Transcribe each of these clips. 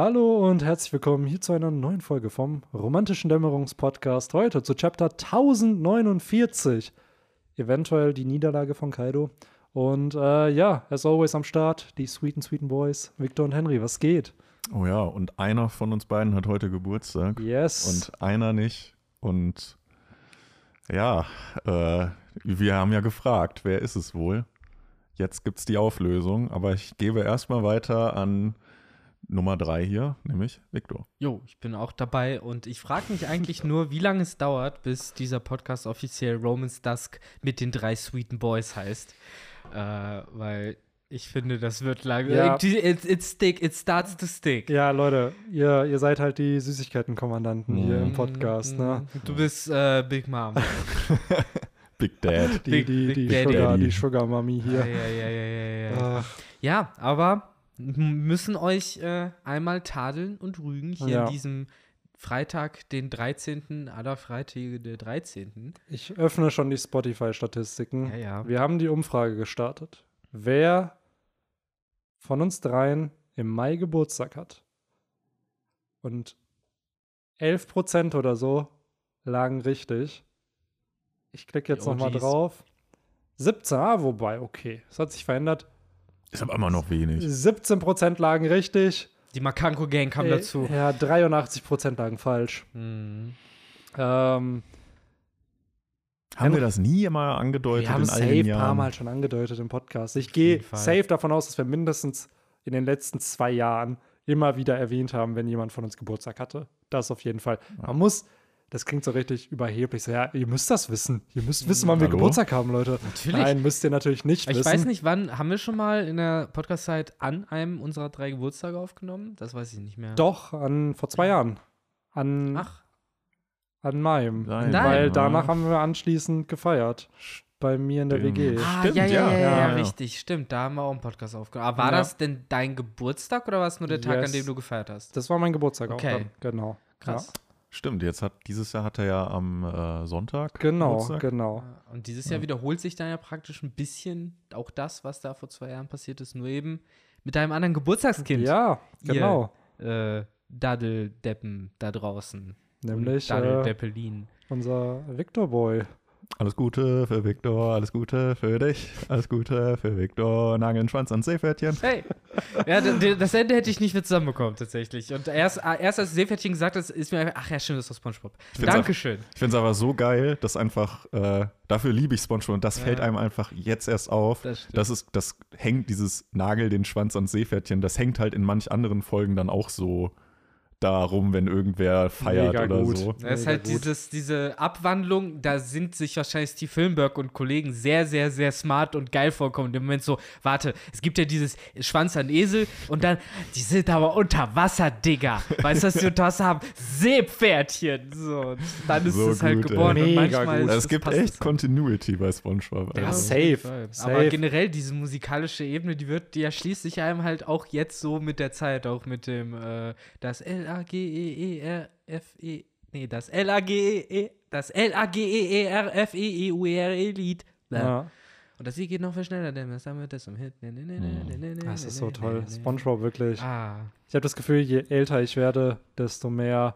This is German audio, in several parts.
Hallo und herzlich willkommen hier zu einer neuen Folge vom Romantischen Dämmerungspodcast. Heute zu Chapter 1049. Eventuell die Niederlage von Kaido. Und äh, ja, as always am Start, die sweeten, sweeten Boys, Victor und Henry. Was geht? Oh ja, und einer von uns beiden hat heute Geburtstag. Yes. Und einer nicht. Und ja, äh, wir haben ja gefragt, wer ist es wohl? Jetzt gibt es die Auflösung, aber ich gebe erstmal weiter an Nummer drei hier, nämlich Victor. Jo, ich bin auch dabei und ich frage mich eigentlich nur, wie lange es dauert, bis dieser Podcast offiziell Romans Dusk mit den drei Sweeten Boys heißt. Äh, weil ich finde, das wird lange. Ja. It, it, stick, it starts to stick. ja, Leute, ihr, ihr seid halt die Süßigkeitenkommandanten hier im Mm, Podcast, ne? mm, Du bist äh, Big Mom. Big Dad. Die, Big- die, Big die, Daddy. Sugar, die Sugar Mami ja, hier. ja, ja, ja, ja, ja. Ach, ja, aber müssen euch äh, einmal tadeln und rügen hier Ja. an diesem Freitag, den 13. aller Freitage der 13. ich öffne schon die Spotify-Statistiken. Ja, ja. Wir haben die Umfrage gestartet. Wer von uns dreien im Mai Geburtstag hat? Und 11% oder so lagen richtig. Ich klicke jetzt nochmal drauf. 17, ah, wobei, okay. Es hat sich verändert. Ist aber immer noch wenig. 17% lagen richtig. Die Makanko Gang kam Äh, dazu. Ja, 83% lagen falsch. Mhm. Ähm, Haben wir das nie mal angedeutet wir haben in es safe ein paar? Mal schon angedeutet im Podcast. Ich gehe safe davon aus, dass wir mindestens in den letzten zwei Jahren immer wieder erwähnt haben, wenn jemand von uns Geburtstag hatte. Das auf jeden Fall. Man muss, das klingt so richtig überheblich, so, ja, ihr müsst das wissen. Ihr müsst wissen, wann wir Hallo? Geburtstag haben, Leute. Natürlich. Nein, müsst ihr natürlich nicht Ich wissen. weiß nicht, wann haben wir schon mal in der Podcast-Zeit an einem unserer drei Geburtstage aufgenommen? Das weiß ich nicht mehr. Doch, an, vor zwei Jahren. An, Ach, an meinem. Nein, Weil ja. danach haben wir anschließend gefeiert. Bei mir in der Stimmt. WG. ah, Stimmt, ja, ja, ja, ja, ja, ja, ja. richtig, stimmt. Da haben wir auch einen Podcast aufgenommen. Aber war Ja. das denn dein Geburtstag oder war es nur der Tag, Yes. an dem du gefeiert hast? Das war mein Geburtstag Okay. auch dann. Genau. Krass. Stimmt, jetzt hat dieses Jahr hat er ja am äh, Sonntag. Ja. Genau, Geburtstag. genau. Und dieses Jahr wiederholt sich dann ja praktisch ein bisschen auch das, was da vor zwei Jahren passiert ist, nur eben mit deinem anderen Geburtstagskind. Ja, Ihr- genau. Äh, Daddeldeppen da draußen. Nämlich äh, Daddeldeppelin. unser Victor Boy. Alles Gute für Victor, alles Gute für dich, alles Gute für Victor, Nagelnschwanz und Seepferdchen. Hey. Ja, das Ende hätte ich nicht mehr zusammenbekommen, tatsächlich. Und erst, äh, erst als Seepferdchen gesagt hat, ist mir einfach, ach ja, stimmt, das war Spongebob. find's Dankeschön. Ich finde es aber so geil, dass einfach, äh, dafür liebe ich SpongeBob und das Ja. fällt einem einfach jetzt erst auf. Das. Das ist, das hängt, dieses Nagel, den Schwanz ans Seepferdchen, das hängt halt in manch anderen Folgen dann auch so darum, wenn irgendwer feiert Mega oder gut. so. Das ist halt gut. dieses, diese Abwandlung, da sind sich wahrscheinlich Steve Filmberg und Kollegen sehr, sehr, sehr smart und geil vorkommen. Im Moment so, warte, es gibt ja dieses Schwanz an Esel und dann, die sind aber unter Wasser, Digga. Weißt du, was die unter Wasser haben? Seepferdchen. So, und dann ist So es halt gut, ey. geboren. und manchmal gut. ist es es gibt echt es. Continuity bei SpongeBob. Ja, Also. safe, safe. Aber generell, diese musikalische Ebene, die wird, die erschließt sich einem halt auch jetzt so mit der Zeit, auch mit dem, äh, das L-A-G-E-E-R-F-E, nee, das L-A-G-E-E, das L-A-G-E-E-R-F-E-E-U-R-E-Lied. Ja. Und das Lied geht noch viel schneller, denn das haben wir das zum Hit. Ne, ne, ne, ne, Das ist so toll. SpongeBob wirklich. Ah, Ich habe das Gefühl, je älter ich werde, desto mehr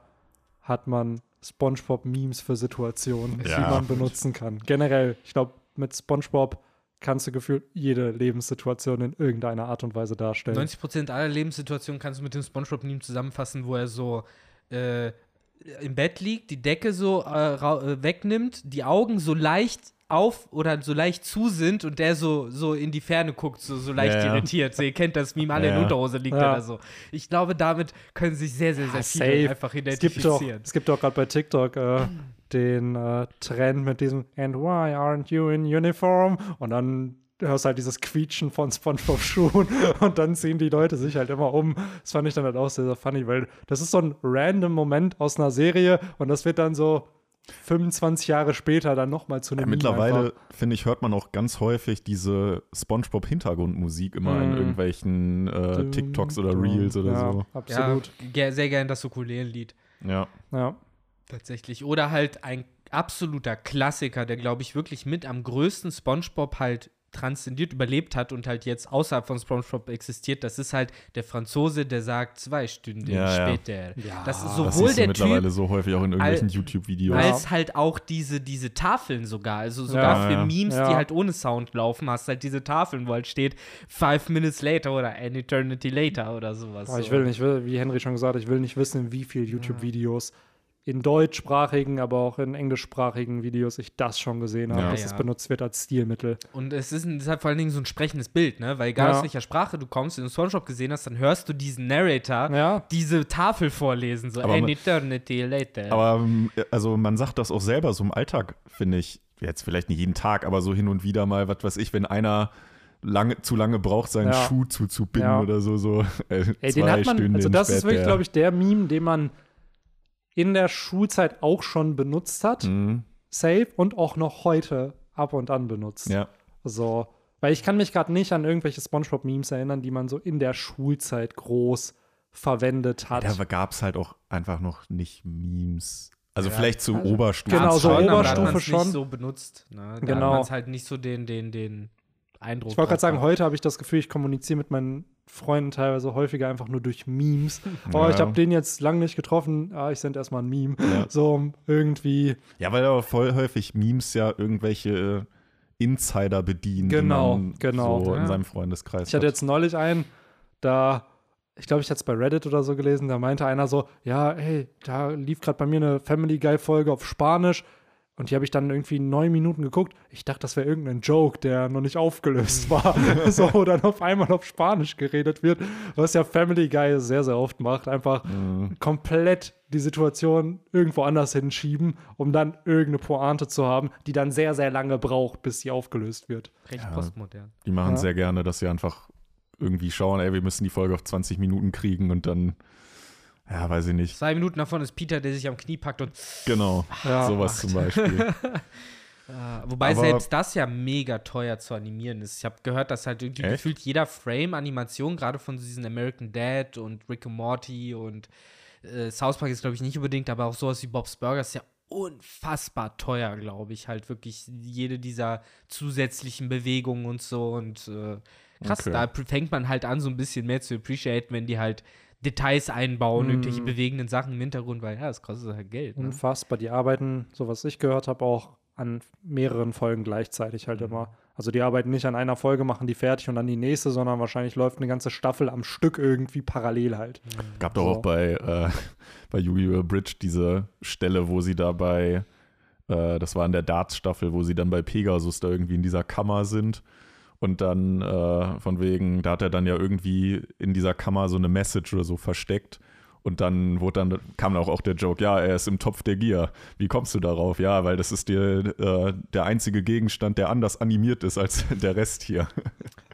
hat man SpongeBob-Memes für Situationen, die Ja. man benutzen kann. Generell, ich glaube, mit SpongeBob kannst du gefühlt jede Lebenssituation in irgendeiner Art und Weise darstellen. 90% aller Lebenssituationen kannst du mit dem Spongebob-Meme zusammenfassen, wo er so äh, im Bett liegt, die Decke so äh, äh, wegnimmt, die Augen so leicht auf oder so leicht zu sind und der so, so in die Ferne guckt, so, so leicht Ja, irritiert. So, ihr kennt das Meme, alle Ja. in Unterhose liegt Ja. er da so. Ich glaube, damit können sich sehr, sehr, sehr Ja, viele safe. einfach es gibt doch, identifizieren. es gibt doch gerade bei TikTok äh, den äh, Trend mit diesem And why aren't you in uniform? Und dann hörst du halt dieses Quietschen von SpongeBob Schuhen und dann ziehen die Leute sich halt immer um. Das fand ich dann halt auch sehr, sehr funny, weil das ist so ein random Moment aus einer Serie und das wird dann so 25 Jahre später dann nochmal zu einem Ja, mittlerweile, finde ich, hört man auch ganz häufig diese SpongeBob-Hintergrundmusik immer in Mm. irgendwelchen äh, TikToks oder Reels oder ja, so. Absolut. Ja, sehr gerne das Ukulelen-Lied. Ja. Ja. Tatsächlich. Oder halt ein absoluter Klassiker, der, glaube ich, wirklich mit am größten Spongebob halt transzendiert überlebt hat und halt jetzt außerhalb von SpongeBob existiert, das ist halt der Franzose, der sagt zwei Stunden Ja, später. Ja. das ist Das sowohl du der mittlerweile Typ so häufig auch in irgendwelchen YouTube-Videos. als halt auch diese, diese Tafeln sogar. Also sogar Ja, für ja. Memes, Ja. die halt ohne Sound laufen, hast halt diese Tafeln, wo halt steht Five Minutes later oder An Eternity later oder sowas. Aber ich So. will nicht, will, wie Henry schon gesagt ich will nicht wissen, wie viele YouTube-Videos in deutschsprachigen, aber auch in englischsprachigen Videos ich das schon gesehen habe, Ja. dass Ja. es benutzt wird als Stilmittel. Und es ist deshalb vor allen Dingen so ein sprechendes Bild, ne? Weil egal Ja. aus welcher Sprache du kommst, wenn du SpongeBob gesehen hast, dann hörst du diesen Narrator Ja. diese Tafel vorlesen, so Aber An man- Eternity later. Aber ähm, also man sagt das auch selber so im Alltag, finde ich, jetzt vielleicht nicht jeden Tag, aber so hin und wieder mal, was weiß ich, wenn einer lange, zu lange braucht, seinen Ja. Schuh zuzubinden Ja. oder so, so äh, Ey, zwei den hat man, Stunden also das ist wirklich, glaube ich, der Meme, den man in der Schulzeit auch schon benutzt hat, Mhm. safe, und auch noch heute ab und an benutzt. Ja, So, weil ich kann mich gerade nicht an irgendwelche SpongeBob-Memes erinnern, die man so in der Schulzeit groß verwendet hat. da gab es halt auch einfach noch nicht Memes. Also Ja. vielleicht zu Also, Oberstufe. genau, so Oberstufe schon. nicht so benutzt. Ne? Da Genau. hat man es halt nicht so den, den, den Eindruck. Ich wollte gerade sagen, heute habe ich das Gefühl, ich kommuniziere mit meinen Freunden teilweise häufiger einfach nur durch Memes. Oh, Ja. ich habe den jetzt lang nicht getroffen. Ah, ich sende erstmal ein Meme. Ja. So um irgendwie. Ja, weil aber voll häufig Memes ja irgendwelche äh, Insider bedienen, Genau, genau. so Ja. in seinem Freundeskreis Ich hatte hat. jetzt neulich einen, da, ich glaube, ich hatte es bei Reddit oder so gelesen, da meinte einer so, ja, hey, da lief gerade bei mir eine Family Guy-Folge auf Spanisch und die habe ich dann irgendwie neun Minuten geguckt. Ich dachte, das wäre irgendein Joke, der noch nicht aufgelöst war. so, wo dann auf einmal auf Spanisch geredet wird, was ja Family Guy sehr, sehr oft macht. Einfach Mhm. komplett die Situation irgendwo anders hinschieben, um dann irgendeine Pointe zu haben, die dann sehr, sehr lange braucht, bis sie aufgelöst wird. Recht Ja. postmodern. Die machen Ja. sehr gerne, dass sie einfach irgendwie schauen, ey, wir müssen die Folge auf 20 Minuten kriegen und dann, ja, weiß ich nicht. Zwei Minuten davon ist Peter, der sich am Knie packt und Genau, Ja. sowas zum Beispiel. Wobei Aber- selbst das ja mega teuer zu animieren ist. Ich habe gehört, dass halt irgendwie Echt? gefühlt jeder Frame Animation, gerade von diesen American Dad und Rick and Morty und äh, South Park ist, glaube ich, nicht unbedingt, aber auch sowas wie Bob's Burgers ist ja unfassbar teuer, glaube ich. Halt wirklich jede dieser zusätzlichen Bewegungen und so. Und äh, krass, Okay. da fängt man halt an, so ein bisschen mehr zu appreciaten, wenn die halt Details einbauen, Mm. irgendwelche bewegenden Sachen im Hintergrund, weil ja, das kostet halt Geld. Ne? Unfassbar. Die arbeiten, so was ich gehört habe, auch an mehreren Folgen gleichzeitig halt immer. Also die arbeiten nicht an einer Folge, machen die fertig und dann die nächste, sondern wahrscheinlich läuft eine ganze Staffel am Stück irgendwie parallel halt. Gab doch So. auch bei, äh, bei Yu-Gi-Oh! Bridge diese Stelle, wo sie da bei, äh, das war in der Darts-Staffel, wo sie dann bei Pegasus da irgendwie in dieser Kammer sind. Und dann äh, von wegen, da hat er dann ja irgendwie in dieser Kammer so eine Message oder so versteckt. Und dann wurde dann, kam auch, auch der Joke, ja, er ist im Topf der Gier. Wie kommst du darauf? Ja, weil das ist dir äh, der einzige Gegenstand, der anders animiert ist als der Rest hier.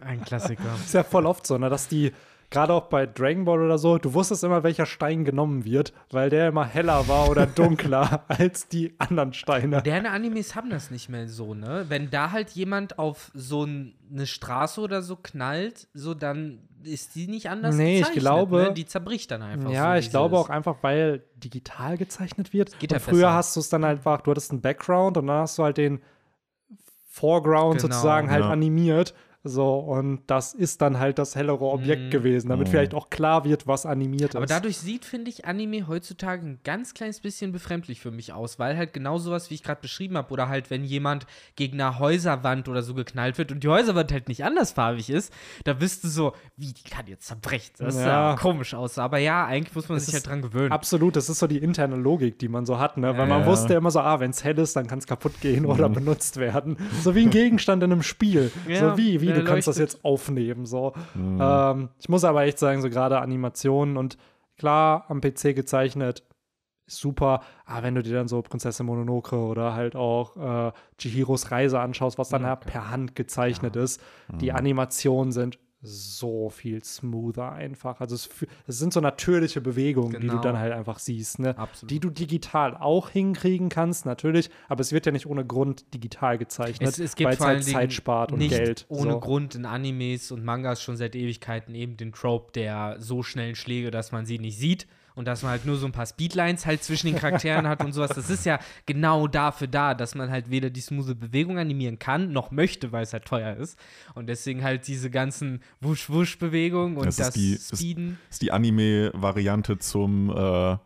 Ein Klassiker. Ist ja voll oft so, ne, dass die, gerade auch bei Dragon Ball oder so, du wusstest immer, welcher Stein genommen wird, weil der immer heller war oder dunkler als die anderen Steine. Moderne Animes haben das nicht mehr so, ne? Wenn da halt jemand auf so eine Straße oder so knallt, so dann ist die nicht anders Nee, ich gezeichnet, glaube- ne? Die zerbricht dann einfach. Ja, so ich glaube dieses- auch einfach, weil digital gezeichnet wird. Geht und ja früher besser. hast du es dann einfach, du hattest einen Background und dann hast du halt den Foreground Genau. sozusagen halt Ja. animiert. So, und das ist dann halt das hellere Objekt Mhm. gewesen, damit Mhm. vielleicht auch klar wird, was animiert Aber ist. dadurch sieht, finde ich, Anime heutzutage ein ganz kleines bisschen befremdlich für mich aus, weil halt genau sowas, wie ich gerade beschrieben habe, oder halt, wenn jemand gegen eine Häuserwand oder so geknallt wird und die Häuserwand halt nicht andersfarbig ist, da bist du so, wie, die kann jetzt zerbrechen. Das sah Ja. komisch aus. Aber ja, eigentlich muss man Es sich halt ist dran gewöhnen. Absolut, das ist so die interne Logik, die man so hat, ne? Weil Ja, man wusste immer so, ah, wenn es hell ist, dann kann es kaputt gehen oder benutzt werden. So wie ein Gegenstand in einem Spiel. Ja, so wie, wie, der du kannst das jetzt aufnehmen. So. Ähm, ich muss aber echt sagen, so gerade Animationen und klar am PC gezeichnet super, aber wenn du dir dann so Prinzessin Mononoke oder halt auch äh, Chihiros Reise anschaust, was dann halt per Hand gezeichnet ist, die Animationen sind so viel smoother einfach. Also es, es sind so natürliche Bewegungen, die du Genau. dann halt einfach siehst, ne? Absolut. Die du digital auch hinkriegen kannst, natürlich, aber es wird ja nicht ohne Grund digital gezeichnet, Es, es weil es halt Zeit spart und Geld. ohne so. Grund in Animes und Mangas schon seit Ewigkeiten eben den Trope der so schnellen Schläge, dass man sie nicht sieht und dass man halt nur so ein paar Speedlines halt zwischen den Charakteren hat und sowas. Das ist ja genau dafür da, dass man halt weder die smooth Bewegung animieren kann, noch möchte, weil es halt teuer ist. Und deswegen halt diese ganzen Wusch-Wusch-Bewegungen und Das das, ist die- ist- Speeden. ist die Anime-Variante zum, äh,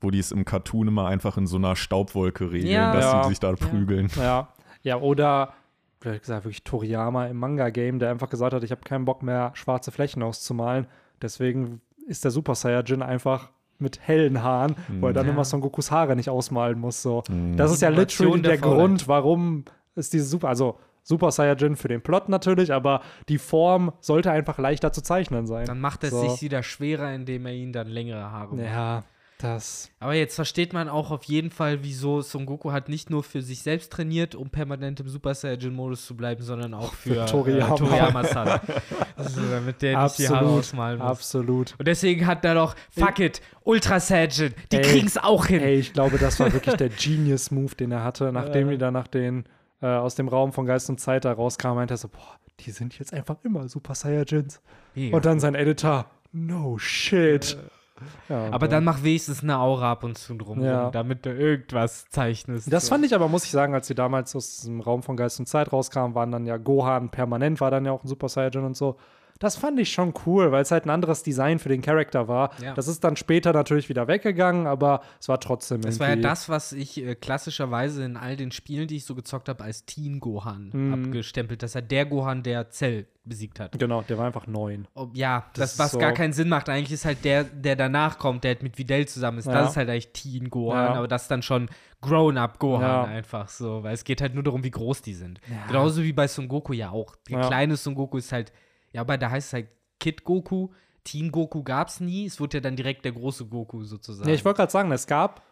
wo die es im Cartoon immer einfach in so einer Staubwolke regeln, Ja. dass Ja. sie sich da prügeln. Ja. Ja, oder vielleicht gesagt, wirklich Toriyama im Manga-Game, der einfach gesagt hat, ich habe keinen Bock mehr, schwarze Flächen auszumalen. Deswegen ist der Super Saiyajin einfach mit hellen Haaren, wo er dann Ja. immer Son Gokus Haare nicht ausmalen muss. So. Das ist ja literally der der. Grund, warum es diese Super, also Super Saiyajin für den Plot natürlich, aber die Form sollte einfach leichter zu zeichnen sein. Dann macht es So. sich wieder schwerer, indem er ihnen dann längere Haare macht. Ja, das. Aber jetzt versteht man auch auf jeden Fall, wieso Son Goku hat nicht nur für sich selbst trainiert, um permanent im Super Saiyajin-Modus zu bleiben, sondern auch für Toriyama. Äh, Toriyama-san. also, damit der nicht die Haare Absolut. ausmalen muss. Absolut. Und deswegen hat er doch, fuck it, Ultra Saiyajin, die Ey, kriegen's auch hin. Ey, ich glaube, das war wirklich der Genius-Move, den er hatte, nachdem die dann nach den, äh, aus dem Raum von Geist und Zeit da rauskam, meinte er so, boah, die sind jetzt einfach immer Super Saiyajins. Mega. Und dann sein Editor, no shit. Ja, Aber dann mach wenigstens eine Aura ab und zu drum, Ja. damit du irgendwas zeichnest. Das so. fand ich aber, muss ich sagen, als sie damals aus dem Raum von Geist und Zeit rauskamen, waren dann ja Gohan permanent, war dann ja auch ein Super Saiyajin und so. Das fand ich schon cool, weil es halt ein anderes Design für den Charakter war. Ja. Das ist dann später natürlich wieder weggegangen, aber es war trotzdem Das war ja das, was ich äh, klassischerweise in all den Spielen, die ich so gezockt habe, als Teen Gohan Mhm. abgestempelt. Das ist ja der Gohan, der Cell besiegt hat. Genau, der war einfach neun. Ob, ja, Das das, was so- gar keinen Sinn macht. Eigentlich ist halt der, der danach kommt, der halt mit Videl zusammen ist. Ja. Das ist halt eigentlich Teen Gohan, Ja. aber das ist dann schon Grown-up Gohan Ja. einfach so, weil es geht halt nur darum, wie groß die sind. Genauso wie bei Son Goku ja auch. Der kleine Son Goku ist halt, ja, aber da heißt es halt Kid Goku. Teen Goku gab es nie. Es wurde ja dann direkt der große Goku sozusagen. Ja, ich wollte gerade sagen, es gab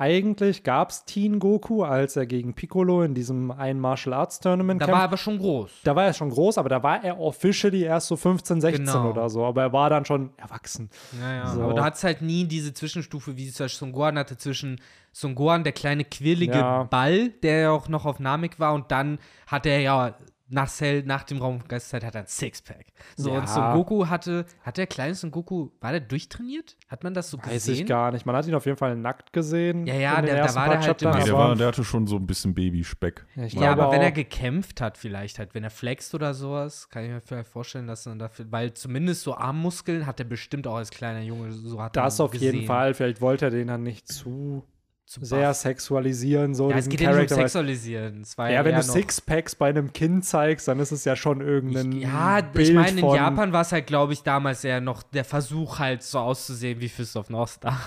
eigentlich gab es Teen Goku, als er gegen Piccolo in diesem einen Martial Arts Tournament da kämpft. war er aber schon groß. da war er schon groß, aber da war er officially erst so 15, 16 Genau. oder so. Aber er war dann schon erwachsen. Ja, ja. So. Aber du hattest halt nie diese Zwischenstufe, wie es zum Beispiel Son Gohan hatte, zwischen Son Gohan, der kleine quirlige Ja. Ball, der ja auch noch auf Namek war, und dann hat er ja nach Cell, nach dem Raum von Geisterzeit, hat er ein Sixpack. So, Ja. und Son Goku hatte, hat der kleine Son Goku, war der durchtrainiert? Hat man das so Weiß gesehen? ich gar nicht. Man hat ihn auf jeden Fall nackt gesehen. Ja, ja, der- da war der halt immer Nee, der, war, der hatte schon so ein bisschen Babyspeck. Ja, Ja, aber wenn er auch- gekämpft hat, vielleicht halt, wenn er flext oder sowas, kann ich mir vielleicht vorstellen, dass dann dafür, weil zumindest so Armmuskeln hat er bestimmt auch als kleiner Junge so hat das man auf jeden gesehen. Fall. Vielleicht wollte er den dann nicht Zu sehr sexualisieren, so Ja, es geht ja nicht um Charakter. Sexualisieren. War ja, wenn du Sixpacks bei einem Kind zeigst, dann ist es ja schon irgendein Ich, ja, Bild ich meine, in Japan war es halt, glaube ich, damals eher noch der Versuch, halt so auszusehen wie Fist of North Star.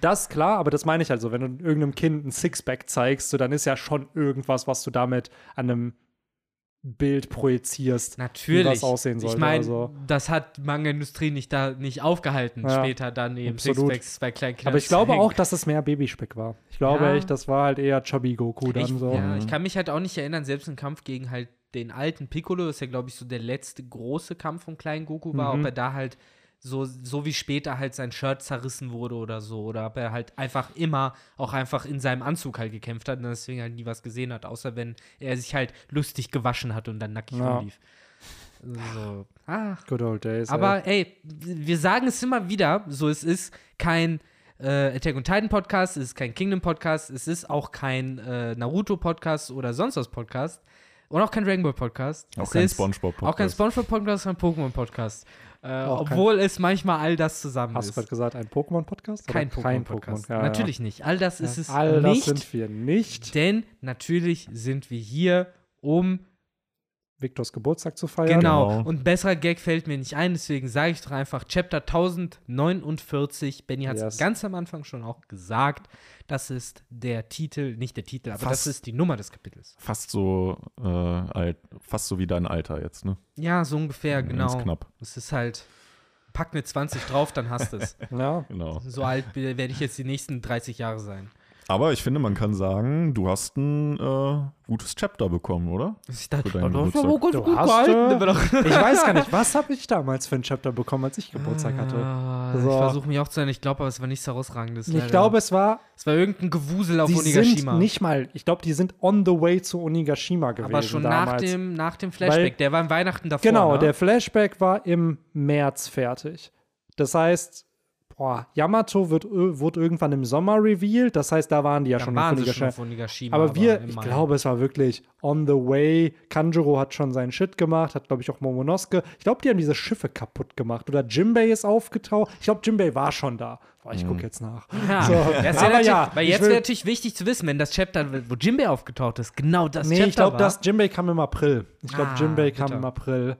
Das klar, aber das meine ich halt so. Wenn du irgendeinem Kind ein Sixpack zeigst, so, dann ist ja schon irgendwas, was du damit an einem Bild projizierst. Natürlich. Wie was aussehen sollte. ich meine, also. das hat Manga-Industrie nicht, da, nicht aufgehalten, Ja, später dann eben absolut. Sixpacks bei kleinen Kindern Aber ich glaube hängen. auch, dass es mehr Babyspeck war. Ich glaube Ja. echt, das war halt eher Chubby Goku dann ich, so. Ja, ich kann mich halt auch nicht erinnern, selbst im Kampf gegen halt den alten Piccolo, das ja, glaube ich, so der letzte große Kampf von kleinen Goku war, Mhm. ob er da halt so, so wie später halt sein Shirt zerrissen wurde oder so, oder ob er halt einfach immer auch einfach in seinem Anzug halt gekämpft hat und deswegen halt nie was gesehen hat, außer wenn er sich halt lustig gewaschen hat und dann nackig Ja. rumlief. So. Ach, Good old days. ey. aber ey, wir sagen es immer wieder, so es ist kein äh, Attack on Titan Podcast, es ist kein Kingdom Podcast, es ist auch kein äh, Naruto Podcast oder sonst was Podcast und auch kein Dragon Ball Podcast. Auch es kein ist Spongebob-Podcast. Auch kein Spongebob Podcast, kein Pokémon Podcast. Äh, obwohl es manchmal all das zusammen Hast du ist. gerade gesagt, ein Pokémon-Podcast? Kein Pokémon-Podcast. Ja, natürlich nicht. All das Ja. ist es All das nicht. sind wir nicht. denn natürlich sind wir hier, um Viktors Geburtstag zu feiern. Genau. Genau. Und besserer Gag fällt mir nicht ein, deswegen sage ich doch einfach Chapter 1049. Benny hat es Yes. ganz am Anfang schon auch gesagt. Das ist der Titel, nicht der Titel, aber Fast- das ist die Nummer des Kapitels. Fast so, äh, alt, fast so wie dein Alter jetzt, ne? Ja, so ungefähr, Ganz genau. knapp. Es ist halt, pack eine 20 drauf, dann hast du es. Ja. Genau. so alt werde ich jetzt die nächsten 30 Jahre sein. Aber ich finde, man kann sagen, du hast ein äh, gutes Chapter bekommen, oder? Ich dachte, Für deinen wohl ganz Du gut hast, gehalten. äh, Ich weiß gar nicht, was habe ich damals für ein Chapter bekommen, als ich Geburtstag hatte. Ah, So. Ich versuche mich auch zu erinnern. Ich glaube, aber es war nichts herausragendes. Ich leider. glaube, es war, es war irgendein Gewusel auf die Onigashima. sind nicht mal, ich glaube, die sind on the way zu Onigashima gewesen aber schon nach damals. dem, nach dem Flashback. der war im Weihnachten davor. Genau, ne? der Flashback war im März fertig. Das heißt, boah, Yamato wird, ö- wird irgendwann im Sommer revealed. Das heißt, da waren die ja Da schon waren in sie schon auf Onigashima. Aber wir, im ich Mai. glaube, es war wirklich on the way. Kanjuro hat schon seinen Shit gemacht, hat, glaube ich, auch Momonosuke. Ich glaube, die haben diese Schiffe kaputt gemacht. Oder Jimbei ist aufgetaucht. Ich glaube, Jimbei war schon da. Boah, ich gucke jetzt nach. Ja, So, aber ja, weil ich jetzt wäre natürlich wichtig zu wissen, wenn das Chapter, wo Jimbei aufgetaucht ist, genau das Nee, Chapter ich glaube, war. das Jimbei kam im April. Ich glaube, Ah, Jimbei kam bitter. im April.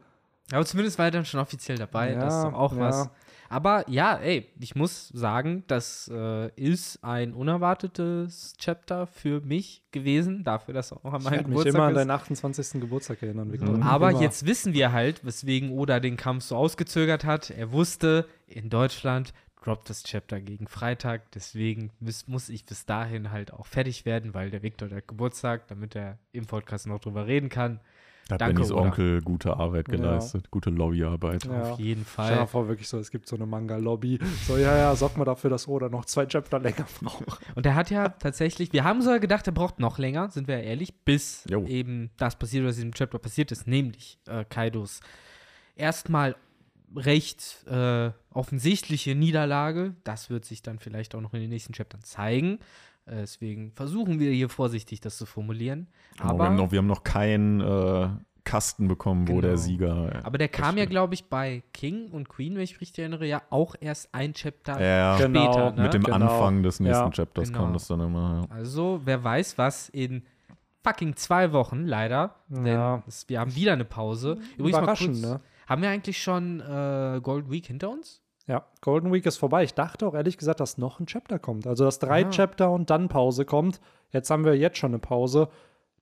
Aber zumindest war er dann schon offiziell dabei. das ist Ja, doch auch ja. was. Aber ja, ey, ich muss sagen, das äh, ist ein unerwartetes Chapter für mich gewesen, dafür, dass auch an meinem werde mich Geburtstag immer an ist. deinen 28. Geburtstag erinnern, Victor. Mhm. Aber Immer. jetzt wissen wir halt, weswegen Oda den Kampf so ausgezögert hat. Er wusste, in Deutschland droppt das Chapter gegen Freitag. Deswegen muss, muss ich bis dahin halt auch fertig werden, weil der Victor hat Geburtstag, damit er im Podcast noch drüber reden kann. Da hat Danke, Bennys. Onkel gute Arbeit Ja. geleistet, gute Lobbyarbeit. Ja. Auf jeden Stell dir mal Fall. vor, wirklich so, es gibt so eine Manga-Lobby. So, ja, ja, sorg mal dafür, dass Oda noch zwei Chapter länger braucht. Und er hat ja tatsächlich, wir haben sogar gedacht, er braucht noch länger, sind wir ja ehrlich, bis Jo. eben das passiert, was in diesem Chapter passiert ist, nämlich äh, Kaidos erstmal recht äh, offensichtliche Niederlage. Das wird sich dann vielleicht auch noch in den nächsten Chaptern zeigen. Äh, deswegen versuchen wir hier vorsichtig das zu formulieren. Genau, Aber, wir, haben noch, wir haben noch keinen äh, Kasten bekommen, wo Genau. der Sieger. äh, aber der kam ja, glaube ich, bei King und Queen, wenn ich mich richtig erinnere, ja auch erst ein Chapter Ja, Genau. später. Ne? mit dem Genau. Anfang des nächsten Ja. Chapters Genau. kam das dann immer. Ja. Also, wer weiß, was in fucking zwei Wochen, leider. Denn Ja. es, wir haben wieder eine Pause. Übrigens mal Überraschend, kurz, ne? Haben wir eigentlich schon äh, Gold Week hinter uns? Ja, Golden Week ist vorbei. Ich dachte auch ehrlich gesagt, dass noch ein Chapter kommt. Also, dass drei Ah. Chapter und dann Pause kommt. Jetzt haben wir jetzt schon eine Pause.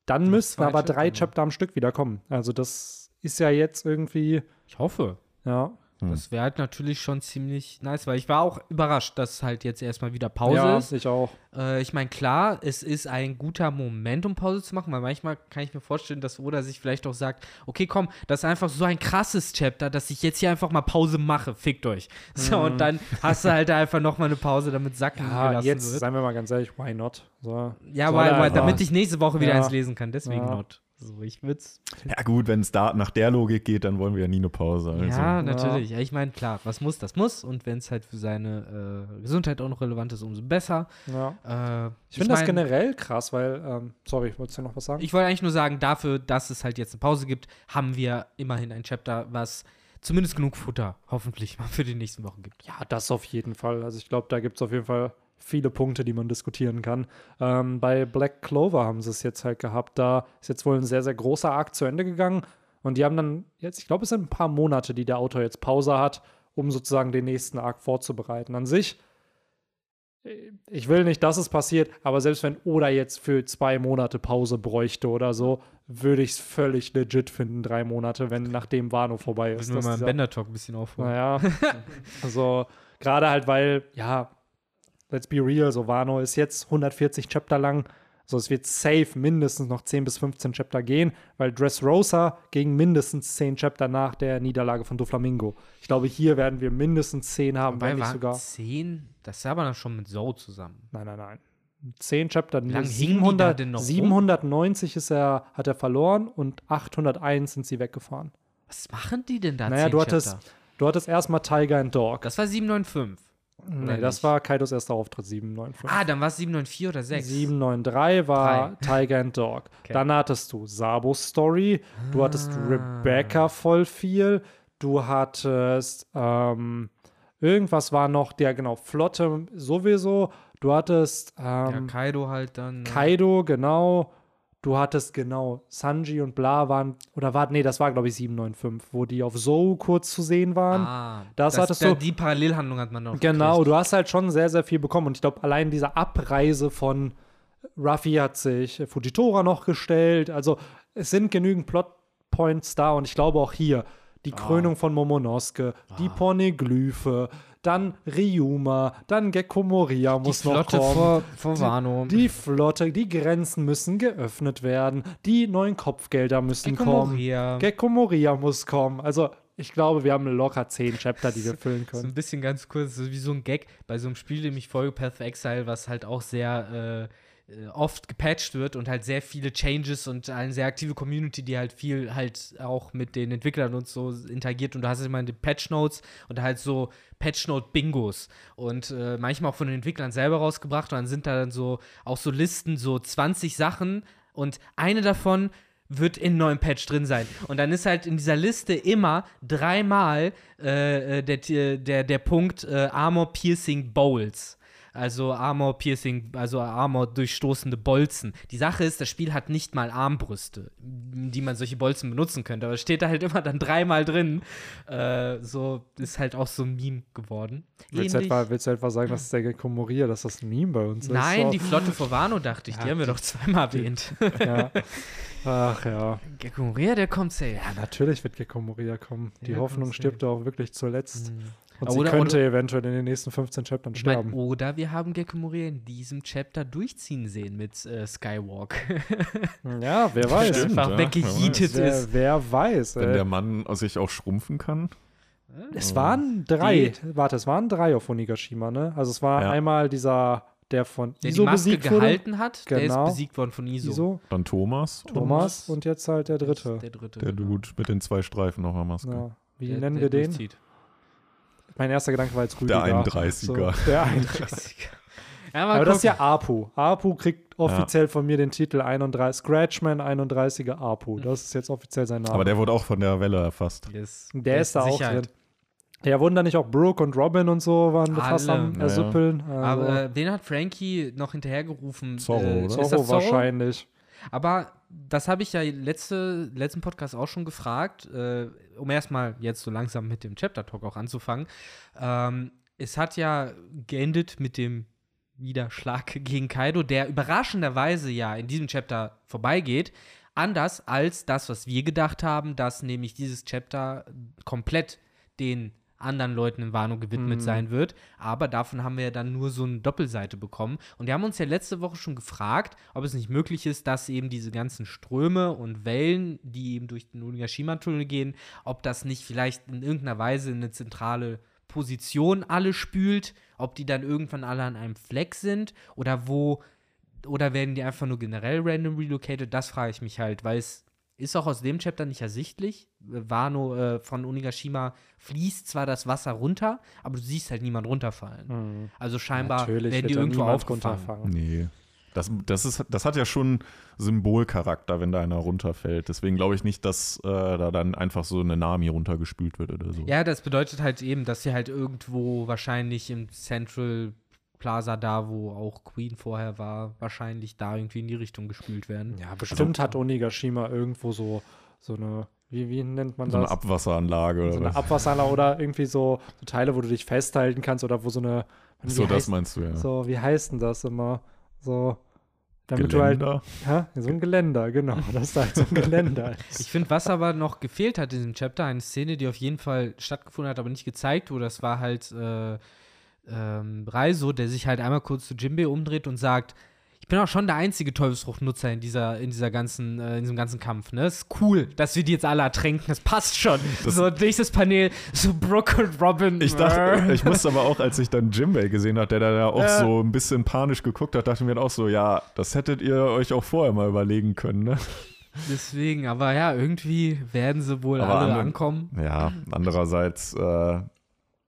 Dann Noch müssten aber Chapter drei noch. Chapter am Stück wieder kommen. Also, das ist ja jetzt irgendwie, Ich hoffe. ja. Hm. Das wäre halt natürlich schon ziemlich nice, weil ich war auch überrascht, dass halt jetzt erstmal wieder Pause ja, ist. ich auch. Äh, ich meine, klar, es ist ein guter Moment, um Pause zu machen, weil manchmal kann ich mir vorstellen, dass Oda sich vielleicht auch sagt, okay, komm, das ist einfach so ein krasses Chapter, dass ich jetzt hier einfach mal Pause mache, fickt euch. So, und dann hast du halt einfach noch mal eine Pause, damit sacken Ja, gelassen jetzt, wird. seien wir mal ganz ehrlich, why not? So. Ja, Soll weil, weil, damit ich nächste Woche wieder Ja. eins lesen kann, deswegen Ja. not. So, ich würd's. Ja, gut, wenn es da nach der Logik geht, dann wollen wir ja nie eine Pause. Also. ja, natürlich. Ja, ich meine, klar, was muss, das muss. Und wenn es halt für seine äh, Gesundheit auch noch relevant ist, umso besser. Ja. Äh, Ich finde das generell krass, weil, ähm, sorry, wolltest du noch was sagen? Ich wollte eigentlich nur sagen, dafür, dass es halt jetzt eine Pause gibt, haben wir immerhin ein Chapter, was zumindest genug Futter hoffentlich mal für die nächsten Wochen gibt. Ja, das auf jeden Fall. Also ich glaube, da gibt es auf jeden Fall viele Punkte, die man diskutieren kann. Ähm, bei Black Clover haben sie es jetzt halt gehabt. Da ist jetzt wohl ein sehr, sehr großer Arc zu Ende gegangen. Und die haben dann jetzt, ich glaube, es sind ein paar Monate, die der Autor jetzt Pause hat, um sozusagen den nächsten Arc vorzubereiten. An sich, äh, ich will nicht, dass es passiert, aber selbst wenn Oda jetzt für zwei Monate Pause bräuchte oder so, würde ich es völlig legit finden, drei Monate, wenn nachdem Wano vorbei ist. Müssen wir mal im dieser- Bender-Talk ein bisschen aufholen. naja, also gerade halt, weil, ja, let's be real, so Wano ist jetzt 140 Chapter lang. So, es wird safe mindestens noch 10 bis 15 Chapter gehen, weil Dressrosa ging mindestens 10 Chapter nach der Niederlage von Doflamingo. Ich glaube, hier werden wir mindestens 10 haben, Wobei wenn nicht sogar. 10, das ist aber dann schon mit Zoe zusammen. Nein, nein, nein. 10 Chapter, da 700, denn noch rum? 790 ist er, hat er verloren und 801 sind sie weggefahren. Was machen die denn da? Naja, 10 du hattest, Chapter? du hattest erstmal Tiger and Dog. Das war 795. nee, oder das nicht? war Kaidos erster Auftritt, 795. Ah, dann war es 794 oder 6. 793 war Tiger and Dog. Okay. Dann hattest du Sabos Story, du hattest Rebecca voll viel, du hattest ähm, irgendwas war noch, der genau, Flotte sowieso, du hattest Ja, ähm, Kaido halt dann. ne? Kaido, genau, du hattest genau, Sanji und Bla waren, oder war, nee, das war glaube ich 795, wo die auf Zou kurz zu sehen waren. Ah, Das hattest da, du- Die Parallelhandlung hat man noch. Genau, gekriegt. du hast halt schon sehr, sehr viel bekommen. Und ich glaube, allein diese Abreise von Ruffy hat sich Fujitora noch gestellt. Also es sind genügend Plotpoints da und ich glaube auch hier die Ah. Krönung von Momonosuke, die Porneglyphe, dann Ryuma, dann Gekko Moria Die muss noch Flotte kommen. vor, vor Wano. Die Flotte, die Grenzen müssen geöffnet werden, die neuen Kopfgelder müssen Gekko kommen. Moria. Gekko Moria muss kommen. Also ich glaube, wir haben locker zehn Chapter, die wir füllen So können. ein bisschen ganz kurz, so wie so ein Gag bei so einem Spiel, dem ich folge, Path of Exile, was halt auch sehr äh, oft gepatcht wird und halt sehr viele Changes und eine sehr aktive Community, die halt viel halt auch mit den Entwicklern und so interagiert. Und du hast immer die Patch Notes und halt so Patch Note Bingos. Und äh, manchmal auch von den Entwicklern selber rausgebracht. Und dann sind da dann so auch so Listen, so 20 Sachen. Und eine davon wird in neuen Patch drin sein. Und dann ist halt in dieser Liste immer dreimal äh, äh der, der, der Punkt äh, Armor Piercing Bowls also Armor Piercing, also Armor durchstoßende Bolzen. Die Sache ist, das Spiel hat nicht mal Armbrüste, die man solche Bolzen benutzen könnte, aber es steht da halt immer dann dreimal drin. Äh, so ist halt auch so ein Meme geworden. Willst du, etwa, willst du etwa sagen, dass der Gecko Moria, dass das ein Meme bei uns Nein, ist? Nein, die Flotte vor Wano dachte ich, ja, die haben wir doch zweimal erwähnt. Ja. Ach ja. Gecko Moria, der kommt safe. Ja, natürlich wird Gecko Moria kommen. Die Der Hoffnung stirbt auch wirklich zuletzt. Mhm. Und Oder- sie könnte oder- eventuell in den nächsten 15 Chaptern Ich mein, sterben. oder wir haben Gecko Moria in diesem Chapter durchziehen sehen mit äh, Skywalk. ja, wer weiß. Stimmt, Einfach ja, weggejietet Wer, ist. wer weiß. Wenn Ey. der Mann sich auch schrumpfen kann. Es waren drei. Warte, es waren drei auf Onigashima, ne? Also es war Ja. einmal dieser, der von Der Iso die Maske besiegt wurde. gehalten hat, der Genau. ist besiegt worden von Iso. Iso, Dann Thomas. Thomas und jetzt halt der dritte. Der dritte. Der genau. Dude mit den zwei Streifen auf der Maske. Ja. Wie Der- nennen der wir den? durchzieht. Mein erster Gedanke war jetzt Der Rüdiger. 31er. So, der 31er. Ja, Aber das ist gucken. ja Apu. Apu kriegt offiziell von mir den Titel 31, Scratchman 31er Apu. Das ist jetzt offiziell sein Name. Aber der wurde auch von der Welle erfasst. Yes. Der ist da auch Sicherheit. drin. Ja, wurden da nicht auch Brooke und Robin und so waren fast Alle. am Ja, Ersüppeln? Also, Aber äh, wen hat Frankie noch hinterhergerufen? Zorro, äh, oder? ist Zorro Zorro? wahrscheinlich. Aber das habe ich ja letzte, letzten Podcast auch schon gefragt, äh, um erstmal jetzt so langsam mit dem Chapter Talk auch anzufangen. Ähm, es hat ja geendet mit dem Niederschlag gegen Kaido, der überraschenderweise ja in diesem Chapter vorbeigeht. Anders als das, was wir gedacht haben, dass nämlich dieses Chapter komplett den anderen Leuten in Wano gewidmet Mhm. sein wird. Aber davon haben wir ja dann nur so eine Doppelseite bekommen. Und wir haben uns ja letzte Woche schon gefragt, ob es nicht möglich ist, dass eben diese ganzen Ströme und Wellen, die eben durch den Onigashima-Tunnel gehen, ob das nicht vielleicht in irgendeiner Weise in eine zentrale Position alle spült, ob die dann irgendwann alle an einem Fleck sind oder wo, oder werden die einfach nur generell random relocated, das frage ich mich halt, weil es ist auch aus dem Chapter nicht ersichtlich. Wano äh, von Onigashima fließt zwar das Wasser runter, aber du siehst halt niemand runterfallen. Hm. Also scheinbar Natürlich werden die irgendwo aufgefangen. Nee. Das, das, ist, das hat ja schon Symbolcharakter, wenn da einer runterfällt. Deswegen glaube ich nicht, dass äh, da dann einfach so eine Nami runtergespült wird oder so. Ja, das bedeutet halt eben, dass sie halt irgendwo wahrscheinlich im Central Plaza da, wo auch Queen vorher war, wahrscheinlich da irgendwie in die Richtung gespült werden. Ja, bestimmt hat Onigashima irgendwo so, so eine, wie, wie nennt man So eine das? Abwasseranlage so oder eine was. Abwasseranlage oder irgendwie so, so Teile, wo du dich festhalten kannst oder wo so eine. wie So, das heißt, meinst du, ja. So, wie heißt denn das immer? So, damit du halt. Geländer? Ja, so ein Geländer, genau. Das ist halt so ein Geländer. Ich finde, was aber noch gefehlt hat in diesem Chapter, eine Szene, die auf jeden Fall stattgefunden hat, aber nicht gezeigt wurde, das war halt äh, ähm, Reiso, der sich halt einmal kurz zu Jimbe umdreht und sagt, ich bin auch schon der einzige Teufelsfruchtnutzer in dieser, in dieser ganzen, äh, in diesem ganzen Kampf, ne? Ist cool, dass wir die jetzt alle ertränken, das passt schon. so, nächstes Panel, so Brooke und Robin. Ich dachte, ich musste aber auch, als ich dann Jimbei gesehen habe, der da ja auch Ja. so ein bisschen panisch geguckt hat, dachte ich mir dann auch so, ja, das hättet ihr euch auch vorher mal überlegen können, ne? Deswegen, aber ja, irgendwie werden sie wohl Aber alle andere- ankommen. Ja, andererseits äh,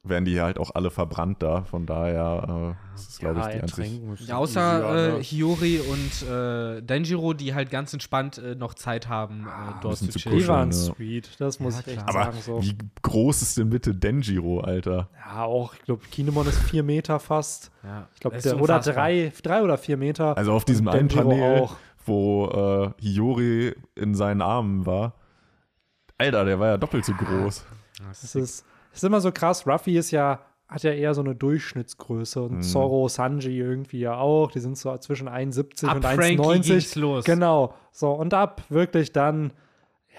werden die halt auch alle verbrannt da, von daher äh, das ist, glaube ich, die einzig. müssen Ja, außer äh, ne? Hiyori und äh, Denjiro, die halt ganz entspannt äh, noch Zeit haben, äh, dort müssen zu chillen. Die waren ja. sweet, das muss Ja, ich echt sagen. So. wie groß ist denn bitte Denjiro, Alter? Ja, auch, ich glaube, Kinemon ist vier Meter fast. Ja, Ich glaube, oder unfassbar. drei, drei oder vier Meter. Also auf diesem einen Panel, auch. wo äh, Hiyori in seinen Armen war. Alter, der war ja doppelt so groß. Das ist, ist immer so krass. Ruffy ist ja, hat ja eher so eine Durchschnittsgröße und Mhm. Zorro, Sanji irgendwie ja auch. Die sind so zwischen 1,70 Ab und Frankie 1,90. ging's los. Genau. So, und ab wirklich dann,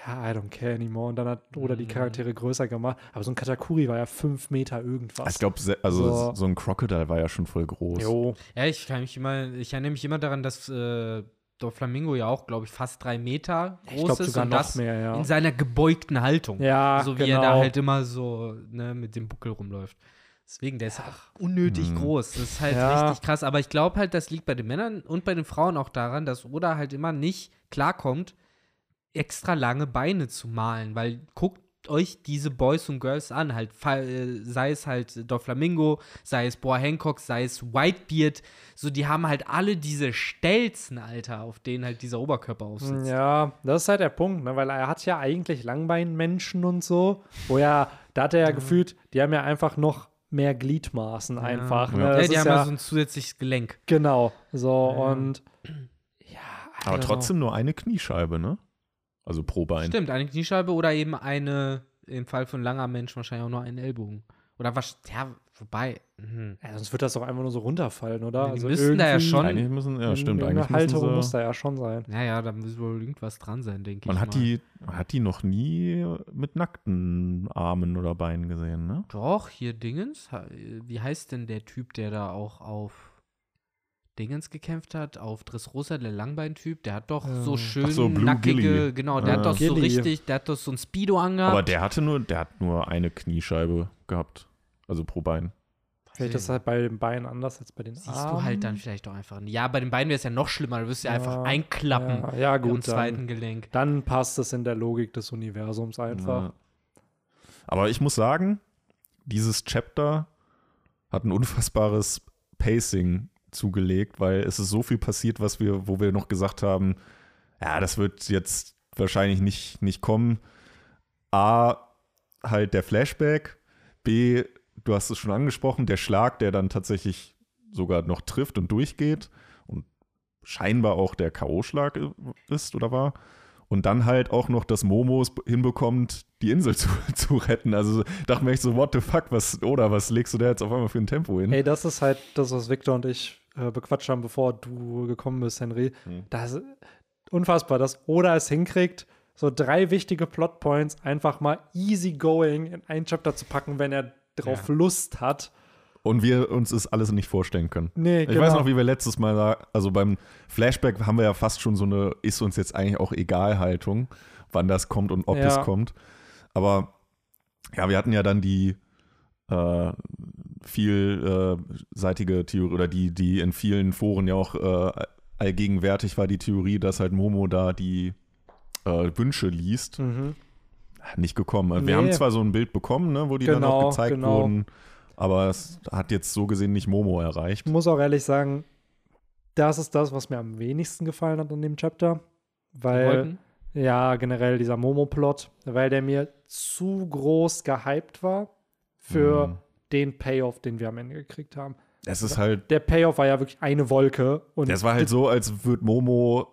ja, I don't care anymore. Und dann hat Oda Mhm. die Charaktere größer gemacht. Aber so ein Katakuri war ja fünf Meter irgendwas. Ich glaube, also So. so. ein Crocodile war ja schon voll groß. Jo. Ja, ich kann mich immer, ich erinnere mich immer daran, dass äh, Doflamingo ja auch, glaube ich, fast drei Meter groß Ich glaube ist sogar und noch das mehr, ja. in seiner gebeugten Haltung. Ja, so wie genau. er da halt immer so ne, mit dem Buckel rumläuft. Deswegen, der ist auch unnötig Hm. groß. Das ist halt Ja. richtig krass. Aber ich glaube halt, das liegt bei den Männern und bei den Frauen auch daran, dass Oda halt immer nicht klarkommt, extra lange Beine zu malen. Weil guckt euch diese Boys und Girls an, halt, äh, sei es halt Doflamingo, sei es Boa Hancock, sei es Whitebeard, so die haben halt alle diese Stelzen, Alter, auf denen halt dieser Oberkörper aufsitzt. Ja, das ist halt der Punkt, ne? weil er hat ja eigentlich Langbeinmenschen und so, wo ja, da hat er ja gefühlt, die haben ja einfach noch mehr Gliedmaßen einfach. Ne? Ja. Ja, Das die ist haben ja, ja so ein zusätzliches Gelenk. genau, so Ja. und ja, I Aber trotzdem nur eine Kniescheibe, ne? Also pro Bein. Stimmt, eine Kniescheibe oder eben eine, im Fall von langer Mensch wahrscheinlich auch nur einen Ellbogen. Oder was, ja, wobei, hm. Ja, sonst wird das doch einfach nur so runterfallen, oder? Die müssten da ja schon- Eigentlich müssen, ja, stimmt, Eine eigentlich Halterung muss müssen sie, da ja schon sein. Naja, da muss wohl irgendwas dran sein, denke ich. man hat mal. die, man hat die noch nie mit nackten Armen oder Beinen gesehen, ne? Doch, hier Dingens. Wie heißt denn der Typ, der da auch auf Dingens gekämpft hat? Auf Dressrosa, der Langbein-Typ? Der hat doch so Ähm, schön so, nackige, Gilly. genau, der Ah. hat doch so Gilly. richtig, der hat doch so ein Speedo angehabt. Aber der hatte nur, der hat nur eine Kniescheibe gehabt. Also pro Bein. Vielleicht ist das halt bei den Beinen anders als bei den Siehst Armen. du halt dann vielleicht auch einfach. Ja, bei den Beinen wäre es ja noch schlimmer. Du wirst ja, Ja, einfach einklappen Ja, ja am gut, zweiten dann, Gelenk. dann passt es in der Logik des Universums einfach. Ja. Aber ich muss sagen, dieses Chapter hat ein unfassbares Pacing zugelegt, weil es ist so viel passiert, was wir, wo wir noch gesagt haben, ja, das wird jetzt wahrscheinlich nicht, nicht kommen. A, halt der Flashback. B, du hast es schon angesprochen, der Schlag, der dann tatsächlich sogar noch trifft und durchgeht und scheinbar auch der K.O.-Schlag ist oder war. Und dann halt auch noch, dass Momo es hinbekommt, die Insel zu, zu retten. Also dachte mir echt so, what the fuck, was, oder was legst du da jetzt auf einmal für ein Tempo hin? Ey, das ist halt das, was Victor und ich äh, bequatscht haben, bevor du gekommen bist, Henry. Hm. Das ist unfassbar, dass Oda es hinkriegt, so drei wichtige Plotpoints einfach mal easy going in ein Chapter zu packen, wenn er drauf Lust hat. Und wir uns es alles nicht vorstellen können. Nee, Ich genau. weiß noch, wie wir letztes Mal, also beim Flashback haben wir ja fast schon so eine, ist uns jetzt eigentlich auch egal Haltung, wann das kommt und ob Ja. es kommt. Aber ja, wir hatten ja dann die äh, vielseitige Theorie oder die, die in vielen Foren ja auch äh, allgegenwärtig war, die Theorie, dass halt Momo da die äh, Wünsche liest. Mhm. Nicht gekommen. Wir Nee. haben zwar so ein Bild bekommen, ne, wo die dann Genau, auch gezeigt genau. wurden, aber es hat jetzt so gesehen nicht Momo erreicht. Ich muss auch ehrlich sagen, das ist das, was mir am wenigsten gefallen hat an dem Chapter. Weil, ja, generell dieser Momo-Plot, weil der mir zu groß gehypt war für Mhm. Den Payoff, den wir am Ende gekriegt haben. Es ist halt Der Payoff war ja wirklich eine Wolke. Und Das war halt so, als würde Momo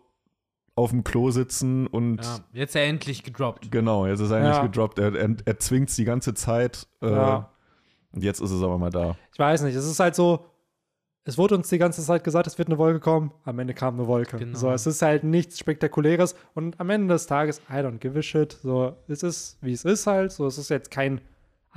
auf dem Klo sitzen und Ja, jetzt er endlich gedroppt. genau, jetzt ist er eigentlich Ja. gedroppt. Er, er, er zwingt es die ganze Zeit. Äh, Ja. Und jetzt ist es aber mal da. Ich weiß nicht, es ist halt so, es wurde uns die ganze Zeit gesagt, es wird eine Wolke kommen, am Ende kam eine Wolke. Genau. So, es ist halt nichts Spektakuläres und am Ende des Tages, I don't give a shit. So, es ist, wie es ist halt. So, es ist jetzt kein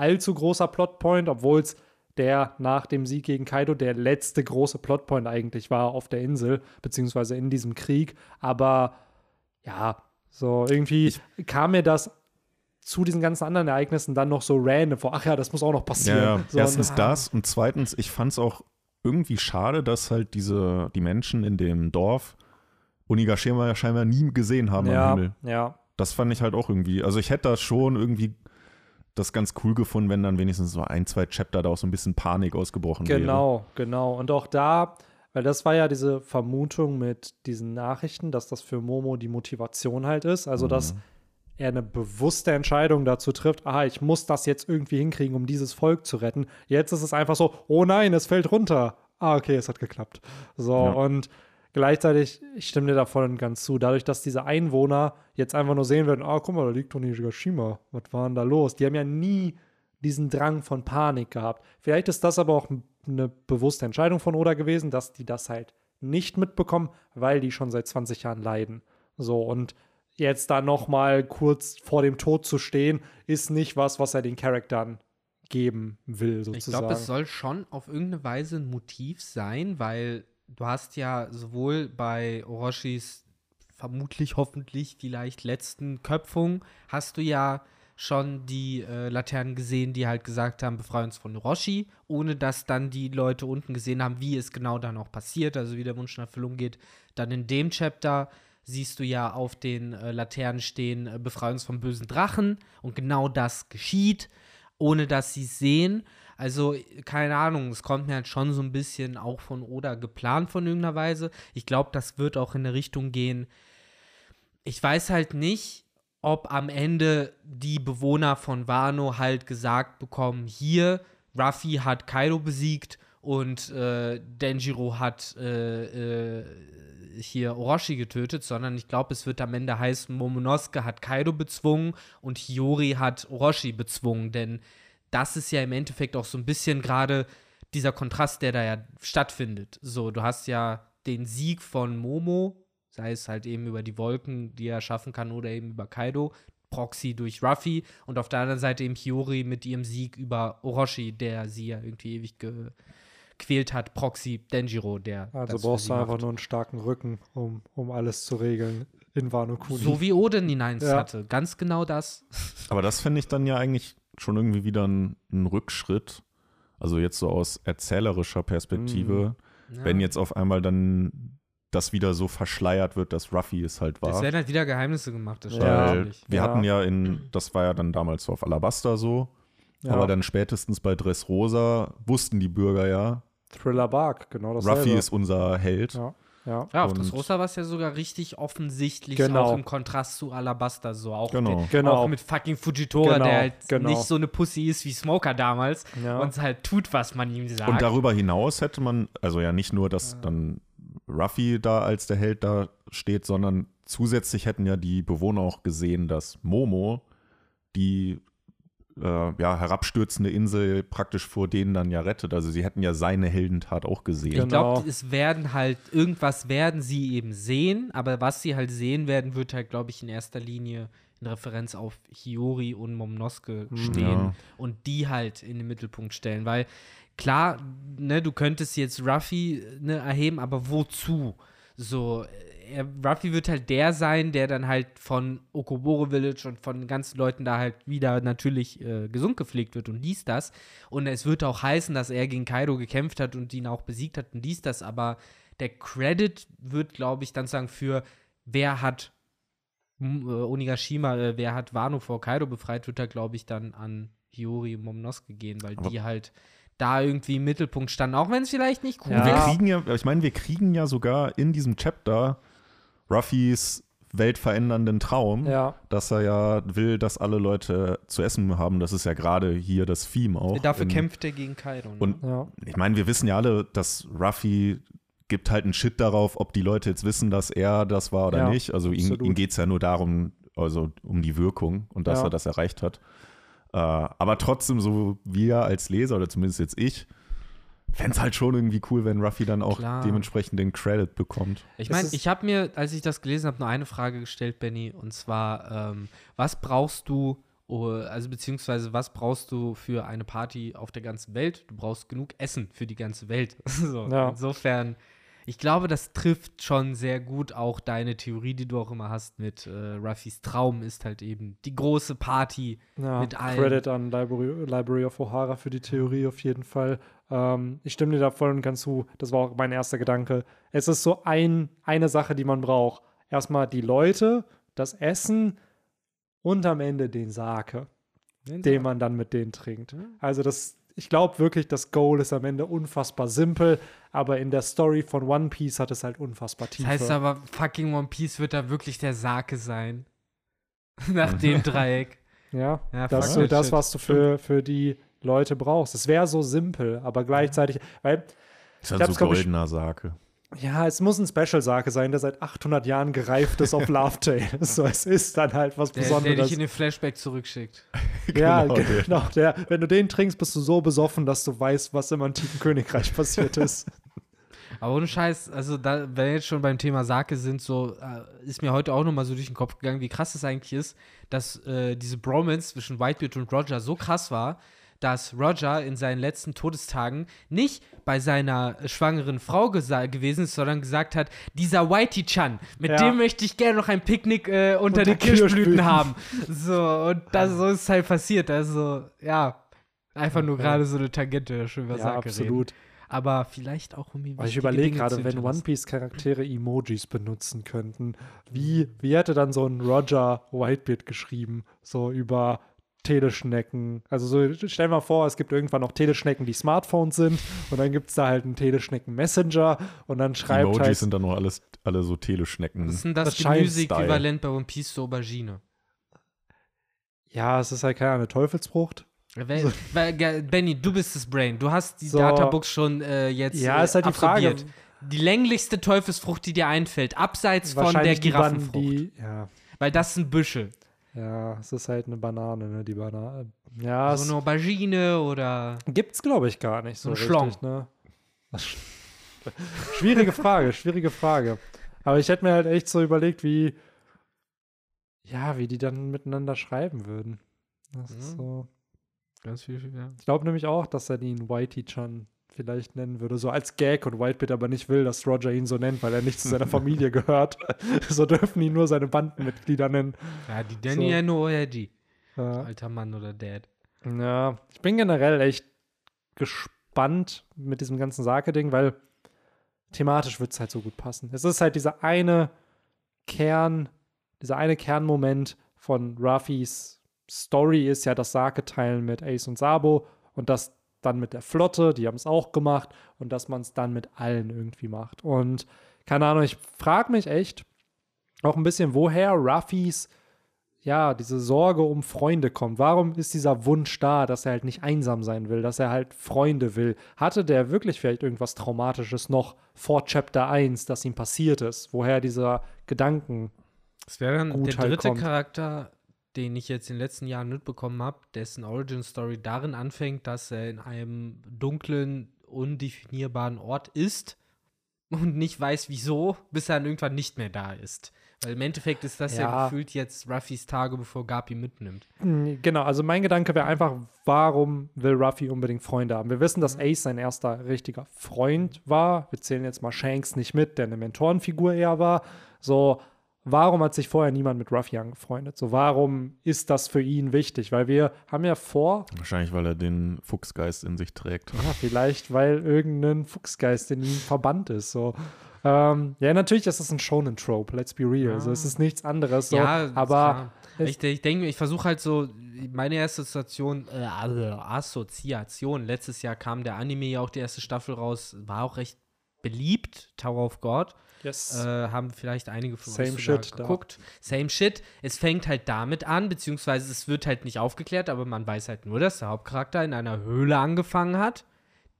allzu großer Plotpoint, obwohl es der nach dem Sieg gegen Kaido der letzte große Plotpoint eigentlich war auf der Insel, beziehungsweise in diesem Krieg. Aber ja, so irgendwie kam mir das zu diesen ganzen anderen Ereignissen dann noch so random vor. Ach ja, das muss auch noch passieren. Ja, ja. So, Erstens und- das und zweitens, ich fand es auch irgendwie schade, dass halt diese, die Menschen in dem Dorf Onigashima ja scheinbar nie gesehen haben ja, am Himmel. ja, Das fand ich halt auch irgendwie. Also ich hätte das schon irgendwie das ganz cool gefunden, wenn dann wenigstens so ein, zwei Chapter da auch so ein bisschen Panik ausgebrochen wäre. Genau, genau. Und auch da, weil das war ja diese Vermutung mit diesen Nachrichten, dass das für Momo die Motivation halt ist. Also, dass Mhm. er eine bewusste Entscheidung dazu trifft, aha, ich muss das jetzt irgendwie hinkriegen, um dieses Volk zu retten. Jetzt ist es einfach so, oh nein, es fällt runter. Ah, okay, es hat geklappt. So, Ja. und gleichzeitig, ich stimme dir da voll und ganz zu, dadurch, dass diese Einwohner jetzt einfach nur sehen werden, ah, guck mal, da liegt Onigashima, was war denn da los? Die haben ja nie diesen Drang von Panik gehabt. Vielleicht ist das aber auch eine bewusste Entscheidung von Oda gewesen, dass die das halt nicht mitbekommen, weil die schon seit 20 Jahren leiden. So, und jetzt da noch mal kurz vor dem Tod zu stehen, ist nicht was, was er den Charakteren geben will, Ich sozusagen. glaube, es soll schon auf irgendeine Weise ein Motiv sein, weil du hast ja sowohl bei Orochis vermutlich, hoffentlich, vielleicht letzten Köpfung, hast du ja schon die äh, Laternen gesehen, die halt gesagt haben, befreie uns von Orochi, ohne dass dann die Leute unten gesehen haben, wie es genau dann auch passiert, also wie der Wunsch nach Erfüllung geht. Dann in dem Chapter siehst du ja auf den äh, Laternen stehen, äh, befreie uns vom bösen Drachen und genau das geschieht, ohne dass sie es sehen. Also, keine Ahnung, es kommt mir halt schon so ein bisschen auch von Oda geplant von irgendeiner Weise. Ich glaube, das wird auch in eine Richtung gehen. Ich weiß halt nicht, ob am Ende die Bewohner von Wano halt gesagt bekommen, hier, Ruffy hat Kaido besiegt und äh, Denjiro hat äh, äh, hier Orochi getötet, sondern ich glaube, es wird am Ende heißen, Momonosuke hat Kaido bezwungen und Hiyori hat Orochi bezwungen, denn das ist ja im Endeffekt auch so ein bisschen gerade dieser Kontrast, der da ja stattfindet. So, du hast ja den Sieg von Momo, sei es halt eben über die Wolken, die er schaffen kann, oder eben über Kaido, Proxy durch Ruffy und auf der anderen Seite eben Hiyori mit ihrem Sieg über Orochi, der sie ja irgendwie ewig gequält hat, Proxy Denjiro, der Also brauchst du einfach macht. nur einen starken Rücken, um, um alles zu regeln in Wano Kuni. So wie Oden ihn einst Ja. hatte. Ganz genau das. Aber das finde ich dann ja eigentlich schon irgendwie wieder ein, ein Rückschritt. Also jetzt so aus erzählerischer Perspektive, Ja. wenn jetzt auf einmal dann das wieder so verschleiert wird, dass Ruffy es halt war. Es werden halt wieder Geheimnisse gemacht, das Ja. wir Ja. hatten ja in, das war ja dann damals so auf Alabaster so, ja. aber dann spätestens bei Dressrosa wussten die Bürger ja, Thriller Bark, genau dasselbe. Ruffy ist unser Held. Ja, ja. Ja, auf Und- das Rosa war es ja sogar richtig offensichtlich, Genau. auch im Kontrast zu Alabaster so. Auch, Genau. der, Genau. auch mit fucking Fujitora, Genau, der halt genau. nicht so eine Pussy ist wie Smoker damals Ja. und halt tut, was man ihm sagt. Und darüber hinaus hätte man, also ja nicht nur, dass dann Ruffy da als der Held da steht, sondern zusätzlich hätten ja die Bewohner auch gesehen, dass Momo die äh, ja, herabstürzende Insel praktisch vor denen dann ja rettet. Also sie hätten ja seine Heldentat auch gesehen. ich Genau. glaube, es werden halt, irgendwas werden sie eben sehen, aber was sie halt sehen werden, wird halt, glaube ich, in erster Linie in Referenz auf Hiyori und Momonosuke stehen Ja. und die halt in den Mittelpunkt stellen, weil klar, ne, du könntest jetzt Ruffy ne, erheben, aber wozu? So, er, Ruffy wird halt der sein, der dann halt von Okoboro Village und von den ganzen Leuten da halt wieder natürlich äh, gesund gepflegt wird und dies, das. Und es wird auch heißen, dass er gegen Kaido gekämpft hat und ihn auch besiegt hat und dies, das. Aber der Credit wird, glaube ich, dann sagen für, wer hat äh, Onigashima, äh, wer hat Wano vor Kaido befreit, wird da, glaube ich, dann an Hiyori und Momonosuke gehen, weil Aber- die halt da irgendwie im Mittelpunkt standen, auch wenn es vielleicht nicht cool Ja. Wir war. kriegen ja, ich meine, wir kriegen ja sogar in diesem Chapter Ruffys weltverändernden Traum, ja. dass er ja will, dass alle Leute zu essen haben. Das ist ja gerade hier das Theme auch. Dafür in- kämpft er gegen Kaido. Ne? Und ja. ich meine, wir wissen ja alle, dass Ruffy gibt halt einen Shit darauf, ob die Leute jetzt wissen, dass er das war oder Ja, nicht. Also ihm, absolut. ihm geht es ja nur darum, also um die Wirkung und dass Ja. er das erreicht hat. Äh, aber trotzdem, so wir als Leser oder zumindest jetzt ich, fände es halt schon irgendwie cool, wenn Ruffy dann auch Klar. dementsprechend den Credit bekommt. Ich meine, ich habe mir, als ich das gelesen habe, nur eine Frage gestellt, Benny, und zwar, ähm, was brauchst du, also beziehungsweise was brauchst du für eine Party auf der ganzen Welt? Du brauchst genug Essen für die ganze Welt. so, Ja. Insofern, ich glaube, das trifft schon sehr gut auch deine Theorie, die du auch immer hast mit äh, Ruffys Traum ist halt eben die große Party. Ja, Mit allen. Credit an Library, Library of O'Hara für die Theorie auf jeden Fall. Ähm, ich stimme dir da voll und ganz zu. Das war auch mein erster Gedanke. Es ist so ein, eine Sache, die man braucht. Erstmal die Leute, das Essen und am Ende den Sake, den man dann mit denen trinkt. Also das, ich glaube wirklich, das Goal ist am Ende unfassbar simpel, aber in der Story von One Piece hat es halt unfassbar Das Tiefe. heißt aber, fucking One Piece wird da wirklich der Sake sein. Nach dem Dreieck. Ja, Ja, das ist so das, was du für, für die Leute brauchst. Es wäre so simpel, aber gleichzeitig, weil, Ist halt hab's, so goldener Sake. ja, es muss ein Special-Sake sein, der seit 800 Jahren gereift ist auf Love Tale. So, es ist dann halt was Der, der dich Besonderes. in den Flashback zurückschickt. ja, Genau, der. genau. Der, wenn du den trinkst, bist du so besoffen, dass du weißt, was im antiken Königreich passiert ist. Aber ohne Scheiß, also da, wenn wir jetzt schon beim Thema Sake sind, so äh, ist mir heute auch nochmal so durch den Kopf gegangen, wie krass es eigentlich ist, dass äh, diese Bromance zwischen Whitebeard und Roger so krass war, dass Roger in seinen letzten Todestagen nicht bei seiner schwangeren Frau gewesen ist, sondern gesagt hat, dieser Whitey-Chan, mit Ja. dem möchte ich gerne noch ein Picknick äh, unter Unter den Kirschblüten haben. So, und das so ist halt passiert. Also, ja, einfach nur gerade so eine Tangente, schön was Ja, absolut. Reden. Aber vielleicht auch um Aber ich überlege gerade, wenn. One Piece Charaktere Emojis benutzen könnten, wie, wie hätte dann so ein Roger Whitebeard geschrieben? So über Teleschnecken. Also so, stell mal vor, es gibt irgendwann noch Teleschnecken, die Smartphones sind und dann gibt es da halt einen Teleschnecken-Messenger und dann Die schreibt Emojis halt. sind dann nur alles, alle so Teleschnecken. Was ist denn das Das Gemüse-Äquivalent bei One Piece zur Aubergine? Ja, es ist halt keine Teufelsfrucht. Weil, weil, Benny, du bist das Brain. Du hast die So. Databooks schon äh, jetzt Ja, äh, ist halt die Frage. absorbiert. Die länglichste Teufelsfrucht, die dir einfällt, abseits von der Wahrscheinlich die Ban- Giraffenfrucht. Die, ja, weil das sind Büsche. Ja, es ist halt eine Banane, ne? Die Banane. Ja, So es eine Aubergine oder. gibt's, glaube ich, gar nicht so, So ein Schlong. richtig, ne? schwierige Frage, schwierige Frage. Aber ich hätte mir halt echt so überlegt, wie, ja, wie die dann miteinander schreiben würden. Das ist Mhm. so. Ganz viel, ja. Ich glaube nämlich auch, dass er ihn Whitey-chan vielleicht nennen würde, so als Gag und Whitebeard aber nicht will, dass Roger ihn so nennt, weil er nicht zu seiner Familie gehört. so dürfen ihn nur seine Bandenmitglieder nennen. Ja, die Danny ja nur ORG. Ja. Alter Mann oder Dad. Ja, ich bin generell echt gespannt mit diesem ganzen Sake-Ding, weil thematisch wird es halt so gut passen. Es ist halt dieser eine Kern, dieser eine Kernmoment von Ruffys Story ist ja das Sake-Teilen mit Ace und Sabo und das dann mit der Flotte, die haben es auch gemacht und dass man es dann mit allen irgendwie macht. Und keine Ahnung, ich frage mich echt auch ein bisschen, woher Ruffys ja, diese Sorge um Freunde kommt. Warum ist dieser Wunsch da, dass er halt nicht einsam sein will, dass er halt Freunde will? Hatte der wirklich vielleicht irgendwas Traumatisches noch vor Chapter 1, das ihm passiert ist? Woher dieser Gedanken? Das wäre dann der halt dritte kommt. Charakter, den ich jetzt in den letzten Jahren mitbekommen habe, dessen Origin-Story darin anfängt, dass er in einem dunklen, undefinierbaren Ort ist und nicht weiß, wieso, bis er dann irgendwann nicht mehr da ist. Weil im Endeffekt ist das ja, Ja. gefühlt jetzt Ruffys Tage, bevor Gapi mitnimmt. Genau, also mein Gedanke wäre einfach, warum will Ruffy unbedingt Freunde haben? Wir wissen, dass Ace sein erster richtiger Freund war. Wir zählen jetzt mal Shanks nicht mit, der eine Mentorenfigur eher war. So, warum hat sich vorher niemand mit Ruffy angefreundet? So, warum ist das für ihn wichtig? Weil wir haben ja vor, Wahrscheinlich, weil er den Fuchsgeist in sich trägt. ja, vielleicht, weil irgendein Fuchsgeist in ihm verbannt ist. So. Ähm, ja, natürlich ist es ein Shonen-Trope, let's be real. Also, es ist nichts anderes. So. ja, ist aber klar. es- ich, ich denke, ich versuche halt so, meine erste Assoziation, äh, also Assoziation, letztes Jahr kam der Anime ja auch die erste Staffel raus, war auch recht beliebt, Tower of God. Yes. Äh, haben vielleicht einige von Same uns sogar shit da. geguckt. Same shit. Es fängt halt damit an, beziehungsweise es wird halt nicht aufgeklärt, aber man weiß halt nur, dass der Hauptcharakter in einer Höhle angefangen hat.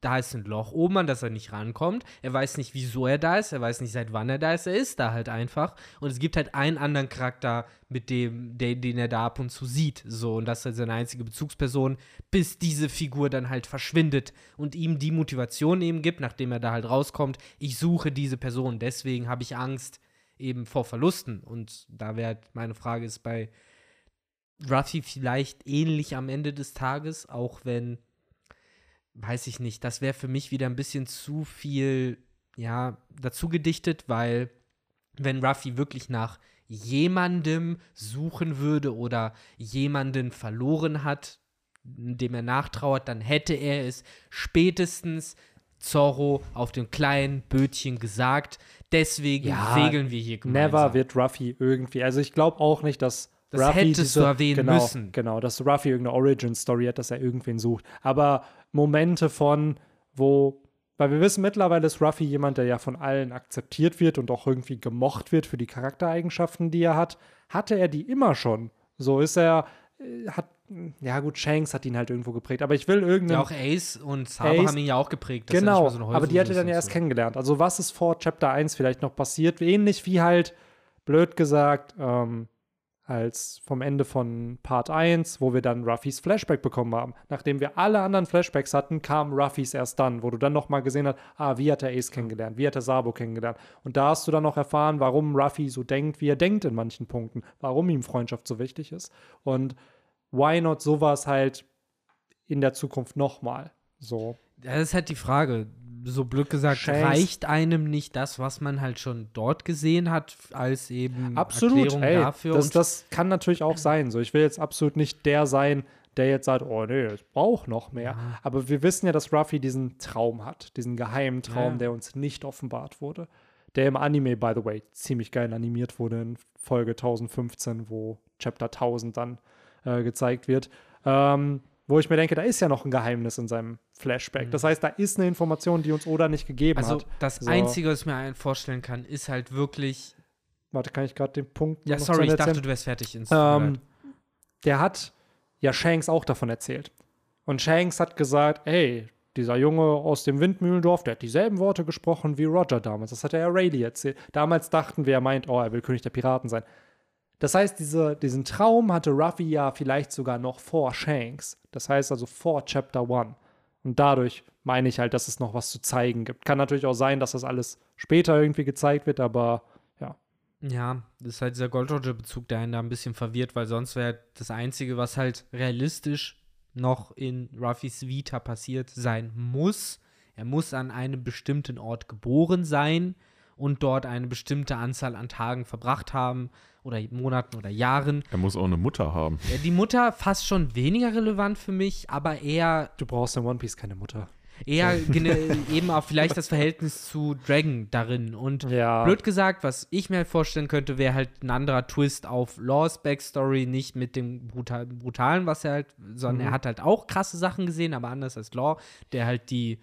Da ist ein Loch oben, an das er nicht rankommt. Er weiß nicht, wieso er da ist. Er weiß nicht, seit wann er da ist. Er ist da halt einfach. Und es gibt halt einen anderen Charakter, mit dem, den, den er da ab und zu sieht. So, und das ist halt seine einzige Bezugsperson, bis diese Figur dann halt verschwindet und ihm die Motivation eben gibt, nachdem er da halt rauskommt. Ich suche diese Person. Deswegen habe ich Angst eben vor Verlusten. Und da wäre halt meine Frage ist bei Ruffy vielleicht ähnlich am Ende des Tages, auch wenn, weiß ich nicht, das wäre für mich wieder ein bisschen zu viel, ja, dazu gedichtet, weil wenn Ruffy wirklich nach jemandem suchen würde oder jemanden verloren hat, dem er nachtrauert, dann hätte er es spätestens Zorro auf dem kleinen Bötchen gesagt. Deswegen Ja, segeln wir hier gemeinsam. Never wird Ruffy irgendwie. Also ich glaube auch nicht, dass Das Ruffy hättest diese, du erwähnen genau, müssen. Genau, dass Ruffy irgendeine Origin-Story hat, dass er irgendwen sucht. Aber Momente von, wo, weil wir wissen mittlerweile ist Ruffy jemand, der ja von allen akzeptiert wird und auch irgendwie gemocht wird für die Charaktereigenschaften, die er hat. Hatte er die immer schon? So ist er, äh, hat, ja gut, Shanks hat ihn halt irgendwo geprägt. Aber ich will irgendeinen. Ja, auch Ace und Ace- haben ihn ja auch geprägt. Genau, so aber die hat er dann ja erst so. kennengelernt. Also was ist vor Chapter 1 vielleicht noch passiert? Ähnlich wie halt, blöd gesagt, ähm, als vom Ende von Part 1, wo wir dann Ruffys Flashback bekommen haben. Nachdem wir alle anderen Flashbacks hatten, kam Ruffys erst dann, wo du dann nochmal gesehen hast, ah, wie hat er Ace kennengelernt, wie hat er Sabo kennengelernt. Und da hast du dann noch erfahren, warum Ruffy so denkt, wie er denkt in manchen Punkten, warum ihm Freundschaft so wichtig ist. Und why not sowas halt in der Zukunft nochmal. So. Das ist halt die Frage. So blöd gesagt, Shanks- reicht einem nicht das, was man halt schon dort gesehen hat, als eben Absolut. Erklärung Ey, dafür? das, und das kann natürlich auch sein. So, ich will jetzt absolut nicht der sein, der jetzt sagt, oh nee, es braucht noch mehr. Aber wir wissen ja, dass Ruffy diesen Traum hat, diesen geheimen Traum, Ja. der uns nicht offenbart wurde. Der im Anime, by the way, ziemlich geil animiert wurde in Folge 1015, wo Chapter 1000 dann äh, gezeigt wird. Ähm, wo ich mir denke, da ist ja noch ein Geheimnis in seinem Flashback. Das heißt, da ist eine Information, die uns Oda nicht gegeben also hat. das So. Einzige, was ich mir ein- vorstellen kann, ist halt wirklich. Warte, kann ich gerade den Punkt Ja, sorry, ich dachte, du wärst fertig. Ins Ähm, der hat ja Shanks auch davon erzählt. Und Shanks hat gesagt, ey, dieser Junge aus dem Windmühlendorf, der hat dieselben Worte gesprochen wie Roger damals. Das hat er ja Rayleigh erzählt. Damals dachten wir, er meint, oh, er will König der Piraten sein. Das heißt, diese, diesen Traum hatte Ruffy ja vielleicht sogar noch vor Shanks. Das heißt also vor Chapter 1. Und dadurch meine ich halt, dass es noch was zu zeigen gibt. Kann natürlich auch sein, dass das alles später irgendwie gezeigt wird, aber ja. Ja, das ist halt dieser Gold Roger-Bezug, der einen da ein bisschen verwirrt, weil sonst wäre das Einzige, was halt realistisch noch in Ruffys Vita passiert sein muss. Er muss an einem bestimmten Ort geboren sein und dort eine bestimmte Anzahl an Tagen verbracht haben oder Monaten oder Jahren. Er muss auch eine Mutter haben. Ja, die Mutter fast schon weniger relevant für mich, aber eher Du brauchst in One Piece keine Mutter. eher eben auch vielleicht das Verhältnis zu Dragon darin. Und Ja. blöd gesagt, was ich mir halt vorstellen könnte, wäre halt ein anderer Twist auf Laws Backstory, nicht mit dem Brutal Brutalen, was er halt, sondern er hat halt auch krasse Sachen gesehen, aber anders als Law, der halt die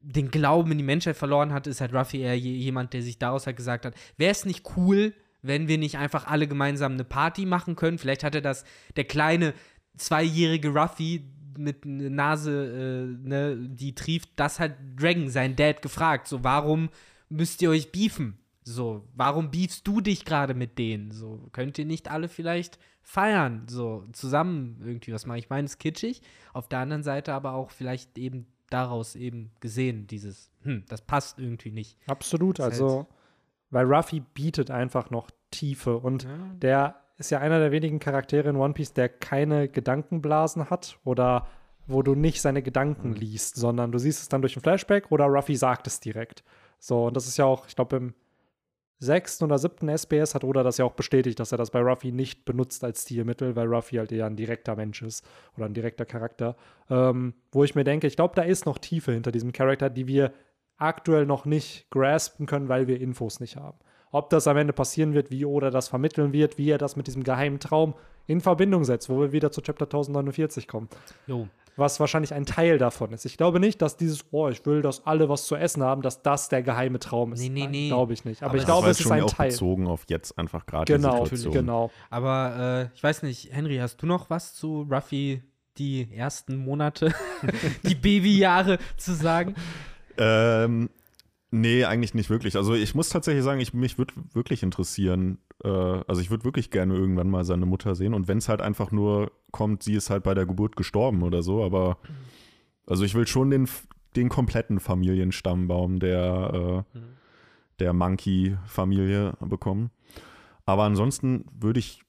den Glauben in die Menschheit verloren hat, ist halt Ruffy eher je- jemand, der sich daraus halt gesagt hat, wäre es nicht cool, wenn wir nicht einfach alle gemeinsam eine Party machen können? Vielleicht hatte das der kleine zweijährige Ruffy mit einer Nase, äh, ne, die trieft, das hat Dragon, sein Dad, gefragt. So, warum müsst ihr euch beefen? So, warum beefst du dich gerade mit denen? So, könnt ihr nicht alle vielleicht feiern? So, zusammen irgendwie was machen? Ich meine, es ist kitschig. Auf der anderen Seite aber auch vielleicht eben daraus eben gesehen, dieses, hm, das passt irgendwie nicht. Absolut, Das also, weil Ruffy bietet einfach noch Tiefe und Ja. der ist ja einer der wenigen Charaktere in One Piece, der keine Gedankenblasen hat oder wo du nicht seine Gedanken liest, sondern du siehst es dann durch ein Flashback oder Ruffy sagt es direkt. So, und das ist ja auch, ich glaube, im sechsten oder siebten SBS hat Oda das ja auch bestätigt, dass er das bei Ruffy nicht benutzt als Stilmittel, weil Ruffy halt eher ein direkter Mensch ist oder ein direkter Charakter. Ähm, wo ich mir denke, ich glaube, da ist noch Tiefe hinter diesem Charakter, die wir aktuell noch nicht graspen können, weil wir Infos nicht haben. Ob das am Ende passieren wird, wie Oda das vermitteln wird, wie er das mit diesem geheimen Traum in Verbindung setzt, wo wir wieder zu Chapter 1049 kommen Jo. Was wahrscheinlich ein Teil davon ist. Ich glaube nicht, dass dieses, oh, ich will, dass alle was zu essen haben, dass das der geheime Traum ist. Nee, nee, Nein, nee. Glaube ich nicht. Aber, Aber ich glaube, es ist schon ein auch Teil. bezogen auf jetzt einfach gerade Genau, die Situation. genau. Aber äh, ich weiß nicht, Henry, hast du noch was zu Ruffy die ersten Monate, die Babyjahre zu sagen? Ähm, nee, eigentlich nicht wirklich. Also ich muss tatsächlich sagen, ich, mich würde wirklich interessieren, äh, also ich würde wirklich gerne irgendwann mal seine Mutter sehen. Und wenn es halt einfach nur kommt, sie ist halt bei der Geburt gestorben oder so, aber also ich will schon den, den kompletten Familienstammbaum der, äh, der Monkey-Familie bekommen. Aber ansonsten würde ich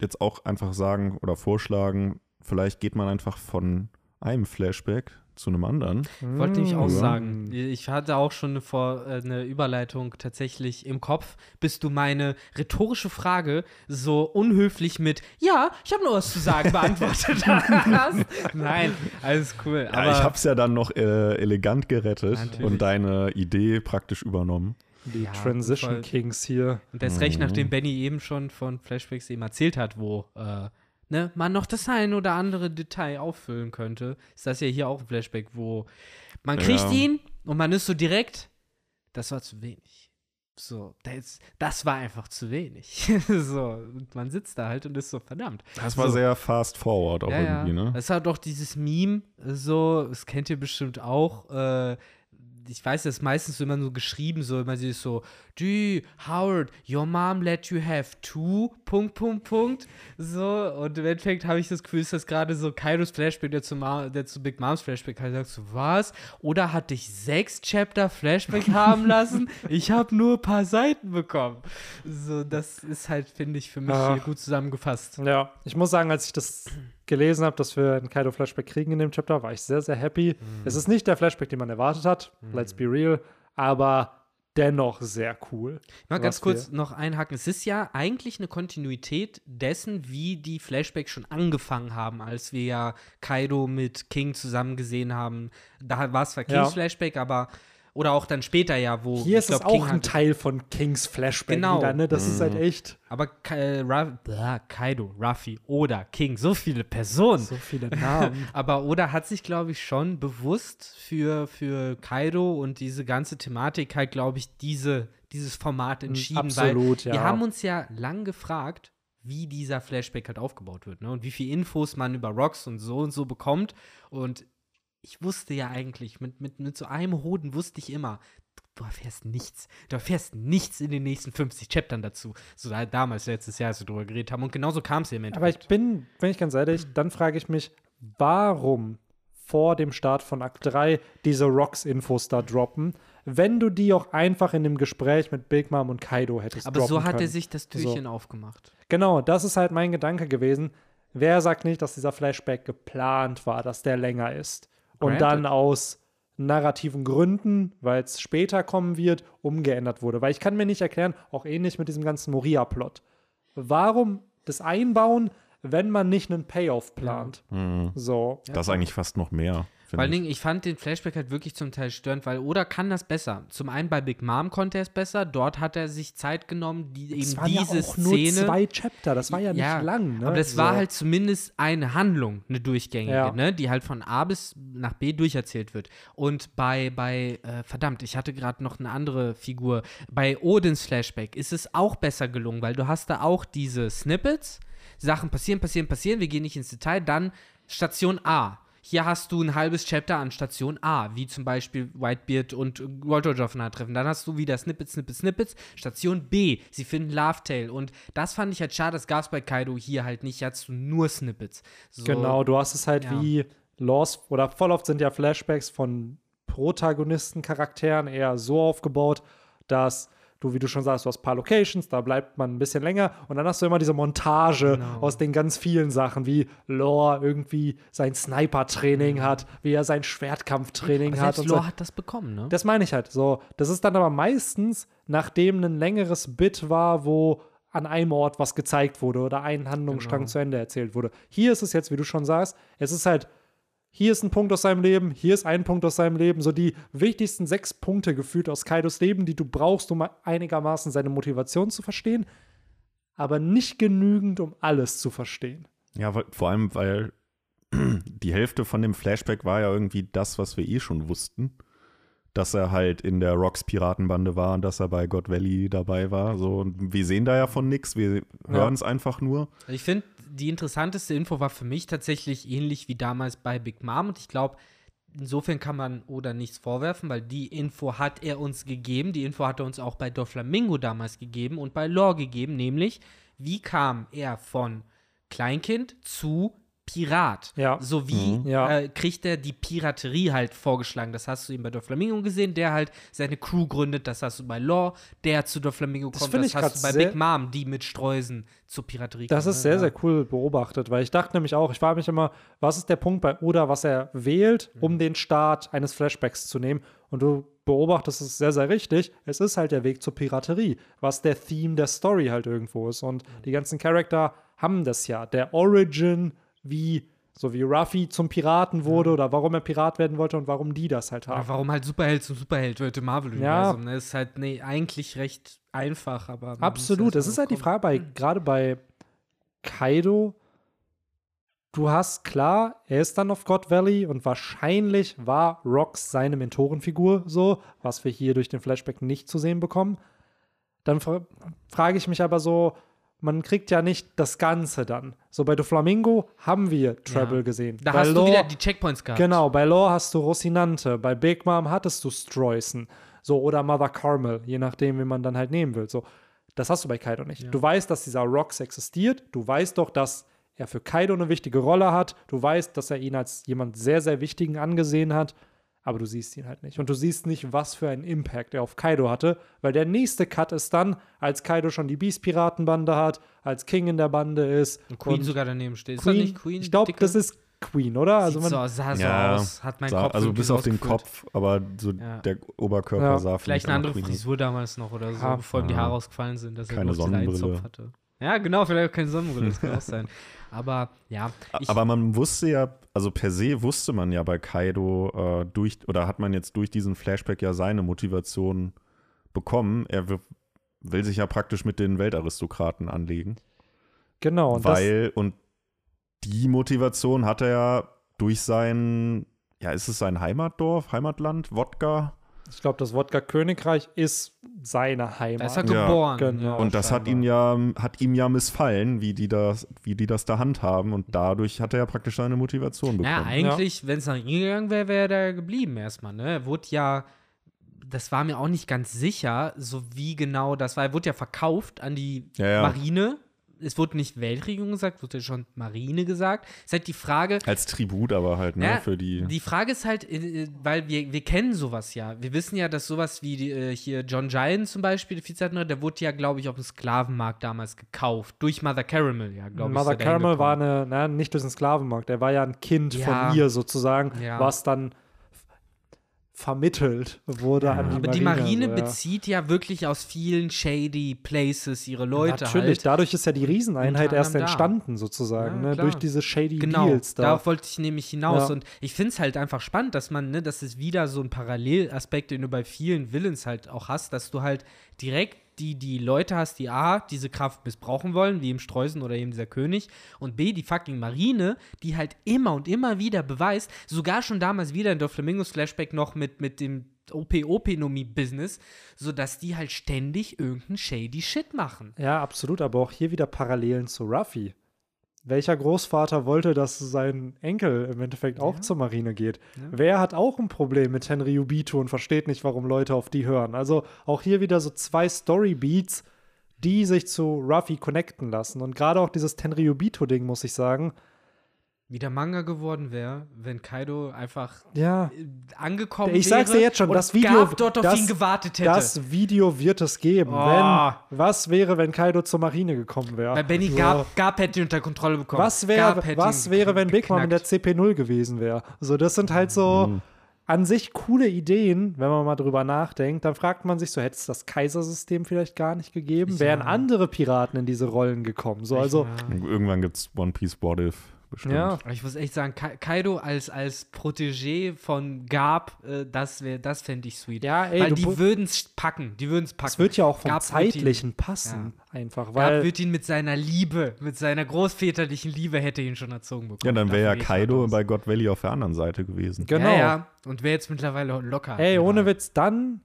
jetzt auch einfach sagen oder vorschlagen, vielleicht geht man einfach von einem Flashback zu einem anderen. Wollte nämlich auch Ja. sagen, ich hatte auch schon eine, Vor äh, eine Überleitung tatsächlich im Kopf, bis du meine rhetorische Frage so unhöflich mit Ja, ich habe nur was zu sagen beantwortet hast. Nein, alles cool. Aber ja, ich hab's ja dann noch äh, elegant gerettet Natürlich. und deine Idee praktisch übernommen. Die Ja, Transition voll. Kings hier. Und recht, Mhm. nachdem Benny eben schon von Flashbacks eben erzählt hat, wo äh, ne, man noch das ein oder andere Detail auffüllen könnte, ist das ja hier auch ein Flashback, wo man kriegt Ja. ihn und man ist so direkt, das war zu wenig. So, das, das war einfach zu wenig. so, und man sitzt da halt und ist so, verdammt. Das war So. sehr fast forward auch Ja, irgendwie, ne? Es hat doch dieses Meme, so, das kennt ihr bestimmt auch. Äh, ich weiß, das ist meistens so immer so geschrieben, so immer sie ist so, Gee, Howard, your mom let you have two, Punkt, Punkt, Punkt. So, und im Endeffekt habe ich das Gefühl, ist das gerade so Kairos Flashback, der zu, Ma der zu Big Moms Flashback halt sagt, so, was? Oder hat dich sechs Chapter Flashback haben lassen? Ich habe nur ein paar Seiten bekommen. So, das ist halt, finde ich, für mich Ah. hier gut zusammengefasst. Ja, ich muss sagen, als ich das gelesen habe, dass wir einen Kaido-Flashback kriegen in dem Chapter, war ich sehr, sehr happy. Es ist nicht der Flashback, den man erwartet hat, let's be real, aber dennoch sehr cool. Mal ganz kurz noch einhaken. Es ist ja eigentlich eine Kontinuität dessen, wie die Flashbacks schon angefangen haben, als wir ja Kaido mit King zusammen gesehen haben. Da war es zwar Ja. Kings Flashback, aber oder auch dann später ja, wo Hier ist es glaub, auch King ein hat- Teil von Kings Flashback Genau. wieder, ne? Das ist halt echt Aber äh, Ra Blah, Kaido, Ruffy, Oda, King, so viele Personen. so viele Namen. Aber Oda hat sich, glaube ich, schon bewusst für, für Kaido und diese ganze Thematik halt, glaube ich, diese, dieses Format entschieden. absolut, weil ja. Wir haben uns ja lang gefragt, wie dieser Flashback halt aufgebaut wird ne? und wie viel Infos man über Rocks und so und so bekommt. Und ich wusste ja eigentlich, mit, mit, mit so einem Hoden wusste ich immer, du erfährst nichts. Du erfährst nichts in den nächsten 50 Chaptern dazu. So da, damals, letztes Jahr, als wir drüber geredet haben. Und genauso kam es im Endeffekt. Aber ich bin, wenn ich ganz ehrlich, dann frage ich mich, warum vor dem Start von Akt 3 diese Rocks-Infos da droppen, wenn du die auch einfach in dem Gespräch mit Big Mom und Kaido hättest Aber so droppen hat können. er sich das Türchen aufgemacht. Genau, das ist halt mein Gedanke gewesen. Wer sagt nicht, dass dieser Flashback geplant war, dass der länger ist? Und dann aus narrativen Gründen, weil es später kommen wird, umgeändert wurde. Weil ich kann mir nicht erklären, auch ähnlich mit diesem ganzen Moria-Plot. Warum das einbauen, wenn man nicht einen Payoff plant? So. Das ist eigentlich fast noch mehr. Vor allen. Dingen, ich fand den Flashback halt wirklich zum Teil störend, weil Oda kann das besser. Zum einen bei Big Mom konnte er es besser, dort hat er sich Zeit genommen, die, eben Es waren diese ja auch nur Szene. zwei Chapter, das war ja nicht lang. Ne? Aber das so. war halt zumindest eine Handlung, eine durchgängige, Ja. ne, die halt von A bis nach B durcherzählt wird. Und bei, bei äh, verdammt, ich hatte gerade noch eine andere Figur. Bei Odins Flashback ist es auch besser gelungen, weil du hast da auch diese Snippets, Sachen passieren, passieren, passieren, wir gehen nicht ins Detail, dann Station A. Hier hast du ein halbes Chapter an Station A, wie zum Beispiel Whitebeard und Walter Joffner treffen. Dann hast du wieder Snippets, Snippets, Snippets. Station B, sie finden Lovetail. Und das fand ich halt schade, das gab es bei Kaido hier halt nicht. Hier hast du nur Snippets. So, Genau, du hast es halt Ja. wie Lost oder voll oft sind ja Flashbacks von Protagonisten-Charakteren eher so aufgebaut, dass du, wie du schon sagst, du hast ein paar Locations, da bleibt man ein bisschen länger und dann hast du immer diese Montage Genau. aus den ganz vielen Sachen, wie Lore irgendwie sein Sniper-Training hat, wie er sein Schwertkampftraining Aber hat selbst und so. Lore hat das bekommen, ne? Das meine ich halt. So, das ist dann aber meistens, nachdem ein längeres Bit war, wo an einem Ort was gezeigt wurde oder ein Handlungsstrang Genau. zu Ende erzählt wurde. Hier ist es jetzt, wie du schon sagst, es ist halt, hier ist ein Punkt aus seinem Leben, hier ist ein Punkt aus seinem Leben, so die wichtigsten sechs Punkte gefühlt aus Kaidos Leben, die du brauchst, um einigermaßen seine Motivation zu verstehen, aber nicht genügend, um alles zu verstehen. Ja, weil, vor allem, weil die Hälfte von dem Flashback war ja irgendwie das, was wir eh schon wussten. Dass er halt in der Rocks Piratenbande war und dass er bei God Valley dabei war. So, und wir sehen da ja von nichts, wir hören es einfach nur. Ich finde, die interessanteste Info war für mich tatsächlich ähnlich wie damals bei Big Mom. Und ich glaube, insofern kann man Oda nichts vorwerfen, weil die Info hat er uns gegeben. Die Info hat er uns auch bei Doflamingo damals gegeben und bei Lore gegeben, nämlich wie kam er von Kleinkind zu Pirat. Ja. So wie Ja. äh, kriegt er die Piraterie halt vorgeschlagen. Das hast du eben bei Doflamingo gesehen, der halt seine Crew gründet. Das hast du bei Lore, der zu Doflamingo Das kommt. finde Das ich hast du bei sehr- Big Mom, die mit Streusen zur Piraterie Das kommt, ist ne? sehr, Ja. sehr cool beobachtet, weil ich dachte nämlich auch, ich frage mich immer, was ist der Punkt bei Oda, was er wählt, Mhm. um den Start eines Flashbacks zu nehmen? Und du beobachtest es sehr, sehr richtig. Es ist halt der Weg zur Piraterie, was der Theme der Story halt irgendwo ist. Und Mhm. die ganzen Charakter haben das ja. Der Origin, wie so wie Ruffy zum Piraten wurde oder warum er Pirat werden wollte und warum die das halt Oder haben. warum halt Superheld zum Superheld wird im Marvel-Universum. Ne? Ist halt nee, eigentlich recht einfach, aber. Absolut. Es mal ist halt die. Frage bei, gerade bei Kaido, du hast klar, er ist dann auf God Valley und wahrscheinlich war Rox seine Mentorenfigur so, was wir hier durch den Flashback nicht zu sehen bekommen. Dann fra frage ich mich aber so, man kriegt ja nicht das Ganze dann. So bei Doflamingo haben wir Treble Ja. gesehen. Da bei hast du Law- wieder die Checkpoints gehabt. Genau, bei Law hast du Rocinante, bei Big Mom hattest du Streusen. So, oder Mother Carmel, je nachdem, wie man dann halt nehmen will. So, das hast du bei Kaido nicht. Du weißt, dass dieser Rox existiert. Du weißt doch, dass er für Kaido eine wichtige Rolle hat. Du weißt, dass er ihn als jemand sehr, sehr wichtigen angesehen hat. Aber du siehst ihn halt nicht. Und du siehst nicht, was für einen Impact er auf Kaido hatte, weil der nächste Cut ist dann, als Kaido schon die Beast-Piratenbande hat, als King in der Bande ist. Und Queen und sogar daneben steht. Ist Queen, das nicht Queen? ich glaube, das ist Queen, oder? Also Sieht man, so, sah so Ja, aus. Hat mein Sah, Kopf also bis auf den. Kopf, aber so Ja. der Oberkörper Ja. sah für Vielleicht eine andere Queen. Frisur damals noch oder so, Ja. bevor ihm die. Haare ausgefallen sind, dass er Keine nur diesen einen Sonnenbrille. Zopf hatte. Ja, genau, vielleicht auch keine Sonnenbrille, das kann auch sein. Aber ja, ich, Aber man wusste ja, also per se wusste man ja bei Kaido äh, durch, oder hat man jetzt durch diesen Flashback ja seine Motivation bekommen. Er will, will sich ja praktisch mit den Weltaristokraten anlegen. genau. Und das, weil, und die Motivation hat er ja durch sein, ja, ist es sein Heimatdorf, Heimatland, Wodka? Ich glaube, das Wodka-Königreich ist seine Heimat. da ist er Ja, geboren. genau. ja, Und das hat ihn ja, hat ihm ja missfallen, wie die das, wie die das da handhaben. Und dadurch hat er ja praktisch seine Motivation bekommen. Ja, eigentlich, wenn es nach ihm gegangen wäre, wäre er da geblieben erstmal, ne? Er wurde ja, das war mir auch nicht ganz sicher, so wie genau das war. Er wurde ja verkauft an die Ja, ja. Marine. Es wurde nicht Weltregierung gesagt, wurde ja schon Marine gesagt. Ist halt die Frage, Als Tribut aber halt, ne, Ja, für die. Die Frage ist halt, äh, äh, weil wir, wir kennen sowas ja. Wir wissen ja, dass sowas wie die, äh, hier John Giant zum Beispiel, der Vizeadmiral, der wurde ja, glaube ich, auf dem Sklavenmarkt damals gekauft. Durch Mother Caramel, ja, glaube ich. Mother er Caramel war eine, na, nicht durch den Sklavenmarkt, er war ja ein Kind Ja. von ihr sozusagen, Ja. was dann vermittelt wurde an die Aber die Marine so, ja. bezieht ja wirklich aus vielen shady Places ihre Leute Natürlich, halt. dadurch ist ja die Rieseneinheit erst anderem da. entstanden sozusagen, Ja, ne? durch diese shady Genau, Deals da. darauf wollte ich nämlich hinaus. Ja. Und ich finde es halt einfach spannend, dass man, ne, das ist wieder so ein Parallelaspekt, den du bei vielen Villains halt auch hast, dass du halt direkt die, die Leute hast, die A, diese Kraft missbrauchen wollen, wie im Streusen oder eben dieser König, und B, die fucking Marine, die halt immer und immer wieder beweist, sogar schon damals wieder in der Flamingos Flashback noch mit, mit dem OP-Opinomie-Business, sodass die halt ständig irgendeinen shady Shit machen. Ja, absolut, aber auch hier wieder Parallelen zu Ruffy. Welcher Großvater wollte, dass sein Enkel im Endeffekt auch zur Marine geht? Wer hat auch ein Problem mit Henry Ubito und versteht nicht, warum Leute auf die hören? Also auch hier wieder so zwei Storybeats, die sich zu Ruffy connecten lassen. Und gerade auch dieses Tenryubito-Ding, muss ich sagen, Wie der Manga geworden wäre, wenn Kaido einfach ja, äh, angekommen Ich sag's dir wäre jetzt schon, und das Video- dort auf das- ihn gewartet hätte. das Video wird es geben. Oh. Wenn, was wäre, wenn Kaido zur Marine gekommen wäre? Weil Benny So. Garp, Garp hätte ihn unter Kontrolle bekommen. Was wäre, hätte was wäre, wenn Big Mom in der geknackt. CP0 gewesen wäre? So, das sind halt so Mhm. an sich coole Ideen, wenn man mal drüber nachdenkt. Dann fragt man sich so, hätte es das Kaisersystem vielleicht gar nicht gegeben? Ja. Wären andere Piraten in diese Rollen gekommen? So, also, Ja. Irgendwann gibt's One Piece What If bestimmt. ja. Ich muss echt sagen, Ka Kaido als, als Protégé von Garp, äh, das, wär- das fände ich sweet. Ja, ey, Weil die würden es packen. Die würden es packen. Es wird ja auch vom Garp wird ihn- Zeitlichen passen, einfach, Garp weil wird ihn mit seiner Liebe, mit seiner großväterlichen Liebe hätte ihn schon erzogen bekommen. Ja, dann wäre ja Kaido aus. bei God Valley auf der anderen Seite gewesen. genau. Ja, ja. Und wäre jetzt mittlerweile locker. Ey, Ja. ohne Witz, dann,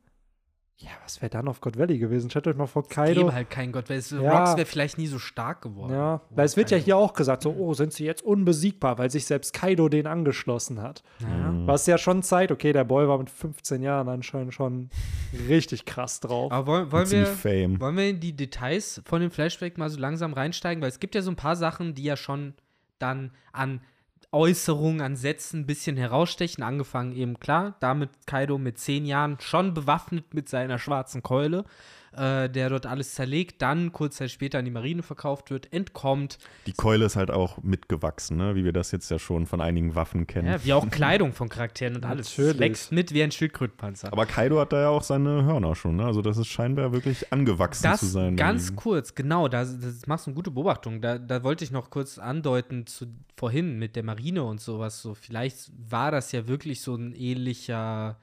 ja, was wäre dann auf God Valley gewesen? Stellt euch mal vor, Es Kaido. gäbe halt kein Gott, weil es, Ja. Rocks wäre vielleicht nie so stark geworden. Ja, Oh, weil es wird ja Kaido. hier auch gesagt, so, oh, sind sie jetzt unbesiegbar, weil sich selbst Kaido den angeschlossen hat. Ja. Was ja schon zeigt, okay, der Boy war mit 15 Jahren anscheinend schon richtig krass drauf. Aber wollen, wollen, wir, Fame. wollen wir in die Details von dem Flashback mal so langsam reinsteigen? Weil es gibt ja so ein paar Sachen, die ja schon dann an Äußerungen, an Sätzen ein bisschen herausstechen. Angefangen eben, klar, damit Kaido mit zehn Jahren schon bewaffnet mit seiner schwarzen Keule, äh, der dort alles zerlegt, dann kurz Zeit später an die Marine verkauft wird, entkommt. Die Keule ist halt auch mitgewachsen, ne? wie wir das jetzt ja schon von einigen Waffen kennen. Ja, wie auch Kleidung von Charakteren und alles. Natürlich. Wächst mit wie ein Schildkrötenpanzer. Aber Kaido hat da ja auch seine Hörner schon, ne? Also das ist scheinbar wirklich angewachsen Das zu sein. ganz ihm. kurz, genau, da das machst du eine gute Beobachtung. Da, da wollte ich noch kurz andeuten zu vorhin mit der Marine und sowas. So, vielleicht war das ja wirklich so ein ähnlicher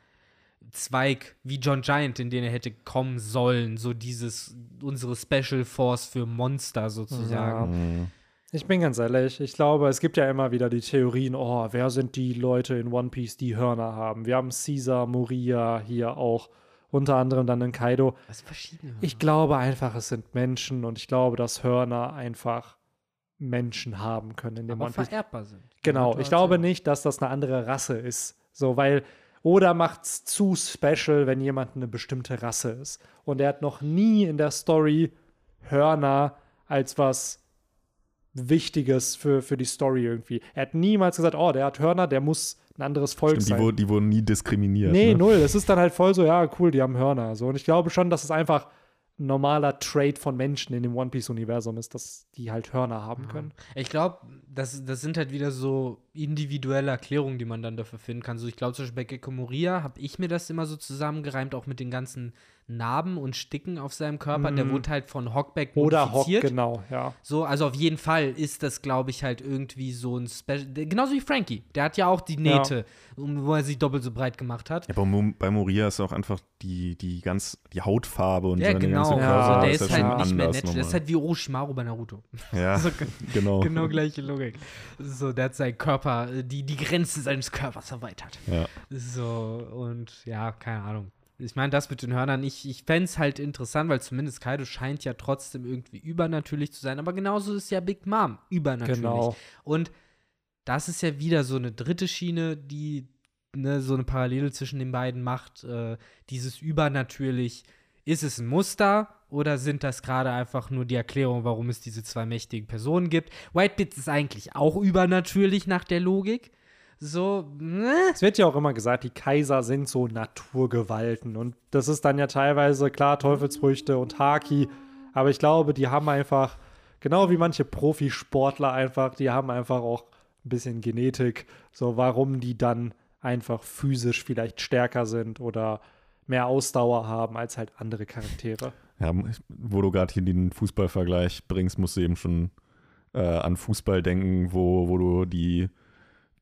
Zweig wie John Giant, in den er hätte kommen sollen. So dieses, unsere Special Force für Monster sozusagen. Mhm. Ich bin ganz ehrlich, ich glaube, es gibt ja immer wieder die Theorien, oh, wer sind die Leute in One Piece, die Hörner haben? Wir haben Caesar, Moria hier auch, unter anderem dann in Kaido. Sind verschiedene. Ich glaube einfach, es sind Menschen und ich glaube, dass Hörner einfach Menschen haben können in dem aber One Piece. vererbbar sind. Genau, ich glaube nicht, dass das eine andere Rasse ist. So, weil, oder macht's zu special, wenn jemand eine bestimmte Rasse ist. Und er hat noch nie in der Story Hörner als was Wichtiges für, für die Story irgendwie. Er hat niemals gesagt, oh, der hat Hörner, der muss ein anderes Volk Stimmt, die, sein. wurden, die wurden nie diskriminiert. nee, ne? null. Es ist dann halt voll so, ja, cool, die haben Hörner. So. Und ich glaube schon, dass es einfach ein normaler Trade von Menschen in dem One Piece-Universum ist, dass die halt Hörner haben können. Ich glaube, das, das sind halt wieder so individuelle Erklärungen, die man dann dafür finden kann. So, ich glaube, zum Beispiel bei Gecko Moria habe ich mir das immer so zusammengereimt, auch mit den ganzen Narben und Sticken auf seinem Körper. Der wurde halt von Hockback Oder Hock, modifiziert. genau, ja. So, also auf jeden Fall ist das, glaube ich, halt irgendwie so ein Special. Genauso wie Frankie. Der hat ja auch die Nähte, um- wo er sich doppelt so breit gemacht hat. Ja, bei, bei Moria ist auch einfach die, die ganz, die Hautfarbe und Ja, seine genau. ganze Ja, also Körper der ist ist ja halt nicht mehr nett. Das ist halt wie Orochimaru bei Naruto. Ja, So, genau. genau gleiche Logik. So, der hat seinen Körper, äh, die, die Grenzen seines Körpers erweitert. Ja. So, und ja, keine Ahnung. Ich meine, das mit den Hörnern, ich, ich fände es halt interessant, weil zumindest Kaido scheint ja trotzdem irgendwie übernatürlich zu sein. Aber genauso ist ja Big Mom übernatürlich. Genau. Und das ist ja wieder so eine dritte Schiene, die ne, so eine Parallele zwischen den beiden macht. Äh, dieses übernatürlich, ist es ein Muster oder sind das gerade einfach nur die Erklärung, warum es diese zwei mächtigen Personen gibt? Whitebeard ist eigentlich auch übernatürlich nach der Logik. So, ne? Es wird ja auch immer gesagt, die Kaiser sind so Naturgewalten. Und das ist dann ja teilweise, klar, Teufelsfrüchte und Haki. Aber ich glaube, die haben einfach, genau wie manche Profisportler einfach, die haben einfach auch ein bisschen Genetik. So, warum die dann einfach physisch vielleicht stärker sind oder mehr Ausdauer haben als halt andere Charaktere. Ja, wo du gerade hier den Fußballvergleich bringst, musst du eben schon äh, an Fußball denken, wo, wo du die,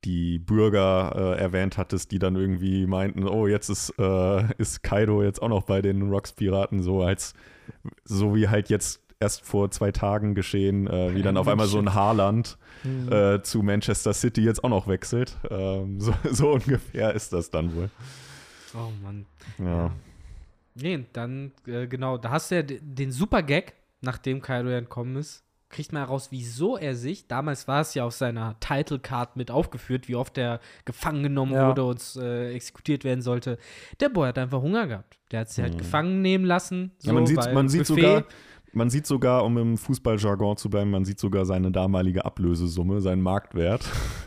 die Bürger äh, erwähnt hattest, die dann irgendwie meinten, oh, jetzt ist, äh, ist Kaido jetzt auch noch bei den Rocks-Piraten, so als so wie halt jetzt erst vor zwei Tagen geschehen, äh, wie dann auf einmal so ein Haarland äh, zu Manchester City jetzt auch noch wechselt. Ähm, so, so ungefähr ist das dann wohl. Oh Mann. Ja. Nee, dann, äh, genau, da hast du ja den Super-Gag, nachdem Kaido ja entkommen ist. Kriegt man heraus, wieso er sich, damals war es ja auf seiner Title-Card mit aufgeführt, wie oft er gefangen genommen Ja. wurde und äh, exekutiert werden sollte. Der Boy hat einfach Hunger gehabt. Der hat sich halt gefangen nehmen lassen. So, Mhm. ja, man sieht, man sieht sogar, man sieht sogar, um im Fußballjargon zu bleiben, man sieht sogar seine damalige Ablösesumme, seinen Marktwert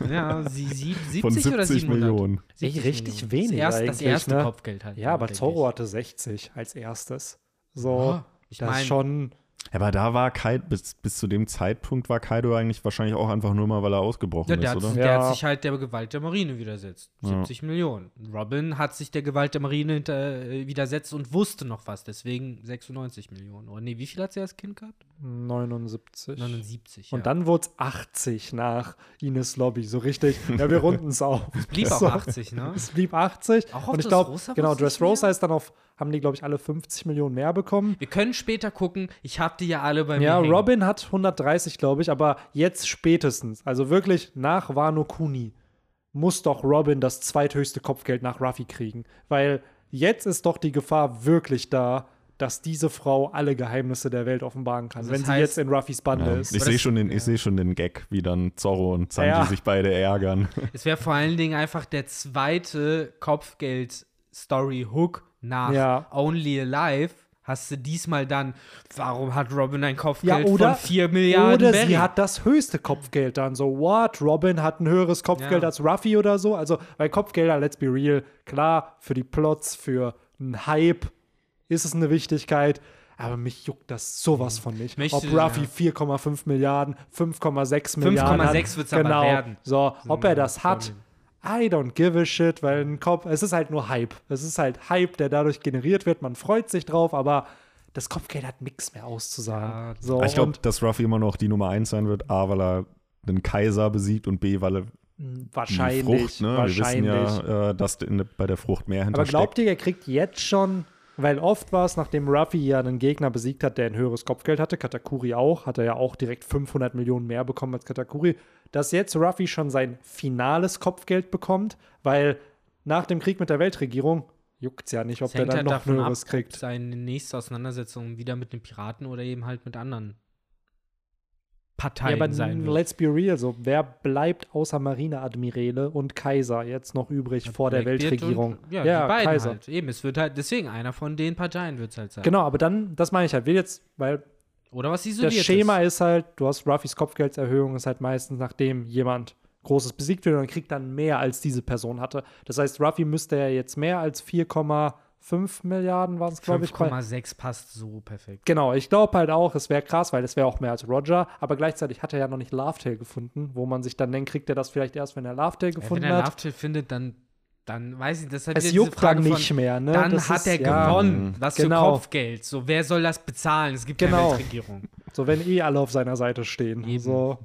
Ja, sie, sie, 70 von oder 70 700? Millionen. 70 Richtig Millionen. wenig Das erste, das erste ne? Kopfgeld halt. Ja, aber Zorro hatte 60 als erstes. So, Ja, ich das ist mein- schon. Aber da war Kaido, bis, bis zu dem Zeitpunkt war Kaido eigentlich wahrscheinlich auch einfach nur mal, weil er ausgebrochen Ja, der, ist, hat, oder? der Ja. hat sich halt der Gewalt der Marine widersetzt. 70 Millionen. Robin hat sich der Gewalt der Marine hinter, äh, widersetzt und wusste noch was. Deswegen 96 Millionen. Oder nee, wie viel hat sie als Kind gehabt? 79. 79. Und ja. dann wurde es 80 nach Ines Lobby, so richtig. Ja, wir runden es auf. blieb auch so. 80, ne? Es blieb 80. Auch auf und ich glaube, Dressrosa genau, Dressrosa ist dann auf, haben die, glaube ich, alle 50 Millionen mehr bekommen. Wir können später gucken. Ich hab die ja alle bei mir. Ja. Robin hat 130, glaube ich, aber jetzt spätestens, also wirklich nach Wano Kuni, muss doch Robin das zweithöchste Kopfgeld nach Ruffy kriegen. Weil jetzt ist doch die Gefahr wirklich da, dass diese Frau alle Geheimnisse der Welt offenbaren kann, Also wenn das sie heißt- jetzt in Ruffys Bande Ja. ist. Ich sehe schon, den- ich seh schon den Gag, wie dann Zorro und Sanji Ja. sich beide ärgern. Es wäre vor allen Dingen einfach der zweite Kopfgeld-Story-Hook nach Ja. Only Alive. Hast du diesmal dann, warum hat Robin ein Ja, Kopfgeld oder, von 4 Milliarden oder Berry? sie hat das höchste Kopfgeld dann. So, what? Robin hat ein höheres Kopfgeld Ja. als Ruffy oder so. Also, weil Kopfgelder, let's be real, klar, für die Plots, für einen Hype ist es eine Wichtigkeit. Aber mich juckt das sowas von nicht. Möchte- ob Ruffy ja. 4,5 Milliarden, 5,6 Milliarden. 5,6 hat. wird's aber genau. werden. So, ob er das hat, Problem. I don't give a shit, weil ein Kopf, es ist halt nur Hype. Es ist halt Hype, der dadurch generiert wird. Man freut sich drauf, aber das Kopfgeld hat nichts mehr auszusagen. So, ich glaube, dass Ruffy immer noch die Nummer 1 sein wird. A, weil er den Kaiser besiegt und B, weil er die wahrscheinlich, Frucht, ne? Wir wissen wahrscheinlich. ja, äh, dass in, bei der Frucht mehr aber hintersteckt. glaubt ihr, er kriegt jetzt schon, weil oft war es, nachdem Ruffy ja einen Gegner besiegt hat, der ein höheres Kopfgeld hatte, Katakuri auch, hat er ja auch direkt 500 Millionen mehr bekommen als Katakuri, dass jetzt Ruffy schon sein finales Kopfgeld bekommt, weil nach dem Krieg mit der Weltregierung juckt es ja nicht, ob der hängt dann halt noch ab, höheres ob kriegt. seine nächste Auseinandersetzung wieder mit den Piraten oder eben halt mit anderen Ja, Parteien aber sein wird. let's be real, so wer bleibt außer Marineadmirale und Kaiser jetzt noch übrig vor der Weltregierung? Und, ja, die beiden halt. Eben, es wird halt, deswegen einer von den Parteien wird es halt sein. Genau, aber dann, das meine ich halt, will jetzt, weil Oder was Das isoliert Schema ist. ist halt, du hast Ruffys Kopfgeldserhöhung, ist halt meistens nachdem jemand Großes besiegt wird und kriegt dann mehr als diese Person hatte. Das heißt, Ruffy müsste ja jetzt mehr als 4,5 Milliarden waren es, glaube ich. bei- 5,6 passt so perfekt. Genau, ich glaube halt auch, es wäre krass, weil es wäre auch mehr als Roger, aber gleichzeitig hat er ja noch nicht Lovetail gefunden, wo man sich dann denkt, kriegt er das vielleicht erst, wenn er Lovetail Ja, wenn gefunden er hat. Lovetail findet, dann, dann weiß ich, das ist halt Es juckt dann Frage von, nicht mehr, ne? Dann Das hat ist- er ja. gewonnen. Was Genau. für Kopfgeld. So, wer soll das bezahlen? Es gibt Genau. keine Weltregierung. So, wenn eh alle auf seiner Seite stehen. Eben. So,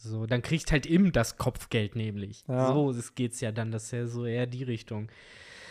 So, dann kriegt halt ihm das Kopfgeld nämlich. Ja. So das geht's ja dann, das ist ja so eher die Richtung.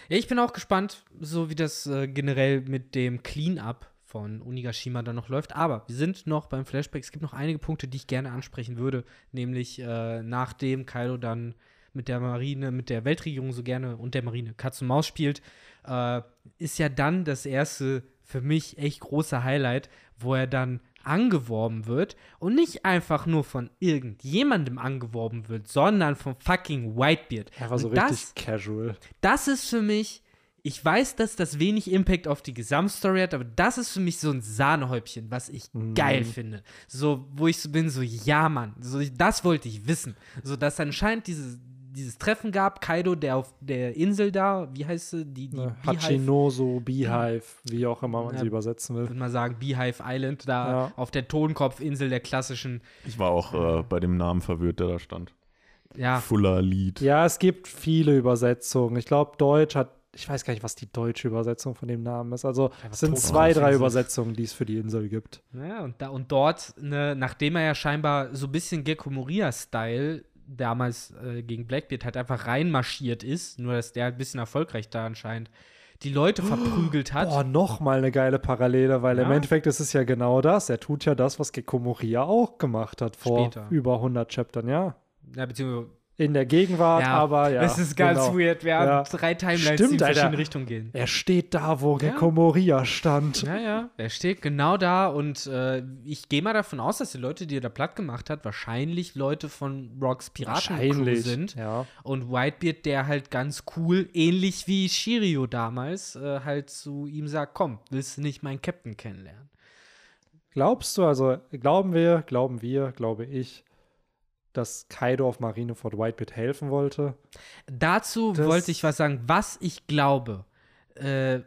Ja, ich bin auch gespannt, so wie das äh, generell mit dem Clean-Up von Unigashima dann noch läuft. Aber wir sind noch beim Flashback. Es gibt noch einige Punkte, die ich gerne ansprechen würde. Nämlich äh, nachdem Kaido dann mit der Marine, mit der Weltregierung so gerne und der Marine Katz und Maus spielt, äh, ist ja dann das erste für mich echt große Highlight, wo er dann angeworben wird und nicht einfach nur von irgendjemandem angeworben wird, sondern von fucking Whitebeard. er war so Und richtig das, casual. das ist für mich, ich weiß, dass das wenig Impact auf die Gesamtstory hat, aber das ist für mich so ein Sahnehäubchen, was ich Mhm. geil finde. So, wo ich so bin, so, ja, Mann, so, das wollte ich wissen. So, dass anscheinend dieses, dieses Treffen gab, Kaido, der auf der Insel da, wie heißt sie, die, die Ne? Beehive- Hachinoso, Beehive, wie auch immer man Ja. sie übersetzen will. würde man sagen, Beehive Island, da Ja. auf der Tonkopfinsel der klassischen, Ich war auch äh, bei dem Namen verwirrt, der da stand. ja, Fuller Lied. Ja, es gibt viele Übersetzungen. Ich glaube, Deutsch hat, ich weiß gar nicht, was die deutsche Übersetzung von dem Namen ist. Also es sind zwei, drei Übersetzungen, die es für die Insel gibt. Ja, und, da, und dort, ne, nachdem er ja scheinbar so ein bisschen Gekko Moria-Style damals äh, gegen Blackbeard halt einfach reinmarschiert ist, nur dass der ein bisschen erfolgreich da anscheinend die Leute verprügelt hat. Boah, nochmal eine geile Parallele, weil im Ja. Endeffekt ist es ja genau das. Er tut ja das, was Gekko Moria auch gemacht hat vor Später. über 100 Chaptern, ja. Ja, beziehungsweise, In der Gegenwart, ja, aber ja. es ist ganz genau. weird. Wir haben Ja. drei Timelines, die Stimmt, in Alter. verschiedene Richtungen gehen. Er steht da, wo Gekko Moria stand. Ja, ja, er steht genau da und äh, ich gehe mal davon aus, dass die Leute, die er da platt gemacht hat, wahrscheinlich Leute von Rocks Wahrscheinlich. sind. Ja. Und Whitebeard, der halt ganz cool, ähnlich wie Shirio damals, äh, halt zu ihm sagt, komm, willst du nicht meinen Captain kennenlernen? Glaubst du, also glauben wir, glauben wir, glaube ich, dass Kaido auf Marineford Whitebeard helfen wollte? Dazu Das- wollte ich was sagen, was ich glaube. Äh,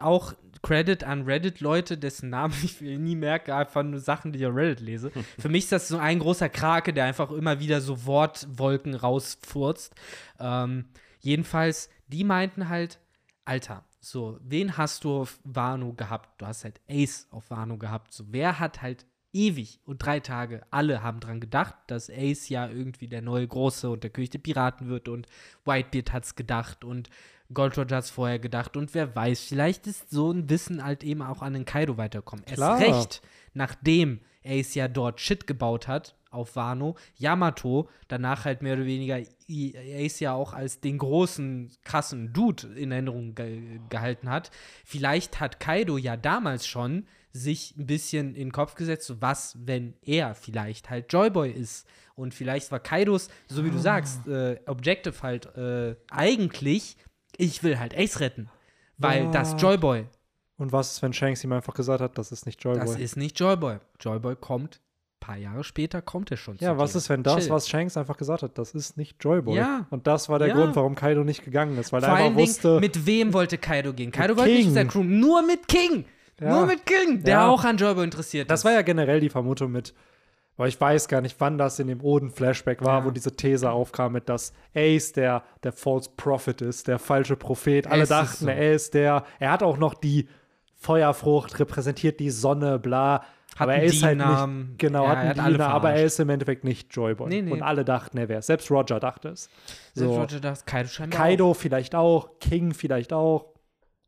auch Credit an Reddit-Leute, dessen Namen ich nie merke, einfach nur Sachen, die ich auf Reddit lese. Für mich ist das so ein großer Krake, der einfach immer wieder so Wortwolken rausfurzt. Ähm, jedenfalls, die meinten halt, Alter, so, wen hast du auf Wano gehabt? Du hast halt Ace auf Wano gehabt. So, wer hat halt ewig und drei Tage, alle haben dran gedacht, dass Ace ja irgendwie der neue Große und der König der Piraten wird und Whitebeard hat's gedacht und Gold Roger hat's vorher gedacht und wer weiß, vielleicht ist so ein Wissen halt eben auch an den Kaido weiterkommen. Klar. Erst recht, nachdem Ace ja dort Shit gebaut hat auf Wano, Yamato danach halt mehr oder weniger Ace ja auch als den großen, krassen Dude in Erinnerung ge gehalten hat. Vielleicht hat Kaido ja damals schon sich ein bisschen in den Kopf gesetzt, so was, wenn er vielleicht halt Joyboy ist. Und vielleicht war Kaidos, so wie du sagst, äh, Objective halt äh, eigentlich, ich will halt Ace retten. Weil Ja. das Joyboy, Und was ist, wenn Shanks ihm einfach gesagt hat, das ist nicht Joyboy? das ist nicht Joyboy. Joyboy kommt, ein paar Jahre später kommt er schon ja, was dir. ist, wenn das, Chill. was Shanks einfach gesagt hat, das ist nicht Joyboy? Ja. Und das war der Ja. Grund, warum Kaido nicht gegangen ist, weil Vor er einfach Dingen, wusste, mit wem wollte Kaido gehen? Kaido wollte nicht mit King. seiner Crew, nur mit King. Ja. Nur mit King, der Ja. auch an Joyboy interessiert das ist. war ja generell die Vermutung mit, aber ich weiß gar nicht, wann das in dem Oden-Flashback war, Ja. wo diese These aufkam mit, dass Ace der, der False Prophet ist, der falsche Prophet. Alle Es ist dachten, so. er ist der, er hat auch noch die Feuerfrucht, repräsentiert die Sonne, bla. aber er ist halt nicht, genau, Ja, hat einen Diener, aber er ist im Endeffekt nicht Joyboy. Nee, nee. Und alle dachten, er wäre es. Selbst Roger dachte es. Selbst So. Roger dachte, Kaido scheinbar Kaido vielleicht auch, King vielleicht auch.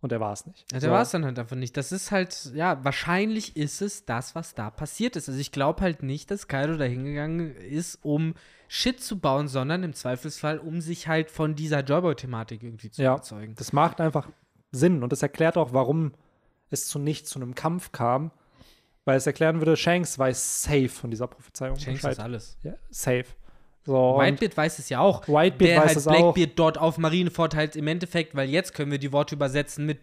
Und er war es nicht. Ja, der So. war es dann halt einfach nicht. Das ist halt, ja, wahrscheinlich ist es das, was da passiert ist. Also ich glaube halt nicht, dass Kaido da hingegangen ist, um Shit zu bauen, sondern im Zweifelsfall, um sich halt von dieser Joyboy-Thematik irgendwie zu Ja. überzeugen. Das macht einfach Sinn und das erklärt auch, warum es zu nichts zu einem Kampf kam. Weil es erklären würde, Shanks weiß safe von dieser Prophezeiung Shanks Bescheid. ist alles. Ja, safe. So, Whitebeard weiß es ja auch. Whitebeard der weiß halt es Blackbeard auch. dort auf Marineford halt im Endeffekt, weil jetzt können wir die Worte übersetzen mit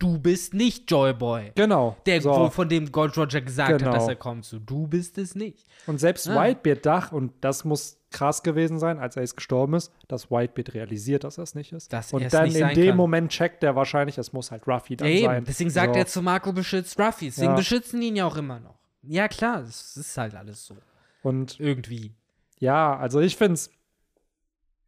du bist nicht Joyboy. Genau. Der, so. wo, von dem Gold Roger gesagt Genau. hat, dass er kommt. So, du bist es nicht. Und selbst Ah. Whitebeard dachte, und das muss krass gewesen sein, als er jetzt gestorben ist, dass Whitebeard realisiert, dass er es nicht ist. Dass und dann in dem kann. Moment checkt er wahrscheinlich, es muss halt Ruffy dann eben. sein. Deswegen sagt so. er zu Marco, beschützt Ruffy. Deswegen Ja. beschützen die ihn ja auch immer noch. Ja, klar, es ist halt alles so. Und Irgendwie. Ja, also ich finde es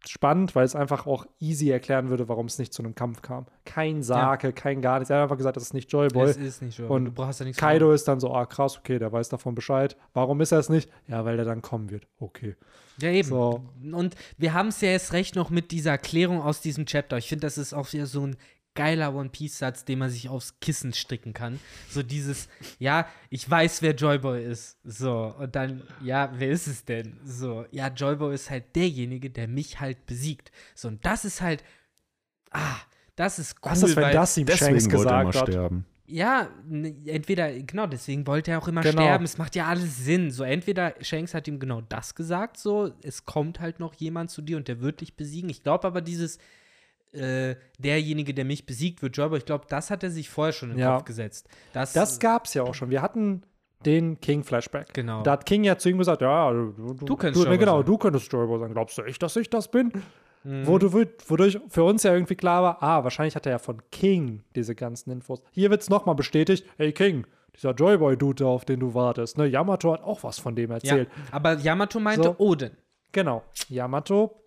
spannend, weil es einfach auch easy erklären würde, warum es nicht zu einem Kampf kam. Kein Sake, kein gar nichts. Er hat einfach gesagt, das ist nicht Joyboy. Es ist nicht so. Und du brauchst ja nichts Kaido ist dann so, ah krass, okay, der weiß davon Bescheid. Warum ist er es nicht? Ja, weil der dann kommen wird. Okay. Ja, eben. So. Und wir haben es ja jetzt recht noch mit dieser Erklärung aus diesem Chapter. Ich finde, das ist auch wieder so ein geiler One Piece-Satz, den man sich aufs Kissen stricken kann. So dieses, ja, ich weiß, wer Joyboy ist. So, und dann, ja, wer ist es denn? So, ja, Joyboy ist halt derjenige, der mich halt besiegt. So, und das ist halt, ah, das ist cool. Was ist, wenn weil, das ihm Shanks gesagt hat? sterben. Ja, entweder, genau, deswegen wollte er auch immer Genau. sterben. Es macht ja alles Sinn. So, entweder Shanks hat ihm genau das gesagt, so, es kommt halt noch jemand zu dir und der wird dich besiegen. Ich glaube aber, dieses, äh, derjenige, der mich besiegt, wird Joyboy, ich glaube, das hat er sich vorher schon in den Ja. Kopf gesetzt. Das, Das gab's ja auch schon. Wir hatten den King-Flashback. Genau. Da hat King ja zu ihm gesagt, ja, du, du, Du könntest du, Joyboy Genau, sein. du könntest Joyboy sein. Glaubst du echt, dass ich das bin? Mhm. Wo du, wodurch für uns ja irgendwie klar war, ah, wahrscheinlich hat er ja von King diese ganzen Infos. Hier wird's nochmal bestätigt, hey King, dieser Joyboy-Dude, auf den du wartest, ne, Yamato hat auch was von dem ja, erzählt. aber Yamato meinte So. Odin. Genau. Yamato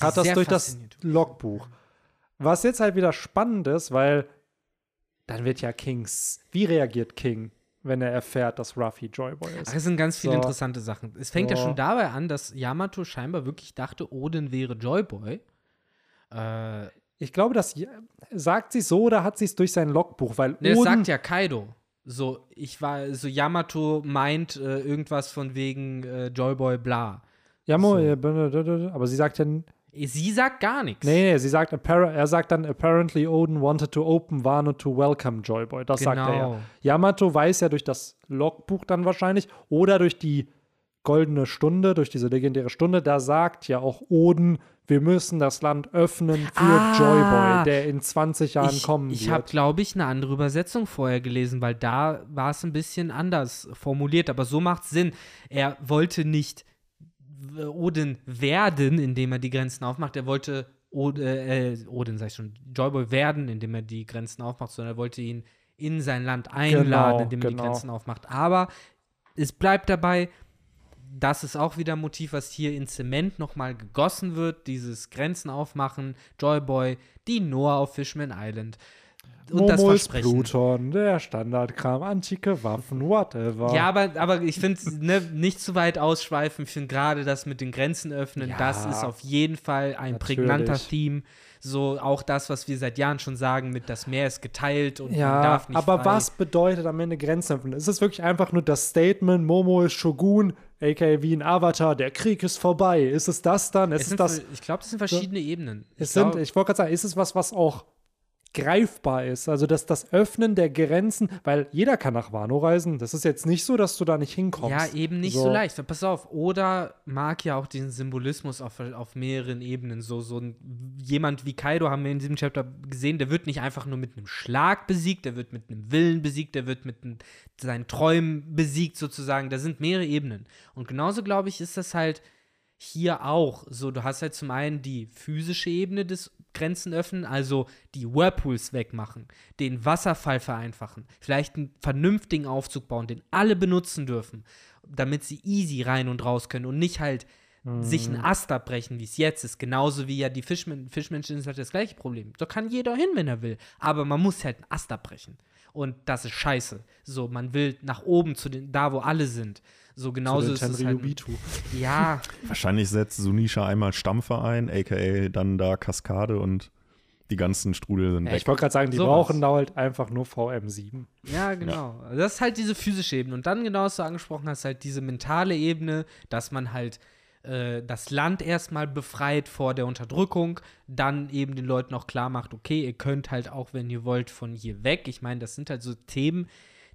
hat das durch das. Logbuch. Was jetzt halt wieder spannend ist, weil dann wird ja Kings. Wie reagiert King, wenn er erfährt, dass Ruffy Joyboy Ach, ist? es sind ganz viele So. interessante Sachen. Es fängt ja So. schon dabei an, dass Yamato scheinbar wirklich dachte, Odin wäre Joyboy. Äh, Ich glaube, das sagt sie so oder hat sie es durch sein Logbuch, weil Ne, das Oden, sagt ja Kaido. So, ich war, so Yamato meint äh, irgendwas von wegen äh, Joyboy bla. Yamo, so. aber sie sagt ja, Sie sagt gar nichts. nee, sie sagt, er sagt dann, apparently Odin wanted to open Wano to welcome Joyboy. Das sagt er ja. Genau. Yamato weiß ja durch das Logbuch dann wahrscheinlich oder durch die goldene Stunde, durch diese legendäre Stunde, da sagt ja auch Oden, wir müssen das Land öffnen für Ah. Joyboy, der in 20 Jahren Ich, kommen ich wird. habe, glaube ich, eine andere Übersetzung vorher gelesen, weil da war es ein bisschen anders formuliert. Aber so macht Sinn. Er wollte nicht Odin werden, indem er die Grenzen aufmacht. Er wollte Od äh, äh, Odin, sag ich schon, Joyboy werden, indem er die Grenzen aufmacht, sondern er wollte ihn in sein Land einladen, Genau, indem er die genau. Grenzen aufmacht. Aber es bleibt dabei, das ist auch wieder ein Motiv, was hier in Zement nochmal gegossen wird. Dieses Grenzen aufmachen, Joyboy, die Noah auf Fishman Island. Und das Momols Versprechen. Pluton, der Standardkram, antike Waffen, whatever. Ja, aber, aber ich finde, ne, nicht zu weit ausschweifen. Ich finde gerade das mit den Grenzen öffnen, Ja, das ist auf jeden Fall ein natürlich. prägnanter Theme. So auch das, was wir seit Jahren schon sagen, mit das Meer ist geteilt und man Ja, darf nicht aber frei. was bedeutet am Ende Grenzen öffnen? Ist es wirklich einfach nur das Statement, Momo ist Shogun, aka wie ein Avatar, der Krieg ist vorbei? Ist es das dann? Ist Es es sind, das? ich glaube, das sind verschiedene Ebenen. Es ich sind, glaub, ich wollte gerade sagen, ist es was, was auch greifbar ist? Also, dass das Öffnen der Grenzen, weil jeder kann nach Wano reisen. Das ist jetzt nicht so, dass du da nicht hinkommst. Ja, eben nicht so, leicht. So, Pass auf. Oder mag ja auch diesen Symbolismus auf, auf mehreren Ebenen. So, so ein, jemand wie Kaido haben wir in diesem Chapter gesehen, der wird nicht einfach nur mit einem Schlag besiegt, der wird mit einem Willen besiegt, der wird mit einem, seinen Träumen besiegt sozusagen. Da sind mehrere Ebenen. Und genauso, glaube ich, ist das halt hier auch so. Du hast halt zum einen die physische Ebene des Grenzen öffnen, also die Whirlpools wegmachen, den Wasserfall vereinfachen, vielleicht einen vernünftigen Aufzug bauen, den alle benutzen dürfen, damit sie easy rein und raus können und nicht halt sich einen Ast abbrechen, wie es jetzt ist. Genauso wie ja die Fischmen Fischmenschen ist halt das gleiche Problem. Da kann jeder hin, wenn er will. Aber man muss halt einen Ast abbrechen. Und das ist scheiße. So, man will nach oben zu den, da wo alle sind. So genauso ist es halt. Ja, Wahrscheinlich setzt Sunisha einmal Stampfer ein, aka dann da Kaskade und die ganzen Strudel sind Ja, weg. ich wollte gerade sagen, die Sowas. brauchen da halt einfach nur VM7. Ja, genau. Also Das ist halt diese physische Ebene. Und dann, genau was du angesprochen hast, halt diese mentale Ebene, dass man halt äh, das Land erstmal befreit vor der Unterdrückung, dann eben den Leuten auch klar macht, okay, ihr könnt halt auch, wenn ihr wollt, von hier weg. Ich meine, das sind halt so Themen,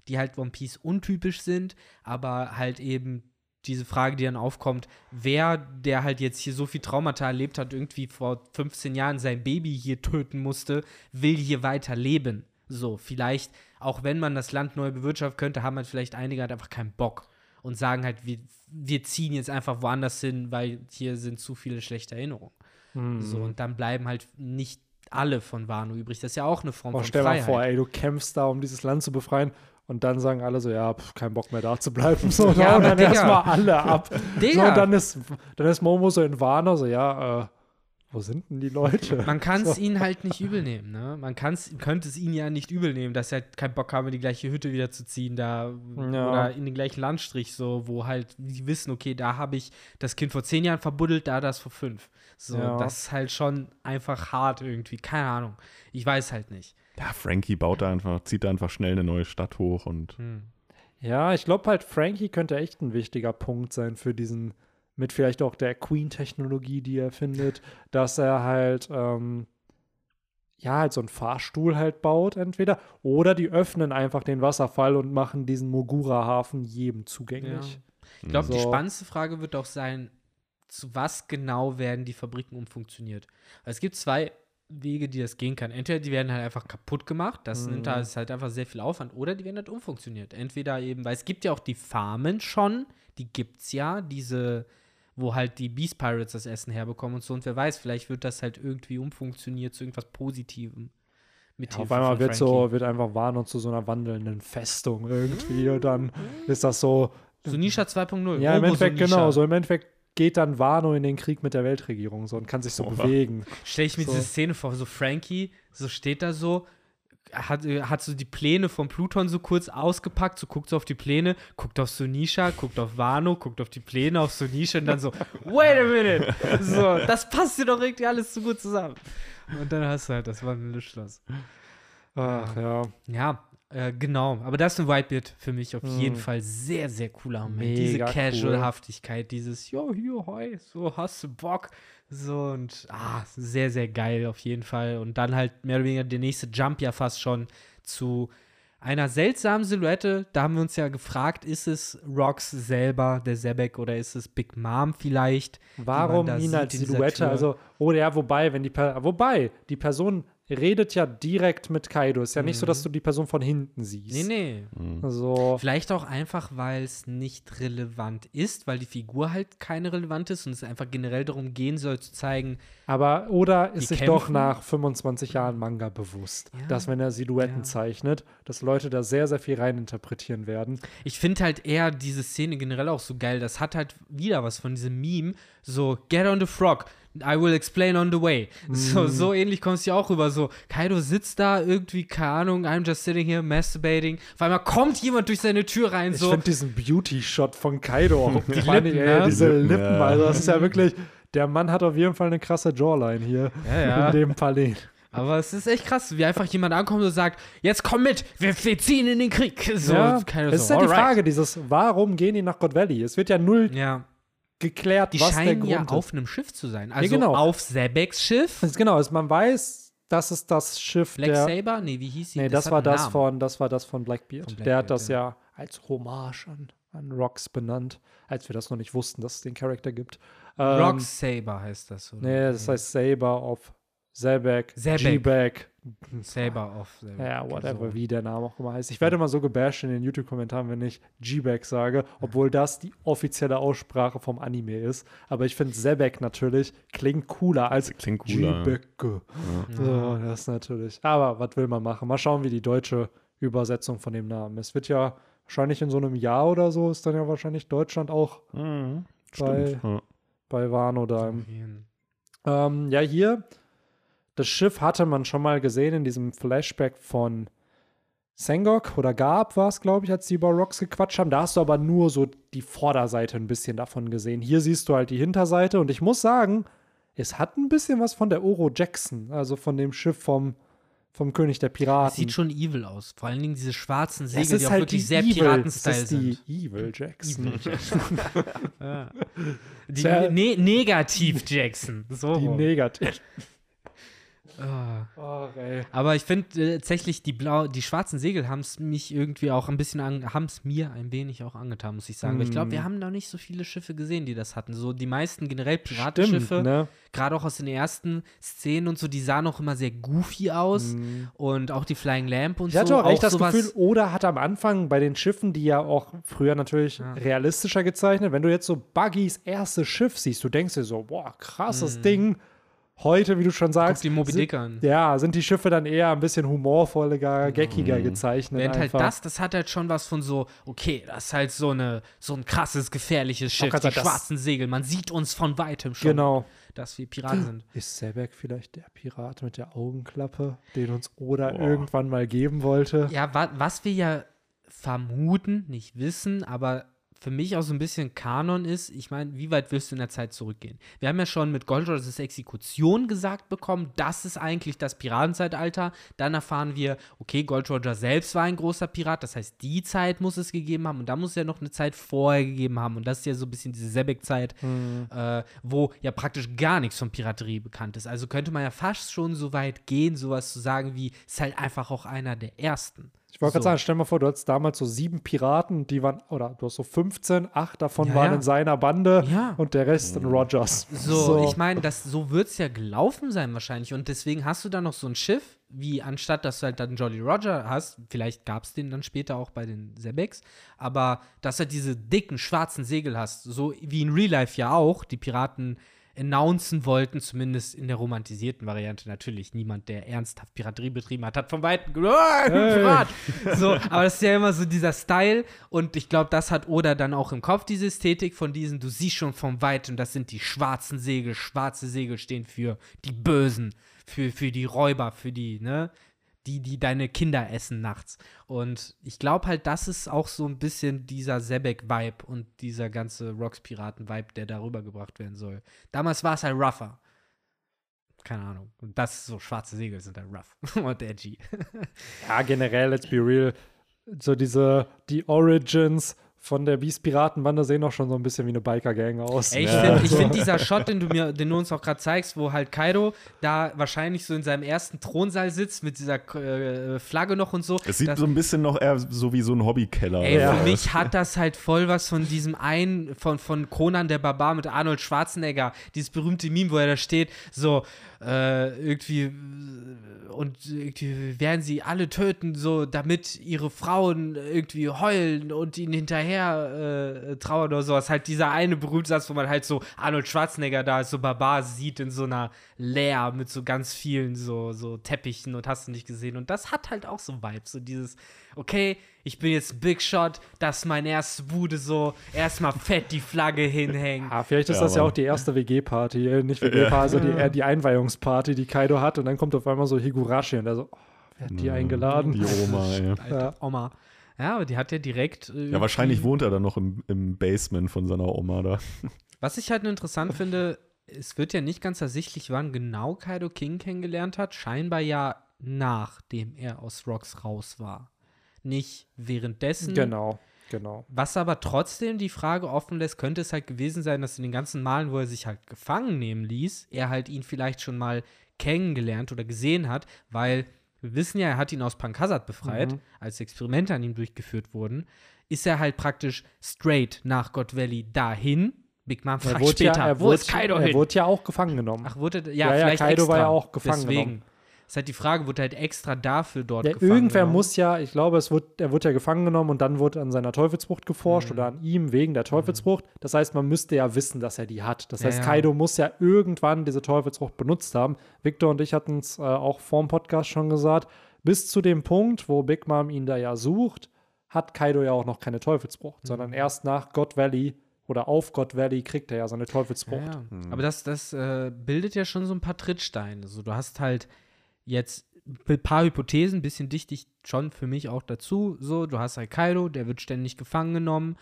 die halt One Piece untypisch sind, aber halt eben diese Frage, die dann aufkommt, wer, der halt jetzt hier so viel Traumata erlebt hat, irgendwie vor 15 Jahren sein Baby hier töten musste, will hier weiter leben. So, vielleicht, auch wenn man das Land neu bewirtschaften könnte, haben halt vielleicht einige halt einfach keinen Bock und sagen halt, wir, wir ziehen jetzt einfach woanders hin, weil hier sind zu viele schlechte Erinnerungen. Hm. So, und dann bleiben halt nicht alle von Wano übrig. Das ist ja auch eine Form Oh, von stell Freiheit. mal vor, ey, du kämpfst da, um dieses Land zu befreien. Und dann sagen alle so, ja, pf, kein Bock mehr da zu bleiben. So, Ja, und dann erstmal alle ab. So, Digga. und dann ist, dann ist Momo so in Wano, so, ja, äh, wo sind denn die Leute? Man kann es So. ihnen halt nicht übel nehmen, ne? Man kann's, könnte es ihnen ja nicht übel nehmen, dass sie halt keinen Bock haben, in die gleiche Hütte wieder zu ziehen, da Ja. oder in den gleichen Landstrich, so, wo halt die wissen, okay, da habe ich das Kind vor zehn Jahren verbuddelt, da das vor fünf. So, Ja. das ist halt schon einfach hart irgendwie. Keine Ahnung. Ich weiß halt nicht. Ja, Frankie baut da einfach, zieht da einfach schnell eine neue Stadt hoch und Hm. Ja, ich glaube halt, Frankie könnte echt ein wichtiger Punkt sein für diesen, mit vielleicht auch der Queen-Technologie, die er findet, dass er halt, ähm, ja, halt so einen Fahrstuhl halt baut, entweder, oder die öffnen einfach den Wasserfall und machen diesen Mogura-Hafen jedem zugänglich. Ich glaube, die So. spannendste Frage wird auch sein, zu was genau werden die Fabriken umfunktioniert? Weil es gibt zwei Wege, die das gehen kann. Entweder die werden halt einfach kaputt gemacht, das Mhm. nimmt da ist halt einfach sehr viel Aufwand, oder die werden halt umfunktioniert. Entweder eben, weil es gibt ja auch die Farmen schon, die gibt's ja, diese, wo halt die Beast Pirates das Essen herbekommen und so. Und wer weiß, vielleicht wird das halt irgendwie umfunktioniert zu irgendwas Positivem. Mit Auf Hilfe einmal wird so, wird einfach Wano zu so einer wandelnden Festung irgendwie und dann ist das so, So Nisha 2.0. ja, im Endeffekt, Sunisha. genau, so im Endeffekt geht dann Wano in den Krieg mit der Weltregierung so und kann sich so Boah. bewegen. Stell ich mir So. diese Szene vor, so Frankie, so steht da so, hat, äh, hat so die Pläne von Pluton so kurz ausgepackt, so guckt so auf die Pläne, guckt auf Sunisha, guckt auf Wano, guckt auf die Pläne, auf Sunisha und dann so, wait a minute, so, das passt dir doch irgendwie alles so gut zusammen. Und dann hast du halt das wandelnde Schloss. Ach ja. Ja, äh, genau, aber das ist ein Whitebeard für mich auf jeden Hm. Fall sehr, sehr cooler Moment. Diese Mega cool. Casual-Haftigkeit, dieses, jo, hier, hoi, so, hast du Bock? So und, ah, sehr, sehr geil auf jeden Fall. Und dann halt mehr oder weniger der nächste Jump ja fast schon zu einer seltsamen Silhouette. Da haben wir uns ja gefragt, ist es Rox selber, der Sebek, oder ist es Big Mom vielleicht? Warum ihn als Silhouette? Also, oder ja, wobei, wenn die Per- wobei, die Person redet ja direkt mit Kaido. Ist ja nicht so, dass du die Person von hinten siehst. Nee, nee. Also, Vielleicht auch einfach, weil es nicht relevant ist, weil die Figur halt keine relevant ist und es einfach generell darum gehen soll, zu zeigen, aber, oder ist sich doch kämpfen? nach 25 Jahren Manga bewusst, Ja. dass wenn er Silhouetten Ja. zeichnet, dass Leute da sehr, sehr viel reininterpretieren werden. Ich finde halt eher diese Szene generell auch so geil. Das hat halt wieder was von diesem Meme. So, get on the frog. I will explain on the way. So, Mhm. so ähnlich kommt es ja auch rüber. So, Kaido sitzt da irgendwie, keine Ahnung, I'm just sitting here masturbating. Auf einmal kommt jemand durch seine Tür rein. Ich So, finde diesen Beauty-Shot von Kaido auch Die funny, Lippen, ey, ne? Diese Lippen, ja. also das ist ja wirklich, der Mann hat auf jeden Fall eine krasse Jawline hier Ja, ja. in dem Palais. aber es ist echt krass, wie einfach jemand ankommt und sagt: Jetzt komm mit, wir, wir ziehen in den Krieg. So, ja, Kaido es ist so, ja die. Frage, dieses, warum gehen die nach God Valley? Es wird ja null Ja, geklärt, die was der Grund ja ist. auf einem Schiff zu sein. Also genau. auf Sebeks Schiff. Das ist genau, also man weiß, das ist das Schiff Black der. Saber? Nee, wie hieß sie? Nee, das, hat war das Namen. von, das war das von Blackbeard. Von der hat Blackbeard, das ja. als Hommage an, an Rocks benannt, als wir das noch nicht wussten, dass es den Charakter gibt. Ähm, Rock Saber heißt das, oder? Nee, das heißt Saber auf Zebek, Zebek. Saber auf. Saber. Ja, whatever, So. wie der Name auch immer heißt. Ich werde immer so gebasht in den YouTube-Kommentaren, wenn ich G-Back sage, obwohl das die offizielle Aussprache vom Anime ist. Aber ich finde Zebek natürlich klingt cooler als Klingt cooler. G-Back. So, das ist natürlich. Aber was will man machen? Mal schauen, wie die deutsche Übersetzung von dem Namen ist. Wird ja wahrscheinlich in so einem Jahr oder so, ist dann ja wahrscheinlich Deutschland auch Mhm. Bei- Stimmt. Ja. bei Wano da ähm, ja, hier, das Schiff hatte man schon mal gesehen in diesem Flashback von Sengok oder Garb war es, glaube ich, als die über Rocks gequatscht haben. Da hast du aber nur so die Vorderseite ein bisschen davon gesehen. Hier siehst du halt die Hinterseite und ich muss sagen, es hat ein bisschen was von der Oro Jackson, also von dem Schiff vom, vom König der Das Piraten. sieht schon evil aus. Vor allen Dingen diese schwarzen Segel, ist die auch halt wirklich die sehr Evil, Piraten-Style ist die sind. Evil Jackson. Ja. Die ne Negativ Jackson. So. Die negativ. Oh, ey. Aber ich finde äh, tatsächlich, die, blau, die schwarzen Segel haben es mich irgendwie auch ein bisschen, haben es mir ein wenig auch angetan, muss ich sagen. Weil ich glaube, wir Mm. haben noch nicht so viele Schiffe gesehen, die das hatten. So die meisten generell Piratenschiffe, ne? gerade auch aus den ersten Szenen und so, die sahen auch immer sehr goofy aus. Und auch die Flying Lamp und Mm. Ich hatte so. auch echt das Gefühl, Oda hat am Anfang bei den Schiffen, die ja auch früher natürlich Ja. realistischer gezeichnet, wenn du jetzt so Buggys erstes Schiff siehst, du denkst dir so, boah, krasses Ding. Heute, wie du schon guck sagst, die Moby sind, Dick an. ja, sind die Schiffe dann eher ein bisschen humorvoller, geckiger gezeichnet. Während halt das, das hat halt schon was von so, okay, das ist halt so, eine, so ein krasses, gefährliches Schiff, die schwarzen Segel, man sieht uns von weitem schon, Genau. dass wir Piraten sind. Ist Sebek vielleicht der Pirat mit der Augenklappe, den uns Oda irgendwann mal geben wollte? Ja, wa was wir ja vermuten, nicht wissen, aber für mich auch so ein bisschen Kanon ist, ich meine, wie weit wirst du in der Zeit zurückgehen? Wir haben ja schon mit Gold Rogers Exekution gesagt bekommen, das ist eigentlich das Piratenzeitalter. Dann erfahren wir, okay, Gold Roger selbst war ein großer Pirat, das heißt, die Zeit muss es gegeben haben und da muss es ja noch eine Zeit vorher gegeben haben und das ist ja so ein bisschen diese Sebek-Zeit, äh, wo ja praktisch gar nichts von Piraterie bekannt ist. Also könnte man ja fast schon so weit gehen, sowas zu sagen wie, ist halt einfach auch einer der ersten. Ich wollte gerade So. sagen, stell mal vor, du hattest damals so sieben Piraten, die waren, oder du hast so 15, acht davon Ja, waren ja. in seiner Bande Ja. und der Rest in Rogers. So, ich meine, das so wird es ja gelaufen sein wahrscheinlich. Und deswegen hast du dann noch so ein Schiff, wie anstatt dass du halt dann Jolly Roger hast, vielleicht gab es den dann später auch bei den Sebeks, aber dass du halt diese dicken schwarzen Segel hast, so wie in Real Life ja auch, die Piraten announcen wollten, zumindest in der romantisierten Variante natürlich. Niemand, der ernsthaft Piraterie betrieben hat, hat vom Weiten ge- "Ah. So, aber das ist ja immer so dieser Style und ich glaube, das hat Oda dann auch im Kopf, diese Ästhetik von diesen, du siehst schon vom Weiten, das sind die schwarzen Segel. Schwarze Segel stehen für die Bösen, für, für die Räuber, für die, ne? Die, die deine Kinder essen nachts. Und ich glaube halt, das ist auch so ein bisschen dieser Sebek-Vibe und dieser ganze Rocks-Piraten-Vibe, der darüber gebracht werden soll. Damals war es halt rougher. Keine Ahnung. Und das so schwarze Segel sind halt rough und edgy. Ja, generell, let's be real, so diese, die Origins von der Beast-Piratenbande sehen auch schon so ein bisschen wie eine Biker-Gang aus. Ey, ich Ja. finde ich find dieser Shot, den du mir, den du uns auch gerade zeigst, wo halt Kaido da wahrscheinlich so in seinem ersten Thronsaal sitzt mit dieser äh, Flagge noch und so. Es sieht das, so ein bisschen noch eher so wie so ein Hobbykeller. Ey, Ja. für mich hat das halt voll was von diesem einen, von, von Conan der Barbar mit Arnold Schwarzenegger, dieses berühmte Meme, wo er da steht, so, äh, irgendwie, und irgendwie werden sie alle töten, so, damit ihre Frauen irgendwie heulen und ihnen hinterher äh, trauern oder sowas. Halt dieser eine berühmte Satz, wo man halt so Arnold Schwarzenegger da als so Barbar sieht in so einer Leer mit so ganz vielen so, so Teppichen und hast du nicht gesehen. Und das hat halt auch so Vibes, so dieses, okay, ich bin jetzt Big Shot, das ist meine erste Bude so, erstmal fett die Flagge hinhängen. Ah, vielleicht ist Ja, das ja auch die erste WG-Party, äh, nicht WG-Party, also die, eher die Einweihungsparty, die Kaido hat und dann kommt auf einmal so Higurashi und der so, oh, wer hat die eingeladen? Die Oma, ey. Alter, Oma. Ja, aber die hat ja direkt. äh, Ja, wahrscheinlich wohnt er dann noch im, im Basement von seiner Oma da. Was ich halt nur interessant finde, es wird ja nicht ganz ersichtlich, wann genau Kaido King kennengelernt hat. Scheinbar ja nachdem er aus Rocks raus war. Nicht währenddessen. Genau, genau. Was aber trotzdem die Frage offen lässt, könnte es halt gewesen sein, dass in den ganzen Malen, wo er sich halt gefangen nehmen ließ, er halt ihn vielleicht schon mal kennengelernt oder gesehen hat, weil wir wissen ja, er hat ihn aus Pankasat befreit, Mhm. als Experimente an ihm durchgeführt wurden, ist er halt praktisch straight nach God Valley dahin. Big Mom Er fragt später, ja, er, wo wurde, ist Kaido er hin? wurde ja auch gefangen genommen. Ach, wurde, ja, Ja, ja, Kaido extra. war ja auch gefangen Deswegen. genommen. Ist halt die Frage, wurde halt extra dafür dort Ja, gefangen irgendwer genommen? muss ja, ich glaube, es wird, er wurde ja gefangen genommen und dann wurde an seiner Teufelsfrucht geforscht Mhm. oder an ihm wegen der Teufelsfrucht. Das heißt, man müsste ja wissen, dass er die hat. Das Ja, heißt, ja. Kaido muss ja irgendwann diese Teufelsfrucht benutzt haben. Victor und ich hatten es äh, auch vorm Podcast schon gesagt. Bis zu dem Punkt, wo Big Mom ihn da ja sucht, hat Kaido ja auch noch keine Teufelsfrucht, Mhm. sondern erst nach God Valley oder auf God Valley kriegt er ja seine Ja, Teufelsfrucht. ja. Aber das, das äh, bildet ja schon so ein paar Trittsteine. Also du hast halt jetzt ein paar Hypothesen, ein bisschen dichte ich schon für mich auch dazu. So, du hast halt Kaido, der wird ständig gefangen genommen,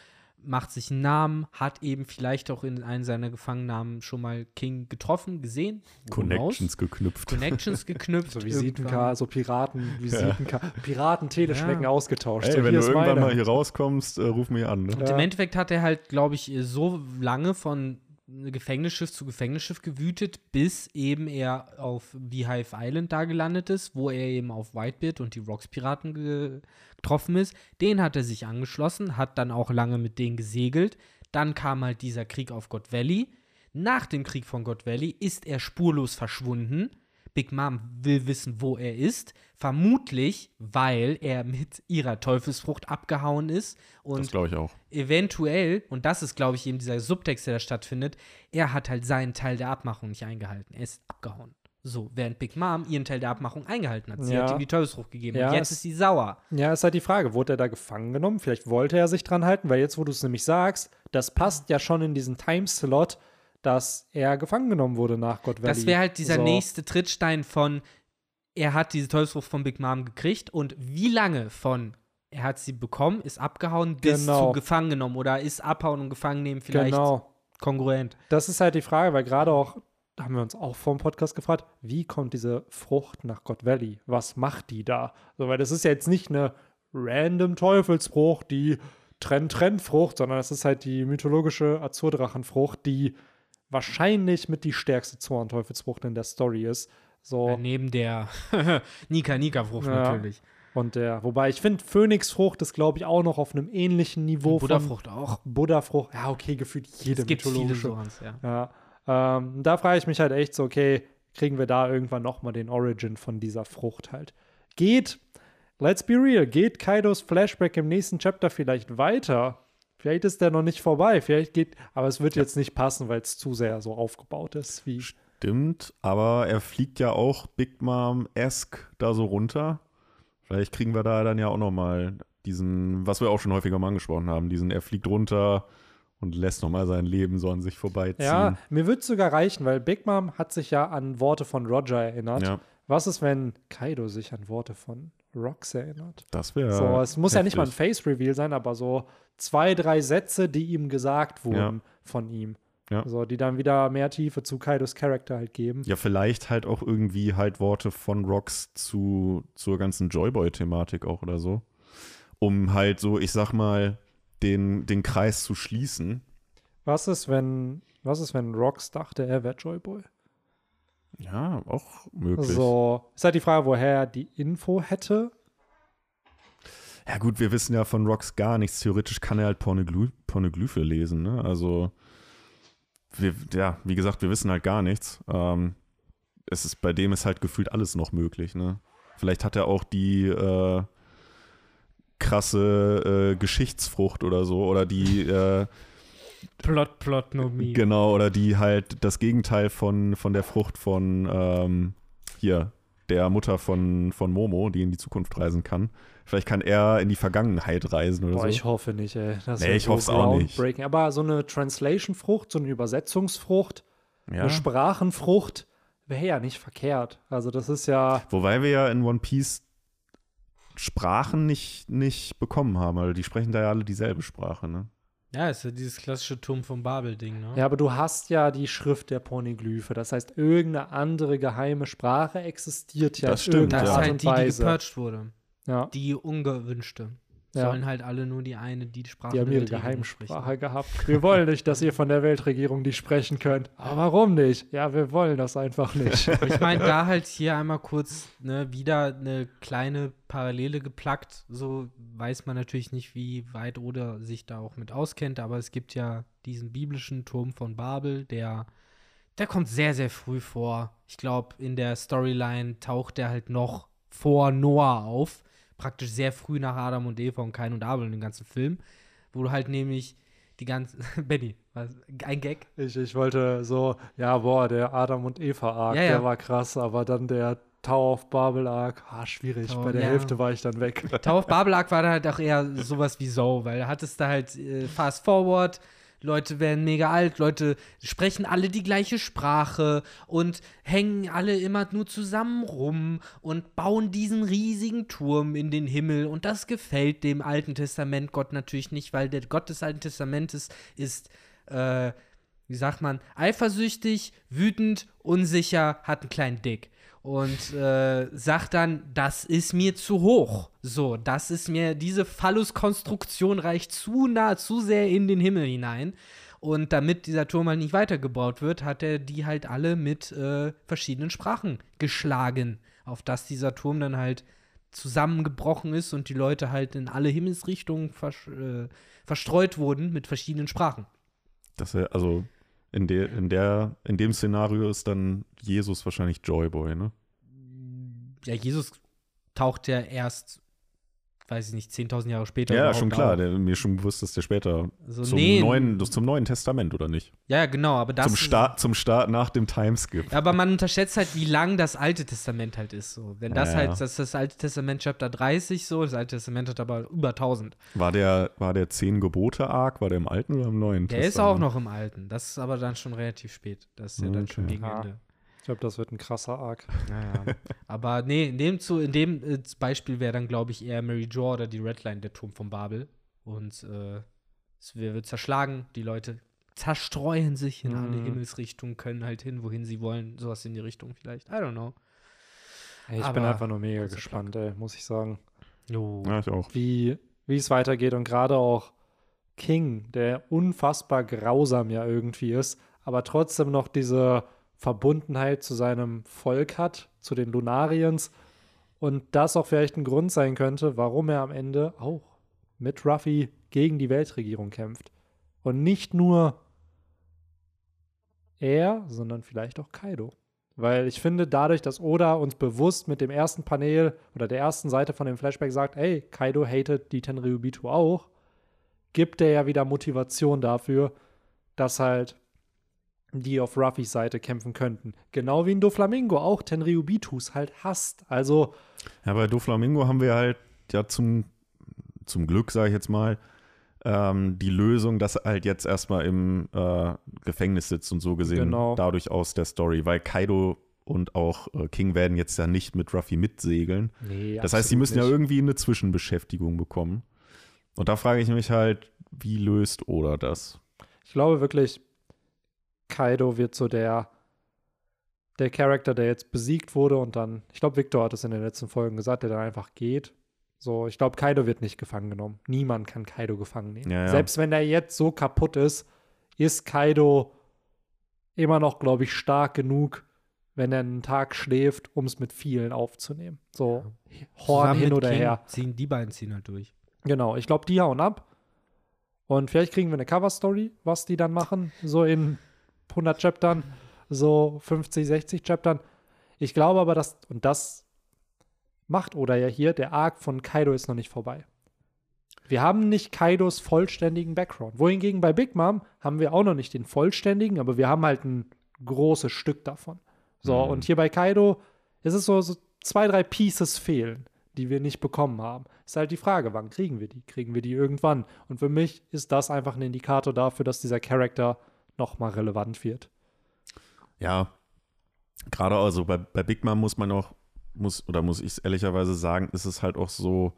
macht sich einen Namen, hat eben vielleicht auch in einen seiner Gefangennahmen schon mal King getroffen, gesehen. Connections geknüpft. Connections geknüpft. So irgendwann. Visitenkarte, so Piraten, Visitenkarte, Piraten-Teleschnecken Ja. ausgetauscht. Ey, so, wenn du irgendwann meine. mal hier rauskommst, äh, ruf mich an. Ne? Und im Endeffekt hat er halt, glaube ich, so lange von Gefängnisschiff zu Gefängnisschiff gewütet, bis eben er auf Beehive Island da gelandet ist, wo er eben auf Whitebeard und die Rocks-Piraten ge getroffen ist. Den hat er sich angeschlossen, hat dann auch lange mit denen gesegelt. Dann kam halt dieser Krieg auf God Valley. Nach dem Krieg von God Valley ist er spurlos verschwunden. Big Mom will wissen, wo er ist. Vermutlich, weil er mit ihrer Teufelsfrucht abgehauen ist. Und Das glaube ich auch. eventuell, und das ist, glaube ich, eben dieser Subtext, der da stattfindet, er hat halt seinen Teil der Abmachung nicht eingehalten. Er ist abgehauen. So, während Big Mom ihren Teil der Abmachung eingehalten hat. Sie Ja. hat ihm die Teufelsfrucht gegeben. Ja, und jetzt ist sie sauer. Ja, ist halt die Frage, wurde er da gefangen genommen? Vielleicht wollte er sich dran halten, weil jetzt, wo du es nämlich sagst, das passt ja schon in diesen Timeslot, dass er gefangen genommen wurde nach God Valley. Das wäre halt dieser So. nächste Trittstein von, er hat diese Teufelsfrucht von Big Mom gekriegt und wie lange von, er hat sie bekommen, ist abgehauen, bis Genau. zu gefangen genommen oder ist abhauen und gefangen nehmen vielleicht Genau. kongruent. Das ist halt die Frage, weil gerade auch, da haben wir uns auch vor dem Podcast gefragt, wie kommt diese Frucht nach God Valley? Was macht die da? So, weil das ist ja jetzt nicht eine random Teufelsfrucht, die Trenn-Trenn-Frucht, sondern es ist halt die mythologische Azurdrachenfrucht, die wahrscheinlich mit die stärkste Zorn-Teufelsfrucht in der Story ist. So. Äh, neben der Nika-Nika-Frucht Ja. natürlich. Und der, wobei ich finde, Phönixfrucht ist, glaube ich, auch noch auf einem ähnlichen Niveau Buddha-Frucht auch. Buddha-Frucht. Ja, okay, gefühlt jede Es gibt viele mythologische. Sorans, ja. Ja, ähm, da frage ich mich halt echt so, okay, kriegen wir da irgendwann noch mal den Origin von dieser Frucht halt? Geht, let's be real, geht Kaidos Flashback im nächsten Chapter vielleicht weiter? Vielleicht ist der noch nicht vorbei, vielleicht geht, aber es wird jetzt nicht passen, weil es zu sehr so aufgebaut ist, wie Stimmt, aber er fliegt ja auch Big Mom-esque da so runter. Vielleicht kriegen wir da dann ja auch noch mal diesen, was wir auch schon häufiger mal angesprochen haben, diesen, er fliegt runter und lässt noch mal sein Leben so an sich vorbeiziehen. Ja, mir würde es sogar reichen, weil Big Mom hat sich ja an Worte von Roger erinnert. Ja, Was ist, wenn Kaido sich an Worte von Rox erinnert? das wäre. So, es muss ja nicht mal ein heftig. Face-Reveal sein, aber so zwei, drei Sätze, die ihm gesagt wurden Ja. von ihm. Ja. So, die dann wieder mehr Tiefe zu Kaidos Charakter halt geben. Ja, vielleicht halt auch irgendwie halt Worte von Rox zu, zur ganzen Joyboy-Thematik auch oder so. Um halt so, ich sag mal, den, den Kreis zu schließen. Was ist, wenn, was ist, wenn Rox dachte, er wäre Joyboy? Ja, auch möglich. So, ist halt die Frage, woher er die Info hätte. Ja, gut, wir wissen ja von Rox gar nichts. Theoretisch kann er halt Pornogly Pornoglyphe lesen, ne? Also, wir, ja, wie gesagt, wir wissen halt gar nichts. Ähm, es ist, bei dem ist halt gefühlt alles noch möglich, ne? Vielleicht hat er auch die äh, krasse äh, Geschichtsfrucht oder so, oder die, äh, Plot, Plot, no me. genau, oder die halt das Gegenteil von, von der Frucht von ähm, hier, der Mutter von, von Momo, die in die Zukunft reisen kann. Vielleicht kann er in die Vergangenheit reisen oder Boah, so. ich hoffe nicht, ey. Das Nee, ich so hoff's auch nicht. groundbreaking. Aber so eine Translation-Frucht, so eine Übersetzungsfrucht, ja. eine Sprachenfrucht, wäre ja nicht verkehrt. Also, das ist ja. Wobei wir ja in One Piece Sprachen nicht, nicht bekommen haben, weil die sprechen da ja alle dieselbe Sprache, ne? Ja, ist ja dieses klassische Turm von Babel-Ding, ne? Ja, aber du hast ja die Schrift der Poneglyphe. Das heißt, irgendeine andere geheime Sprache existiert ja Das stimmt, Das ist ja. Art halt und die, die gepurcht wurde. ja. Die ungewünschte. Ja. Sollen halt alle nur die eine, die die Sprache Die haben ihre Geheimsprache gehabt. Wir wollen nicht, dass ihr von der Weltregierung die sprechen könnt. Aber warum nicht? Ja, wir wollen das einfach nicht. Ich meine, da halt hier einmal kurz ne, wieder eine kleine Parallele geplackt. So weiß man natürlich nicht, wie weit Oda sich da auch mit auskennt, aber es gibt ja diesen biblischen Turm von Babel, der, der kommt sehr, sehr früh vor. Ich glaube, in der Storyline taucht der halt noch vor Noah auf. Praktisch sehr früh nach Adam und Eva und Kain und Abel in dem ganzen Film. Wo du halt nämlich die ganze. Benny, was, ein Gag? Ich, ich wollte so, ja, boah, der Adam und Eva-Arc, Ja, ja. der war krass, aber dann der Tower of Babel-Arc, ah, schwierig. Tower- Bei der ja. Hälfte war ich dann weg. Tower of Babelak war dann halt auch eher sowas wie so, weil da hattest du halt äh, Fast Forward, Leute werden mega alt, Leute sprechen alle die gleiche Sprache und hängen alle immer nur zusammen rum und bauen diesen riesigen Turm in den Himmel. Und das gefällt dem Alten Testament Gott natürlich nicht, weil der Gott des Alten Testamentes ist, äh, wie sagt man, eifersüchtig, wütend, unsicher, hat einen kleinen Dick und äh, sagt dann, das ist mir zu hoch. So, das ist mir, diese Phalluskonstruktion reicht zu nah, zu sehr in den Himmel hinein. Und damit dieser Turm halt nicht weitergebaut wird, hat er die halt alle mit äh, verschiedenen Sprachen geschlagen, auf dass dieser Turm dann halt zusammengebrochen ist und die Leute halt in alle Himmelsrichtungen vers äh, verstreut wurden mit verschiedenen Sprachen. Das also in der, in der, in dem Szenario ist dann Jesus wahrscheinlich Joyboy, ne? Ja, Jesus taucht ja erst, weiß ich nicht, 10.000 Jahre später. Ja, schon klar. Der, mir schon bewusst, dass der später Also, zum, nee, neuen, zum Neuen Testament, oder nicht? Ja, genau, aber das. zum, Start, zum Start nach dem Timeskip. Aber man unterschätzt halt, wie lang das Alte Testament halt ist. So. Wenn das Ja, halt, das ist das Alte Testament Chapter 30 so, das Alte Testament hat aber über 1000. War der, war der Zehn Gebote Arc, war der im Alten oder im Neuen Der ist Testament? auch noch im Alten. Das ist aber dann schon relativ spät. Das ist ja dann schon Okay. gegen Ja. Ende. Ich glaube, das wird ein krasser Arc. Naja. aber nee, in dem, zu, in dem äh, Beispiel wäre dann, glaube ich, eher Mary Jo oder die Redline, der Turm von Babel. Und äh, es wird zerschlagen. Die Leute zerstreuen sich in alle Mhm. Himmelsrichtungen, können halt hin, wohin sie wollen. Sowas in die Richtung vielleicht. I don't know. Ey, ich bin Aber- einfach nur mega gespannt, ey, muss ich sagen. Jo. Ja, ich auch. wie, wie es weitergeht und gerade auch King, der unfassbar grausam ja irgendwie ist, aber trotzdem noch diese Verbundenheit zu seinem Volk hat, zu den Lunariens und das auch vielleicht ein Grund sein könnte, warum er am Ende auch mit Ruffy gegen die Weltregierung kämpft. Und nicht nur er, sondern vielleicht auch Kaido. Weil ich finde, dadurch, dass Oda uns bewusst mit dem ersten Panel oder der ersten Seite von dem Flashback sagt, ey, Kaido hatet die Tenryubitu auch, gibt er ja wieder Motivation dafür, dass halt die auf Ruffys Seite kämpfen könnten. Genau wie ein Doflamingo auch Tenryubitus halt hasst. Also, Ja, bei Doflamingo haben wir halt ja zum, zum Glück, sage ich jetzt mal, ähm, die Lösung, dass er halt jetzt erstmal im äh, Gefängnis sitzt und so gesehen Genau. dadurch aus der Story, weil Kaido und auch äh, King werden jetzt ja nicht mit Ruffy mitsegeln. nee, Das heißt, sie müssen ja nicht. irgendwie eine Zwischenbeschäftigung bekommen. Und da frage ich mich halt, wie löst Oda das? Ich glaube wirklich, Kaido wird so der, der Charakter, der jetzt besiegt wurde und dann, ich glaube, Victor hat es in den letzten Folgen gesagt, der dann einfach geht. So, ich glaube, Kaido wird nicht gefangen genommen. Niemand kann Kaido gefangen nehmen. Ja, ja. Selbst wenn er jetzt so kaputt ist, ist Kaido immer noch, glaube ich, stark genug, wenn er einen Tag schläft, um es mit vielen aufzunehmen. So, Horn Zusammen hin oder King her. Ziehen, die beiden ziehen halt durch. Genau, ich glaube, die hauen ab. Und vielleicht kriegen wir eine Cover-Story, was die dann machen, so in 100 Chaptern, so 50, 60 Chaptern. Ich glaube aber, dass, und das macht Oda ja hier, der Arc von Kaido ist noch nicht vorbei. Wir haben nicht Kaidos vollständigen Background. Wohingegen bei Big Mom haben wir auch noch nicht den vollständigen, aber wir haben halt ein großes Stück davon. So, Mhm. und hier bei Kaido ist es so, so zwei, drei Pieces fehlen, die wir nicht bekommen haben. Ist halt die Frage, wann kriegen wir die? Kriegen wir die irgendwann? Und für mich ist das einfach ein Indikator dafür, dass dieser Charakter nochmal relevant wird. Ja, gerade also bei, bei Big Mom muss man auch, muss, oder muss ich es ehrlicherweise sagen, ist es halt auch so,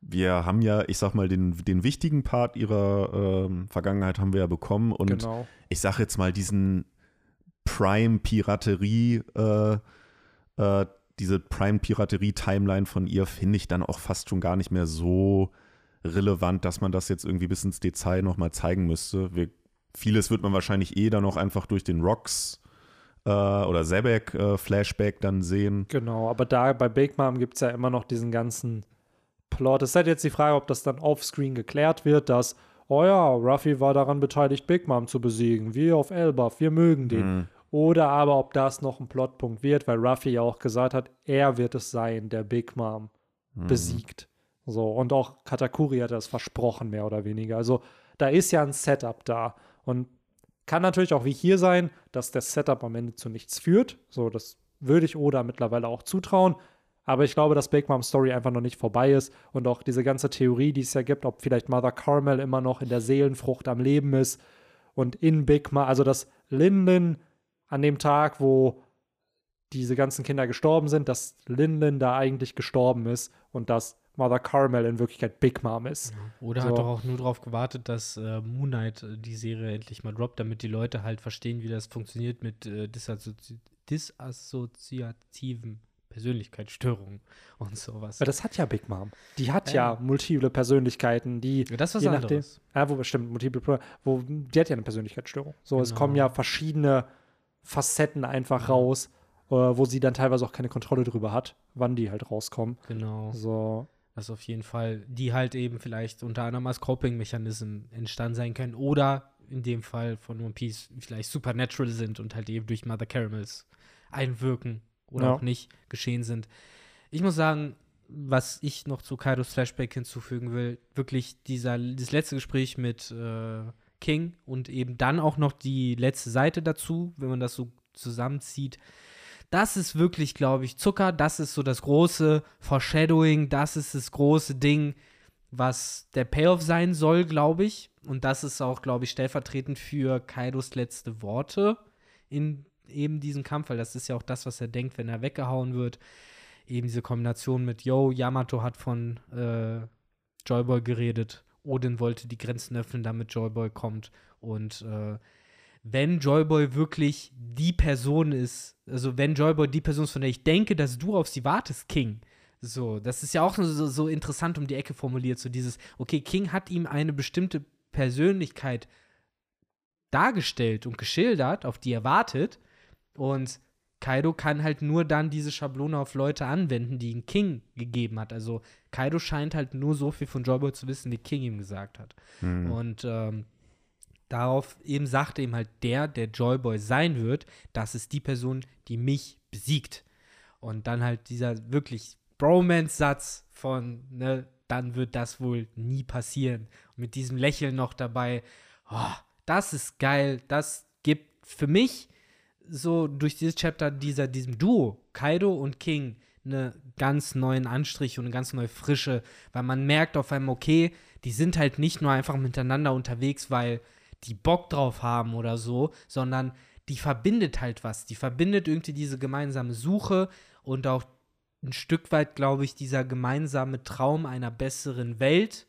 wir haben ja, ich sag mal, den, den wichtigen Part ihrer ähm, Vergangenheit haben wir ja bekommen und genau. ich sag jetzt mal diesen Prime-Piraterie, äh, äh, diese Prime-Piraterie-Timeline von ihr finde ich dann auch fast schon gar nicht mehr so relevant, dass man das jetzt irgendwie bis ins Detail nochmal zeigen müsste. Wir, vieles wird man wahrscheinlich eh dann auch einfach durch den Rocks äh, oder Zebek äh, Flashback dann sehen. Genau, aber da bei Big Mom gibt es ja immer noch diesen ganzen Plot. Es ist halt jetzt die Frage, ob das dann offscreen geklärt wird, dass, oh ja, Ruffy war daran beteiligt, Big Mom zu besiegen. Wir auf Elbaf, wir mögen den. Mhm. Oder aber ob das noch ein Plotpunkt wird, weil Ruffy ja auch gesagt hat, er wird es sein, der Big Mom Mhm. besiegt. So, und auch Katakuri hat das versprochen, mehr oder weniger. Also da ist ja ein Setup da. Und kann natürlich auch wie hier sein, dass das Setup am Ende zu nichts führt. So, das würde ich Oda mittlerweile auch zutrauen. Aber ich glaube, dass Big Mom Story einfach noch nicht vorbei ist und auch diese ganze Theorie, die es ja gibt, ob vielleicht Mother Carmel immer noch in der Seelenfrucht am Leben ist und in Big Mom, also dass Linden an dem Tag, wo diese ganzen Kinder gestorben sind, dass Linden da eigentlich gestorben ist und dass Mother Carmel in Wirklichkeit Big Mom ist. Oder So. hat doch auch nur darauf gewartet, dass äh, Moon Knight äh, die Serie endlich mal droppt, damit die Leute halt verstehen, wie das funktioniert mit äh, disassozi disassoziativen Persönlichkeitsstörungen und sowas. Weil das hat ja Big Mom. Die hat Ja. ja, multiple Persönlichkeiten, die Ja, das ist was je anderes. nachdem. Ja, wo bestimmt multiple, wo die hat ja eine Persönlichkeitsstörung. So, es Genau. kommen ja verschiedene Facetten einfach raus, äh, wo sie dann teilweise auch keine Kontrolle drüber hat, wann die halt rauskommen. Genau. So, Das auf jeden Fall, die halt eben vielleicht unter anderem als Coping-Mechanism entstanden sein können oder in dem Fall von One Piece vielleicht supernatural sind und halt eben durch Mother Caramels einwirken oder Ja. auch nicht geschehen sind. Ich muss sagen, was ich noch zu Kaidos Flashback hinzufügen will, wirklich dieser, dieses letzte Gespräch mit äh, King und eben dann auch noch die letzte Seite dazu, wenn man das so zusammenzieht, das ist wirklich, glaube ich, Zucker. Das ist so das große Foreshadowing. Das ist das große Ding, was der Payoff sein soll, glaube ich. Und das ist auch, glaube ich, stellvertretend für Kaidos letzte Worte in eben diesem Kampf, weil das ist ja auch das, was er denkt, wenn er weggehauen wird. Eben diese Kombination mit, yo, Yamato hat von äh, Joyboy geredet. Odin wollte die Grenzen öffnen, damit Joyboy kommt. Und äh, wenn Joyboy wirklich die Person ist, also wenn Joyboy die Person ist, von der ich denke, dass du auf sie wartest, King. So, das ist ja auch so, so interessant um die Ecke formuliert, so dieses, okay, King hat ihm eine bestimmte Persönlichkeit dargestellt und geschildert, auf die er wartet. Und Kaido kann halt nur dann diese Schablone auf Leute anwenden, die ihm King gegeben hat. Also Kaido scheint halt nur so viel von Joyboy zu wissen, wie King ihm gesagt hat. Hm. Und ähm, darauf eben sagte ihm halt der, der Joyboy sein wird, das ist die Person, die mich besiegt. Und dann halt dieser wirklich Bromance-Satz von, ne, dann wird das wohl nie passieren. Und mit diesem Lächeln noch dabei, oh, das ist geil. Das gibt für mich so durch dieses Chapter dieser, diesem Duo, Kaido und King, eine ganz neuen Anstrich und eine ganz neue Frische, weil man merkt auf einmal, okay, die sind halt nicht nur einfach miteinander unterwegs, weil die Bock drauf haben oder so, sondern die verbindet halt was. Die verbindet irgendwie diese gemeinsame Suche und auch ein Stück weit, glaube ich, dieser gemeinsame Traum einer besseren Welt.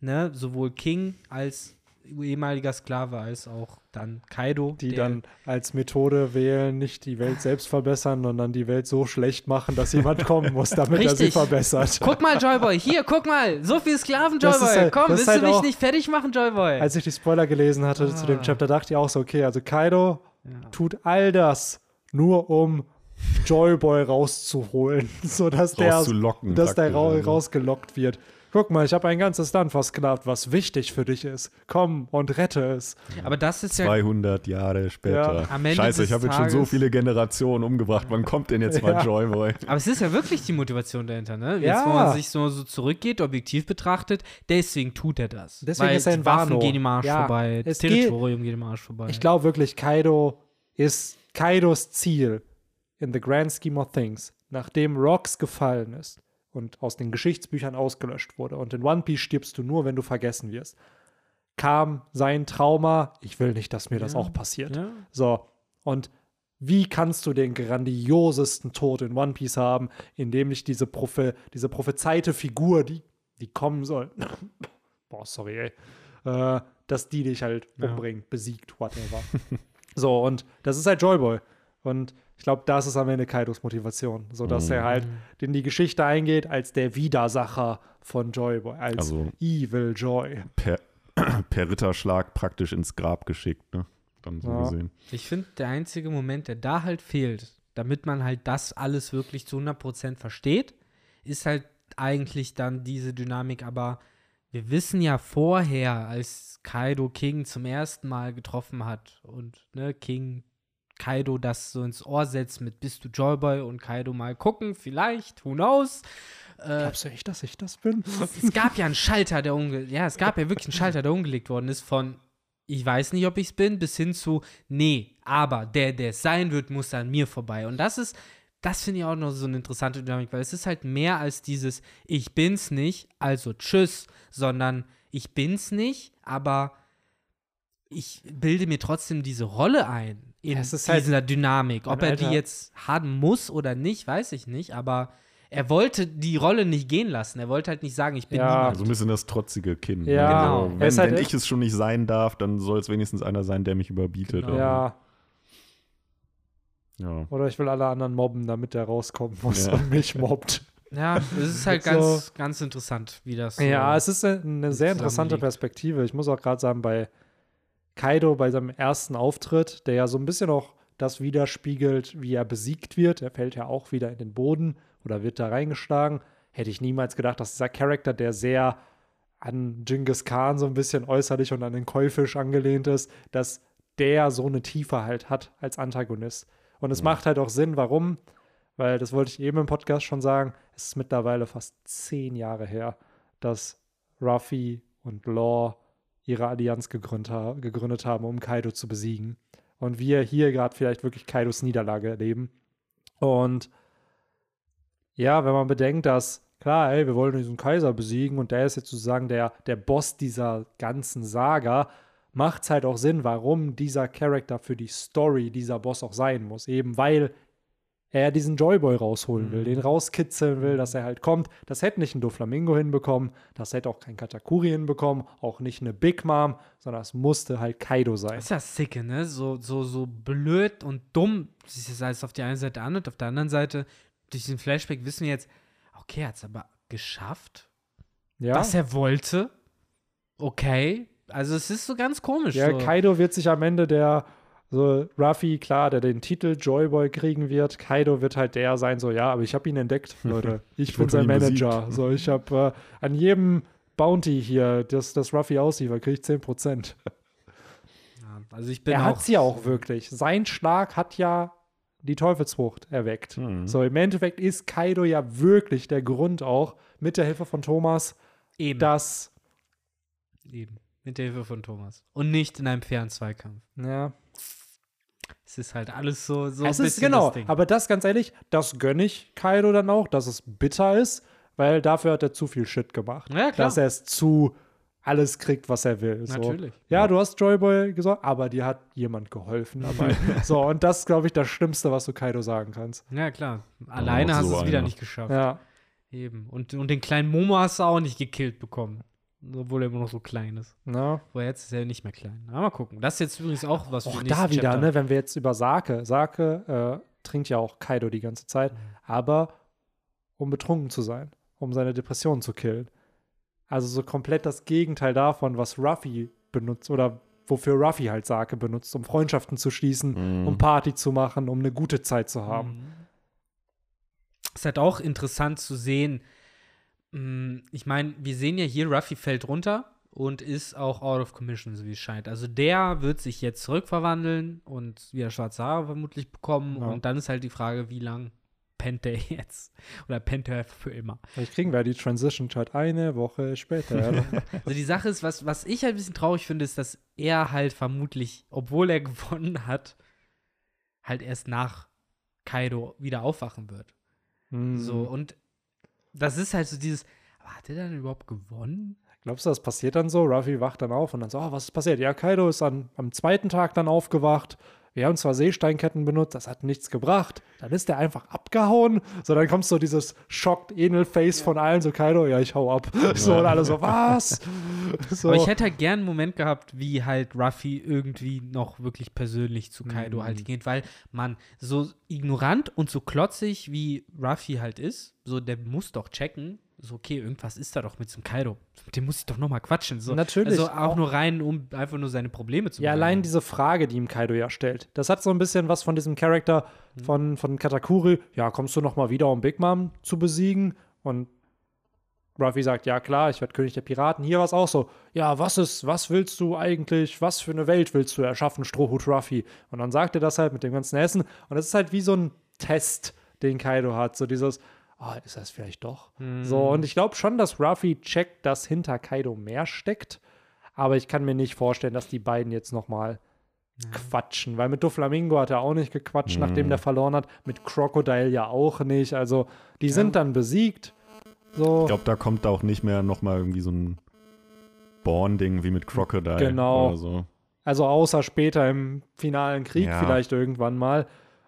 Ne? Sowohl King als ehemaliger Sklave als auch dann Kaido. die dann als Methode wählen, nicht die Welt selbst verbessern, sondern die Welt so schlecht machen, dass jemand kommen muss, damit er sie Richtig. verbessert. Guck mal, Joyboy, hier, guck mal, so viel Sklaven, Joyboy. halt- Komm, willst du halt mich auch- nicht fertig machen, Joyboy? Als ich die Spoiler gelesen hatte zu dem Ah. Chapter, dachte ich auch so, okay, also Kaido Ja. tut all das nur um Joyboy rauszuholen, sodass der, dass der ra also. rausgelockt wird. Guck mal, ich habe ein ganzes Land versklavt, was wichtig für dich ist. Komm und rette es. Aber das ist ja 200 Jahre später. Ja. Am Ende Scheiße, des ich habe jetzt schon so viele Generationen umgebracht. Wann kommt denn jetzt mal Ja. Joyboy? Aber es ist ja wirklich die Motivation dahinter, ne? Jetzt, Ja. wo man sich so, so zurückgeht, objektiv betrachtet, deswegen tut er das. Deswegen Weil ist er in die Waffen gehen ihm Arsch Ja, vorbei, das es geht- Territorium geht ihm Arsch vorbei. Ich glaube wirklich, Kaido ist Kaidos Ziel in the grand scheme of things, nachdem Rocks gefallen ist und aus den Geschichtsbüchern ausgelöscht wurde. Und in One Piece stirbst du nur, wenn du vergessen wirst. Kam sein Trauma, ich will nicht, dass mir das Ja, auch passiert. ja. So, und wie kannst du den grandiosesten Tod in One Piece haben, indem dich diese, Prophe diese prophezeite Figur, die, die kommen soll, boah, sorry, ey, äh, dass die dich halt Ja. umbringt, besiegt, whatever. so, und das ist halt Joyboy. Und ich glaube, das ist am Ende Kaidos Motivation, sodass Mhm. er halt in die Geschichte eingeht als der Widersacher von Joyboy, als Also- Evil Joy. Per, per Ritterschlag praktisch ins Grab geschickt, ne? Dann so Ja. gesehen. Ich finde, der einzige Moment, der da halt fehlt, damit man halt das alles wirklich zu 100% versteht, ist halt eigentlich dann diese Dynamik. Aber wir wissen ja vorher, als Kaido King zum ersten Mal getroffen hat und ne, King Kaido das so ins Ohr setzt mit bist du Joyboy und Kaido mal gucken, vielleicht, who knows. Äh, Glaubst du echt, dass ich das bin? es gab ja einen Schalter, der umge ja, es gab ja wirklich einen Schalter, der umgelegt worden ist von ich weiß nicht, ob ich es bin, bis hin zu nee, aber der, der es sein wird, muss an mir vorbei. Und das ist, das finde ich auch noch so eine interessante Dynamik, weil es ist halt mehr als dieses ich bin's nicht, also tschüss, sondern ich bin's nicht, aber ich bilde mir trotzdem diese Rolle ein in Ja, es ist halt- dieser Dynamik. Ob er die jetzt haben muss oder nicht, weiß ich nicht, aber er wollte die Rolle nicht gehen lassen. Er wollte halt nicht sagen, ich bin Ja. niemand. So ein bisschen das trotzige Kind. Ja, ne? genau. Also, wenn halt wenn ich es schon nicht sein darf, dann soll es wenigstens einer sein, der mich überbietet. Genau. Ja. Ja. Oder ich will alle anderen mobben, damit der rauskommen muss Ja. und mich mobbt. Ja, es ist halt So. ganz, ganz interessant, wie das. Ja, es ist eine- eine sehr interessante. Perspektive. Ich muss auch gerade sagen, bei Kaido, bei seinem ersten Auftritt, der ja so ein bisschen auch das widerspiegelt, wie er besiegt wird. Er fällt ja auch wieder in den Boden oder wird da reingeschlagen. Hätte ich niemals gedacht, dass dieser Charakter, der sehr an Genghis Khan so ein bisschen äußerlich und an den Keufisch angelehnt ist, dass der so eine Tiefe halt hat als Antagonist. Und es macht halt auch Sinn, warum? Weil, das wollte ich eben im Podcast schon sagen, es ist mittlerweile fast zehn Jahre her, dass Ruffy und Law ihre Allianz gegründet, ha gegründet haben, um Kaido zu besiegen. Und wir hier gerade vielleicht wirklich Kaidos Niederlage erleben. Und ja, wenn man bedenkt, dass, klar, ey, wir wollen diesen Kaiser besiegen und der ist jetzt sozusagen der, der Boss dieser ganzen Saga, macht es halt auch Sinn, warum dieser Charakter für die Story dieser Boss auch sein muss. Eben weil er diesen Joyboy rausholen will, Mhm. den rauskitzeln will, dass er halt kommt. Das hätte nicht ein Doflamingo hinbekommen, das hätte auch kein Katakuri hinbekommen, auch nicht eine Big Mom, sondern es musste halt Kaido sein. Das ist das Sicke, ne? So, so, so blöd und dumm das alles auf die eine Seite an und auf der anderen Seite, durch diesen Flashback wissen wir jetzt, okay, er hat es aber geschafft, Ja, was er wollte. Okay. Also es ist so ganz komisch. ja so. Kaido wird sich am Ende der, so Ruffy, klar, der den Titel Joyboy kriegen wird. Kaido wird halt der sein, so, ja, aber ich habe ihn entdeckt, Leute. Ich bin sein besiegt. Manager. So, ich habe äh, an jedem Bounty hier, das, das Ruffy ausliefert, kriege ich 10%. Ja, also ich bin er auch. hat sie ja auch wirklich. Sein Schlag hat ja die Teufelsfrucht erweckt. Mhm. So, im Endeffekt ist Kaido ja wirklich der Grund auch, mit der Hilfe von Thomas, Eben. dass, Eben. Mit der Hilfe von Thomas. Und nicht in einem fairen Zweikampf. ja, Es ist halt alles so, so es ein ist bisschen genau, das Ding. aber das ganz ehrlich, das gönne ich Kaido dann auch, dass es bitter ist, weil dafür hat er zu viel Shit gemacht. Ja, klar. Dass er es zu alles kriegt, was er will. So. Natürlich. Ja, du hast Joyboy gesagt, aber dir hat jemand geholfen dabei. so, und das ist, glaube ich, das Schlimmste, was du Kaido sagen kannst. Ja, klar. Alleine auch hast du es wieder nicht geschafft. Ja. Eben. Und, und den kleinen Momo hast du auch nicht gekillt bekommen. Obwohl er immer noch so klein ist. Na, Aber jetzt ist er nicht mehr klein. Aber mal gucken. Das ist jetzt übrigens auch was auch den da wieder, Chapter. ne, wenn wir jetzt über Sake, Sake äh, trinkt ja auch Kaido die ganze Zeit, aber um betrunken zu sein, um seine Depression zu killen. Also so komplett das Gegenteil davon, was Ruffy benutzt oder wofür Ruffy halt Sake benutzt, um Freundschaften zu schließen, Mhm. um Party zu machen, um eine gute Zeit zu haben. Mhm. ist halt auch interessant zu sehen. Mm, Ich meine, wir sehen ja hier, Ruffy fällt runter und ist auch out of commission, so wie es scheint. Also der wird sich jetzt zurückverwandeln und wieder schwarze Haare vermutlich bekommen. Ja. Und dann ist halt die Frage, wie lang pennt der jetzt? Oder pennt er für immer? Vielleicht kriegen wir die Transition halt eine Woche später. Also die Sache ist, was, was ich halt ein bisschen traurig finde, ist, dass er halt vermutlich, obwohl er gewonnen hat, halt erst nach Kaido wieder aufwachen wird. Hm. So, und das ist halt so dieses, aber hat er dann überhaupt gewonnen? Glaubst du, das passiert dann so? Ruffy wacht dann auf und dann so, oh, was ist passiert? Ja, Kaido ist dann am zweiten Tag dann aufgewacht. Wir haben zwar Seesteinketten benutzt, das hat nichts gebracht. Dann ist der einfach abgehauen. So, dann kommt so dieses schocked Enel-Face von allen, so Kaido, ja, ich hau ab. So, und alle so, was? So. Aber ich hätte halt gern einen Moment gehabt, wie halt Ruffy irgendwie noch wirklich persönlich zu Kaido Mhm. halt geht, weil man so ignorant und so klotzig wie Ruffy halt ist, so der muss doch checken, so okay, irgendwas ist da doch mit dem Kaido. Mit dem muss ich doch noch mal quatschen. So. Natürlich, Also auch, auch- nur rein, um einfach nur seine Probleme zu Ja, bereinigen. allein diese Frage, die ihm Kaido ja stellt, das hat so ein bisschen was von diesem Charakter Mhm. von, von Katakuri. Ja, kommst du noch mal wieder, um Big Mom zu besiegen? Und Ruffy sagt, ja klar, ich werde König der Piraten. Hier war es auch so, ja, was ist, was willst du eigentlich, was für eine Welt willst du erschaffen, Strohhut Ruffy? Und dann sagt er das halt mit dem ganzen Essen. Und es ist halt wie so ein Test, den Kaido hat. So dieses, ah, ist das vielleicht doch? So, und ich glaube schon, dass Ruffy checkt, dass hinter Kaido mehr steckt. Aber ich kann mir nicht vorstellen, dass die beiden jetzt noch mal quatschen. Weil mit Doflamingo hat er auch nicht gequatscht, nachdem der verloren hat. Mit Crocodile ja auch nicht. Also, die sind dann besiegt. So. Ich glaube, da kommt auch nicht mehr nochmal irgendwie so ein Bonding wie mit Crocodile Genau. oder so. Also außer später im finalen Krieg Ja. vielleicht irgendwann mal.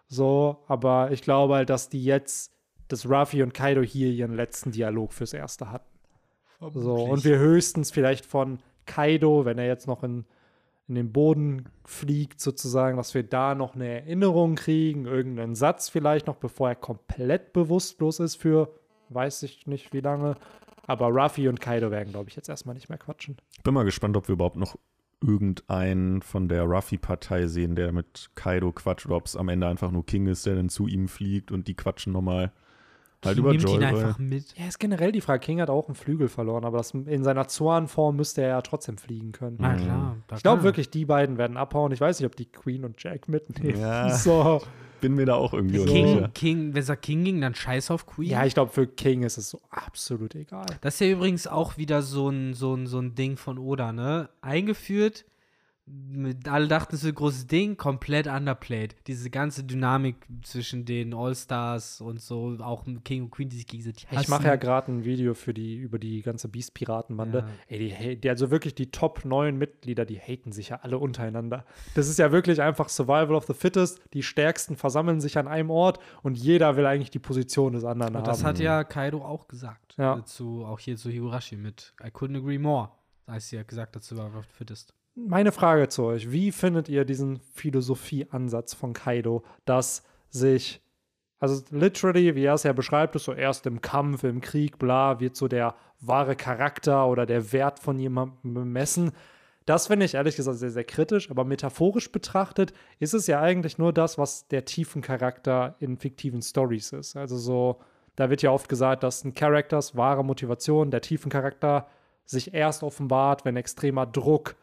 So, aber ich glaube halt, dass die jetzt, dass Ruffy und Kaido hier ihren letzten Dialog fürs Erste hatten. So, und wir höchstens vielleicht von Kaido, wenn er jetzt noch in in den Boden fliegt, sozusagen, dass wir da noch eine Erinnerung kriegen, irgendeinen Satz vielleicht noch, bevor er komplett bewusstlos ist für weiß ich nicht wie lange. Aber Ruffy und Kaido werden, glaube ich, jetzt erstmal nicht mehr quatschen. Bin mal gespannt, ob wir überhaupt noch irgendeinen von der Ruffy-Partei sehen, der mit Kaido quatscht, oder ob es am Ende einfach nur King ist, der dann zu ihm fliegt und die quatschen nochmal halt Die über nimmt ihn Joy. einfach mit. Ja, ist generell die Frage. King hat auch einen Flügel verloren, aber das, in seiner Zoan-Form müsste er ja trotzdem fliegen können. Na klar. da Ich glaube wirklich, die beiden werden abhauen. Ich weiß nicht, ob die Queen und Jack mitnehmen. Ja. So. Bin mir da auch irgendwie King, unsicher. King, wenn es King ging, dann scheiß auf Queen. Ja, ich glaube, für King ist es so absolut egal. Das ist ja übrigens auch wieder so ein, so ein, so ein Ding von Oda, ne? Eingeführt, alle dachten, es ist ein großes Ding, komplett underplayed. Diese ganze Dynamik zwischen den All-Stars und so, auch King und Queen, die sich gegenseitig hassen. Ich mache ja gerade ein Video für die, über die ganze Beast-Piratenbande. Ja. Ey, die, die, also wirklich die Top 9 Mitglieder, die haten sich ja alle untereinander. Das ist ja wirklich einfach Survival of the Fittest. Die Stärksten versammeln sich an einem Ort und jeder will eigentlich die Position des anderen Und haben. das hat ja Kaido auch gesagt. Ja. Äh, Zu, auch hier zu Higurashi mit I couldn't agree more, als sie ja gesagt hat, Survivor of the Fittest. Meine Frage zu euch: Wie findet ihr diesen Philosophieansatz von Kaido, dass sich, also literally, wie er es ja beschreibt, ist so erst im Kampf, im Krieg, bla, wird so der wahre Charakter oder der Wert von jemandem bemessen. Das finde ich ehrlich gesagt sehr, sehr kritisch, aber metaphorisch betrachtet ist es ja eigentlich nur das, was der tiefen Charakter in fiktiven Stories ist. Also so, da wird ja oft gesagt, dass ein Charakters wahre Motivation, der tiefen Charakter, sich erst offenbart, wenn extremer Druck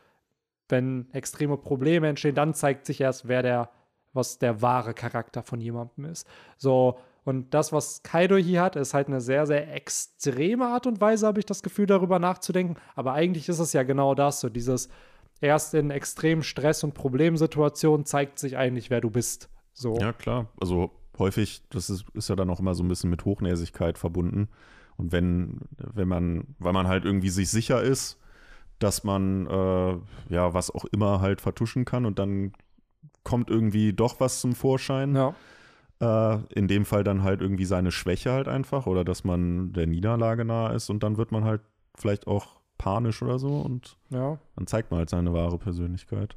wenn extreme Probleme entstehen, dann zeigt sich erst, wer der, was der wahre Charakter von jemandem ist. So, und das, was Kaido hier hat, ist halt eine sehr, sehr extreme Art und Weise, habe ich das Gefühl, darüber nachzudenken. Aber eigentlich ist es ja genau das, so dieses erst in extremen Stress- und Problemsituationen zeigt sich eigentlich, wer du bist. So. Ja, klar. Also häufig, das ist, ist ja dann auch immer so ein bisschen mit Hochnäsigkeit verbunden. Und wenn, wenn man, weil man halt irgendwie sich sicher ist, dass man äh, ja was auch immer halt vertuschen kann und dann kommt irgendwie doch was zum Vorschein. Ja. Äh, in dem Fall dann halt irgendwie seine Schwäche halt einfach oder dass man der Niederlage nahe ist und dann wird man halt vielleicht auch panisch oder so und ja. dann zeigt man halt seine wahre Persönlichkeit.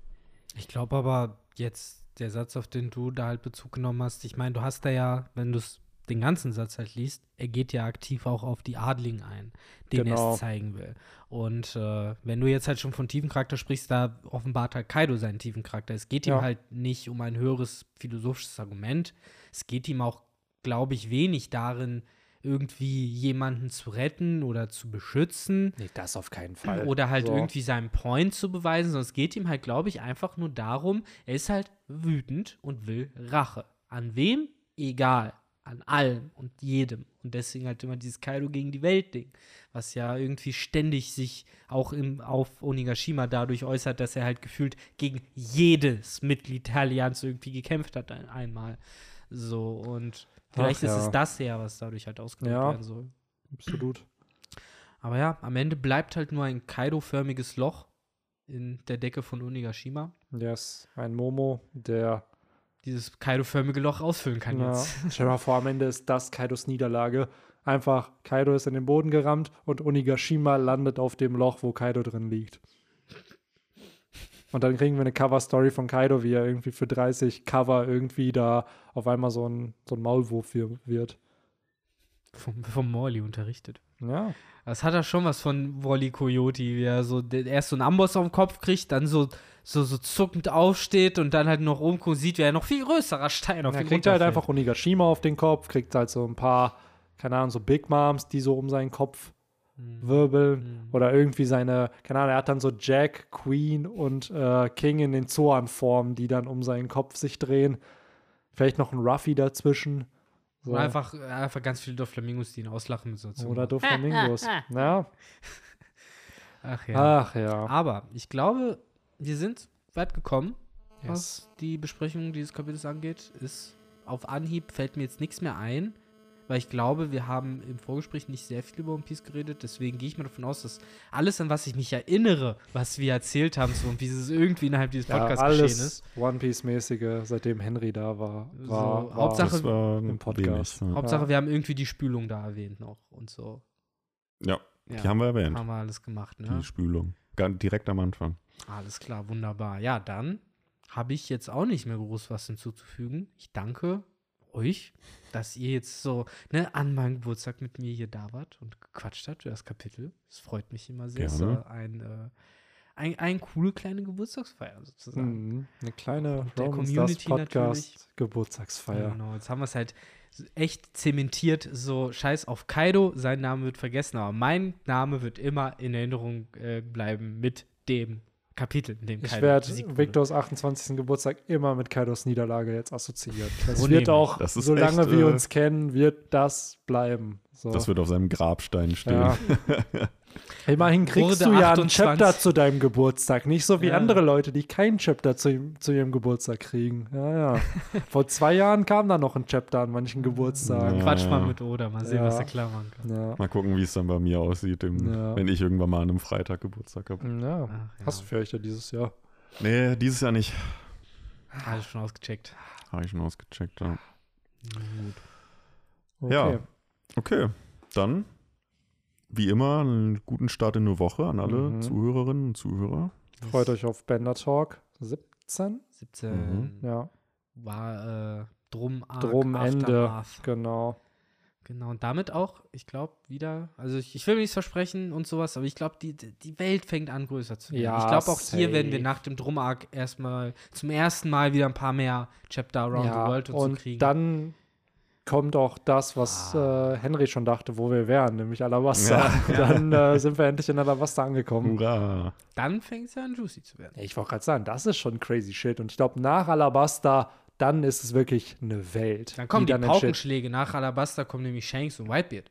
Ich glaube aber jetzt der Satz, auf den du da halt Bezug genommen hast, ich meine, du hast da ja, wenn du es den ganzen Satz halt liest, er geht ja aktiv auch auf die Adligen ein, denen er Genau. es zeigen will. Und äh, wenn du jetzt halt schon von tiefen Charakter sprichst, da offenbart halt Kaido seinen tiefen Charakter. Es geht ihm Ja. halt nicht um ein höheres philosophisches Argument. Es geht ihm auch, glaube ich, wenig darin, irgendwie jemanden zu retten oder zu beschützen Nee, das auf keinen Fall. oder halt so. irgendwie seinen Point zu beweisen, sondern es geht ihm halt, glaube ich, einfach nur darum, er ist halt wütend und will Rache. An wem? Egal. An allem und jedem. Und deswegen halt immer dieses Kaido gegen die Welt-Ding, was ja irgendwie ständig sich auch im, auf Onigashima dadurch äußert, dass er halt gefühlt gegen jedes Mitglied der Allianz irgendwie gekämpft hat ein, einmal. So, und vielleicht Ach ist ja. es das ja, was dadurch halt ausgedrückt Ja. werden soll. Absolut. Aber ja, am Ende bleibt halt nur ein Kaido-förmiges Loch in der Decke von Onigashima. Yes, ein Momo, der Dieses Kaido-förmige Loch ausfüllen kann Ja. jetzt. Stell dir mal vor, am Ende ist das Kaidos Niederlage. Einfach, Kaido ist in den Boden gerammt und Onigashima landet auf dem Loch, wo Kaido drin liegt. Und dann kriegen wir eine Cover-Story von Kaido, wie er irgendwie für 30 Cover irgendwie da auf einmal so ein, so ein Maulwurf wird. Vom, vom Morley unterrichtet. Ja, Das hat er schon was von Wally Coyote, wie er so erst so einen Amboss auf den Kopf kriegt, dann so, so, so zuckend aufsteht und dann halt noch rumguckt, sieht, wie er noch viel größerer Stein auf er ihn kriegt halt runterfällt. einfach Onigashima auf den Kopf, kriegt halt so ein paar, keine Ahnung, so Big Moms, die so um seinen Kopf Mhm. wirbeln. Oder irgendwie seine, keine Ahnung, er hat dann so Jack, Queen und äh, King in den Zoan-Formen, die dann um seinen Kopf sich drehen. Vielleicht noch ein Ruffy dazwischen. So. Oder einfach, einfach ganz viele Doflamingos, die ihn auslachen mit so. Oder Doflamingos. ja. Ach ja. Ach ja. Aber ich glaube, wir sind weit gekommen, Yes. was die Besprechung dieses Kapitels angeht. Ist auf Anhieb fällt mir jetzt nichts mehr ein, weil ich glaube, wir haben im Vorgespräch nicht sehr viel über One Piece geredet. Deswegen gehe ich mal davon aus, dass alles, an was ich mich erinnere, was wir erzählt haben, so und wie es irgendwie innerhalb dieses Ja, Podcasts geschehen alles ist. One Piece-mäßige, seitdem Henry da war. So, war, war Hauptsache- Das war im Podcast. Wenig, ja. Hauptsache, wir haben irgendwie die Spülung da erwähnt noch und so. ja, Ja, die haben wir erwähnt. haben wir alles gemacht, ne? Die Spülung. Direkt am Anfang. Alles klar, wunderbar. Ja, dann habe ich jetzt auch nicht mehr groß was hinzuzufügen. Ich danke euch, dass ihr jetzt so ne, an meinem Geburtstag mit mir hier da wart und gequatscht habt für das Kapitel. Es freut mich immer sehr. Es war ein, äh, ein, ein coole kleine Geburtstagsfeier sozusagen. Mhm. Eine kleine der Community Podcast Geburtstagsfeier. Genau, jetzt haben wir es halt echt zementiert, so scheiß auf Kaido, sein Name wird vergessen, aber mein Name wird immer in Erinnerung äh, bleiben mit dem Kapitel, in dem Ich Kaido werde besiegt wurde. Victors 28. Geburtstag immer mit Kaidos Niederlage jetzt assoziiert. Das Wo wird auch, Das solange echt, wir äh, uns kennen, wird das bleiben. So. Das wird auf seinem Grabstein stehen. ja. Immerhin kriegst du ja ein 28. Chapter zu deinem Geburtstag. Nicht so wie Ja. andere Leute, die kein Chapter zu, zu ihrem Geburtstag kriegen. Ja, ja. Vor zwei Jahren kam da noch ein Chapter an manchen Geburtstagen. Ja. Quatsch mal mit Oda, mal sehen, Ja. was er klar machen kann. Ja. Mal gucken, wie es dann bei mir aussieht, im, Ja. wenn ich irgendwann mal an einem Freitag Geburtstag habe. ja. Ach, ja. Hast du vielleicht ja dieses Jahr. Nee, dieses Jahr nicht. Alles schon ausgecheckt. Habe ich schon ausgecheckt. Ja. Gut. Okay. Ja. Okay, dann wie immer einen guten Start in eine Woche an alle Mhm. Zuhörerinnen und Zuhörer. Freut euch auf Bender Talk 17. 17 Mhm. Ja, war äh, Drum Arc Drum Ende. Aftermath. genau. Genau, und damit auch, ich glaube, wieder, also ich, ich will mir nichts versprechen und sowas, aber ich glaube, die, die Welt fängt an, größer zu werden. Ja, ich glaube, auch hier werden wir safe. nach dem Drum-Arc erstmal zum ersten Mal wieder ein paar mehr Chapter Around ja, the World und, und so kriegen. dann kommt auch das, was Ah. äh, Henry schon dachte, wo wir wären, nämlich Alabasta. Dann äh, sind wir endlich in Alabasta angekommen. Hurra! dann fängt es ja an, juicy zu werden. Ich wollte gerade sagen, das ist schon crazy shit. Und ich glaube, nach Alabasta, dann ist es wirklich eine Welt. Dann kommen die, dann entsteht. Paukenschläge. Nach Alabasta kommen nämlich Shanks und Whitebeard.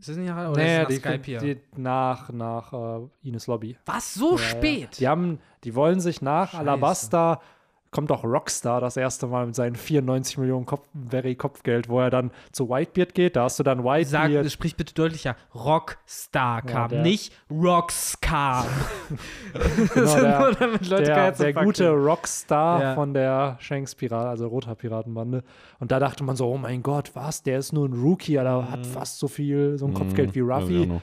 Ist das nicht oder Nee, ist die, das nach Skype hier? die, nach, nach äh, Ines Lobby. Was, so Ja, ja. spät? Die haben, die wollen sich nach Scheiße. Alabasta, kommt auch Rockstar das erste Mal mit seinen 94 Millionen Kopf, Very Kopfgeld, wo er dann zu Whitebeard geht. Da hast du dann Sag, Whitebeard. sprich bitte deutlicher. Rockstar kam, der- nicht Rocks kam. Genau, der- der, der gute. Rockstar Ja. von der Shanks Pirat, also Roter Piratenbande. Und da dachte man so, oh mein Gott, was? Der ist nur ein Rookie, aber Mhm. hat fast so viel, so ein Kopfgeld wie Mhm, ich auch Ruffy. noch.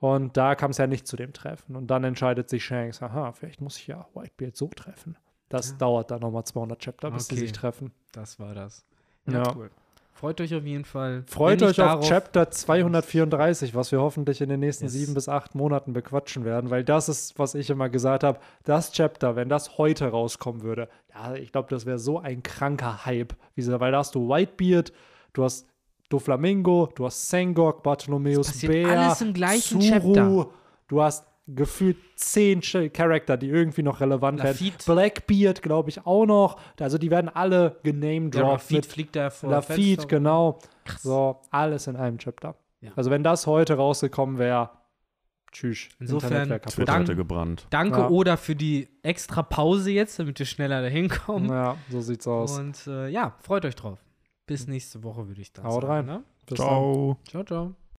Und da kam es ja nicht zu dem Treffen. Und dann entscheidet sich Shanks, aha, vielleicht muss ich ja Whitebeard so treffen. Das dauert dann nochmal 200 Chapter, bis Okay. sich treffen. Das war das. Ja. cool. Freut euch auf jeden Fall. Freut euch auf Chapter 234, was wir hoffentlich in den nächsten Yes. sieben bis acht Monaten bequatschen werden, weil das ist, was ich immer gesagt habe, das Chapter, wenn das heute rauskommen würde, ja, ich glaube, das wäre so ein kranker Hype, weil da hast du Whitebeard, du hast Doflamingo, du hast Sengok, Bartholomeus Bär, alles im gleichen Zuru, Chapter. du hast gefühlt zehn Ch- Charakter, die irgendwie noch relevant werden. Lafitte. Blackbeard, glaube ich, auch noch. Also die werden alle Ja, genamedropped Lafitte mit fliegt da vor Lafitte, genau. Krass. So, alles in einem Chapter. Ja. Also wenn das heute rausgekommen wäre, tschüss. Insofern. Twitter Dank- hätte gebrannt. Danke, Ja. Oda, für die extra Pause jetzt, damit wir schneller dahin kommen. Ja, so sieht's aus. Und äh, ja, freut euch drauf. Bis nächste Woche, würde ich dann Haut sagen. rein. Ne? Bis dann. Ciao. Ciao, ciao.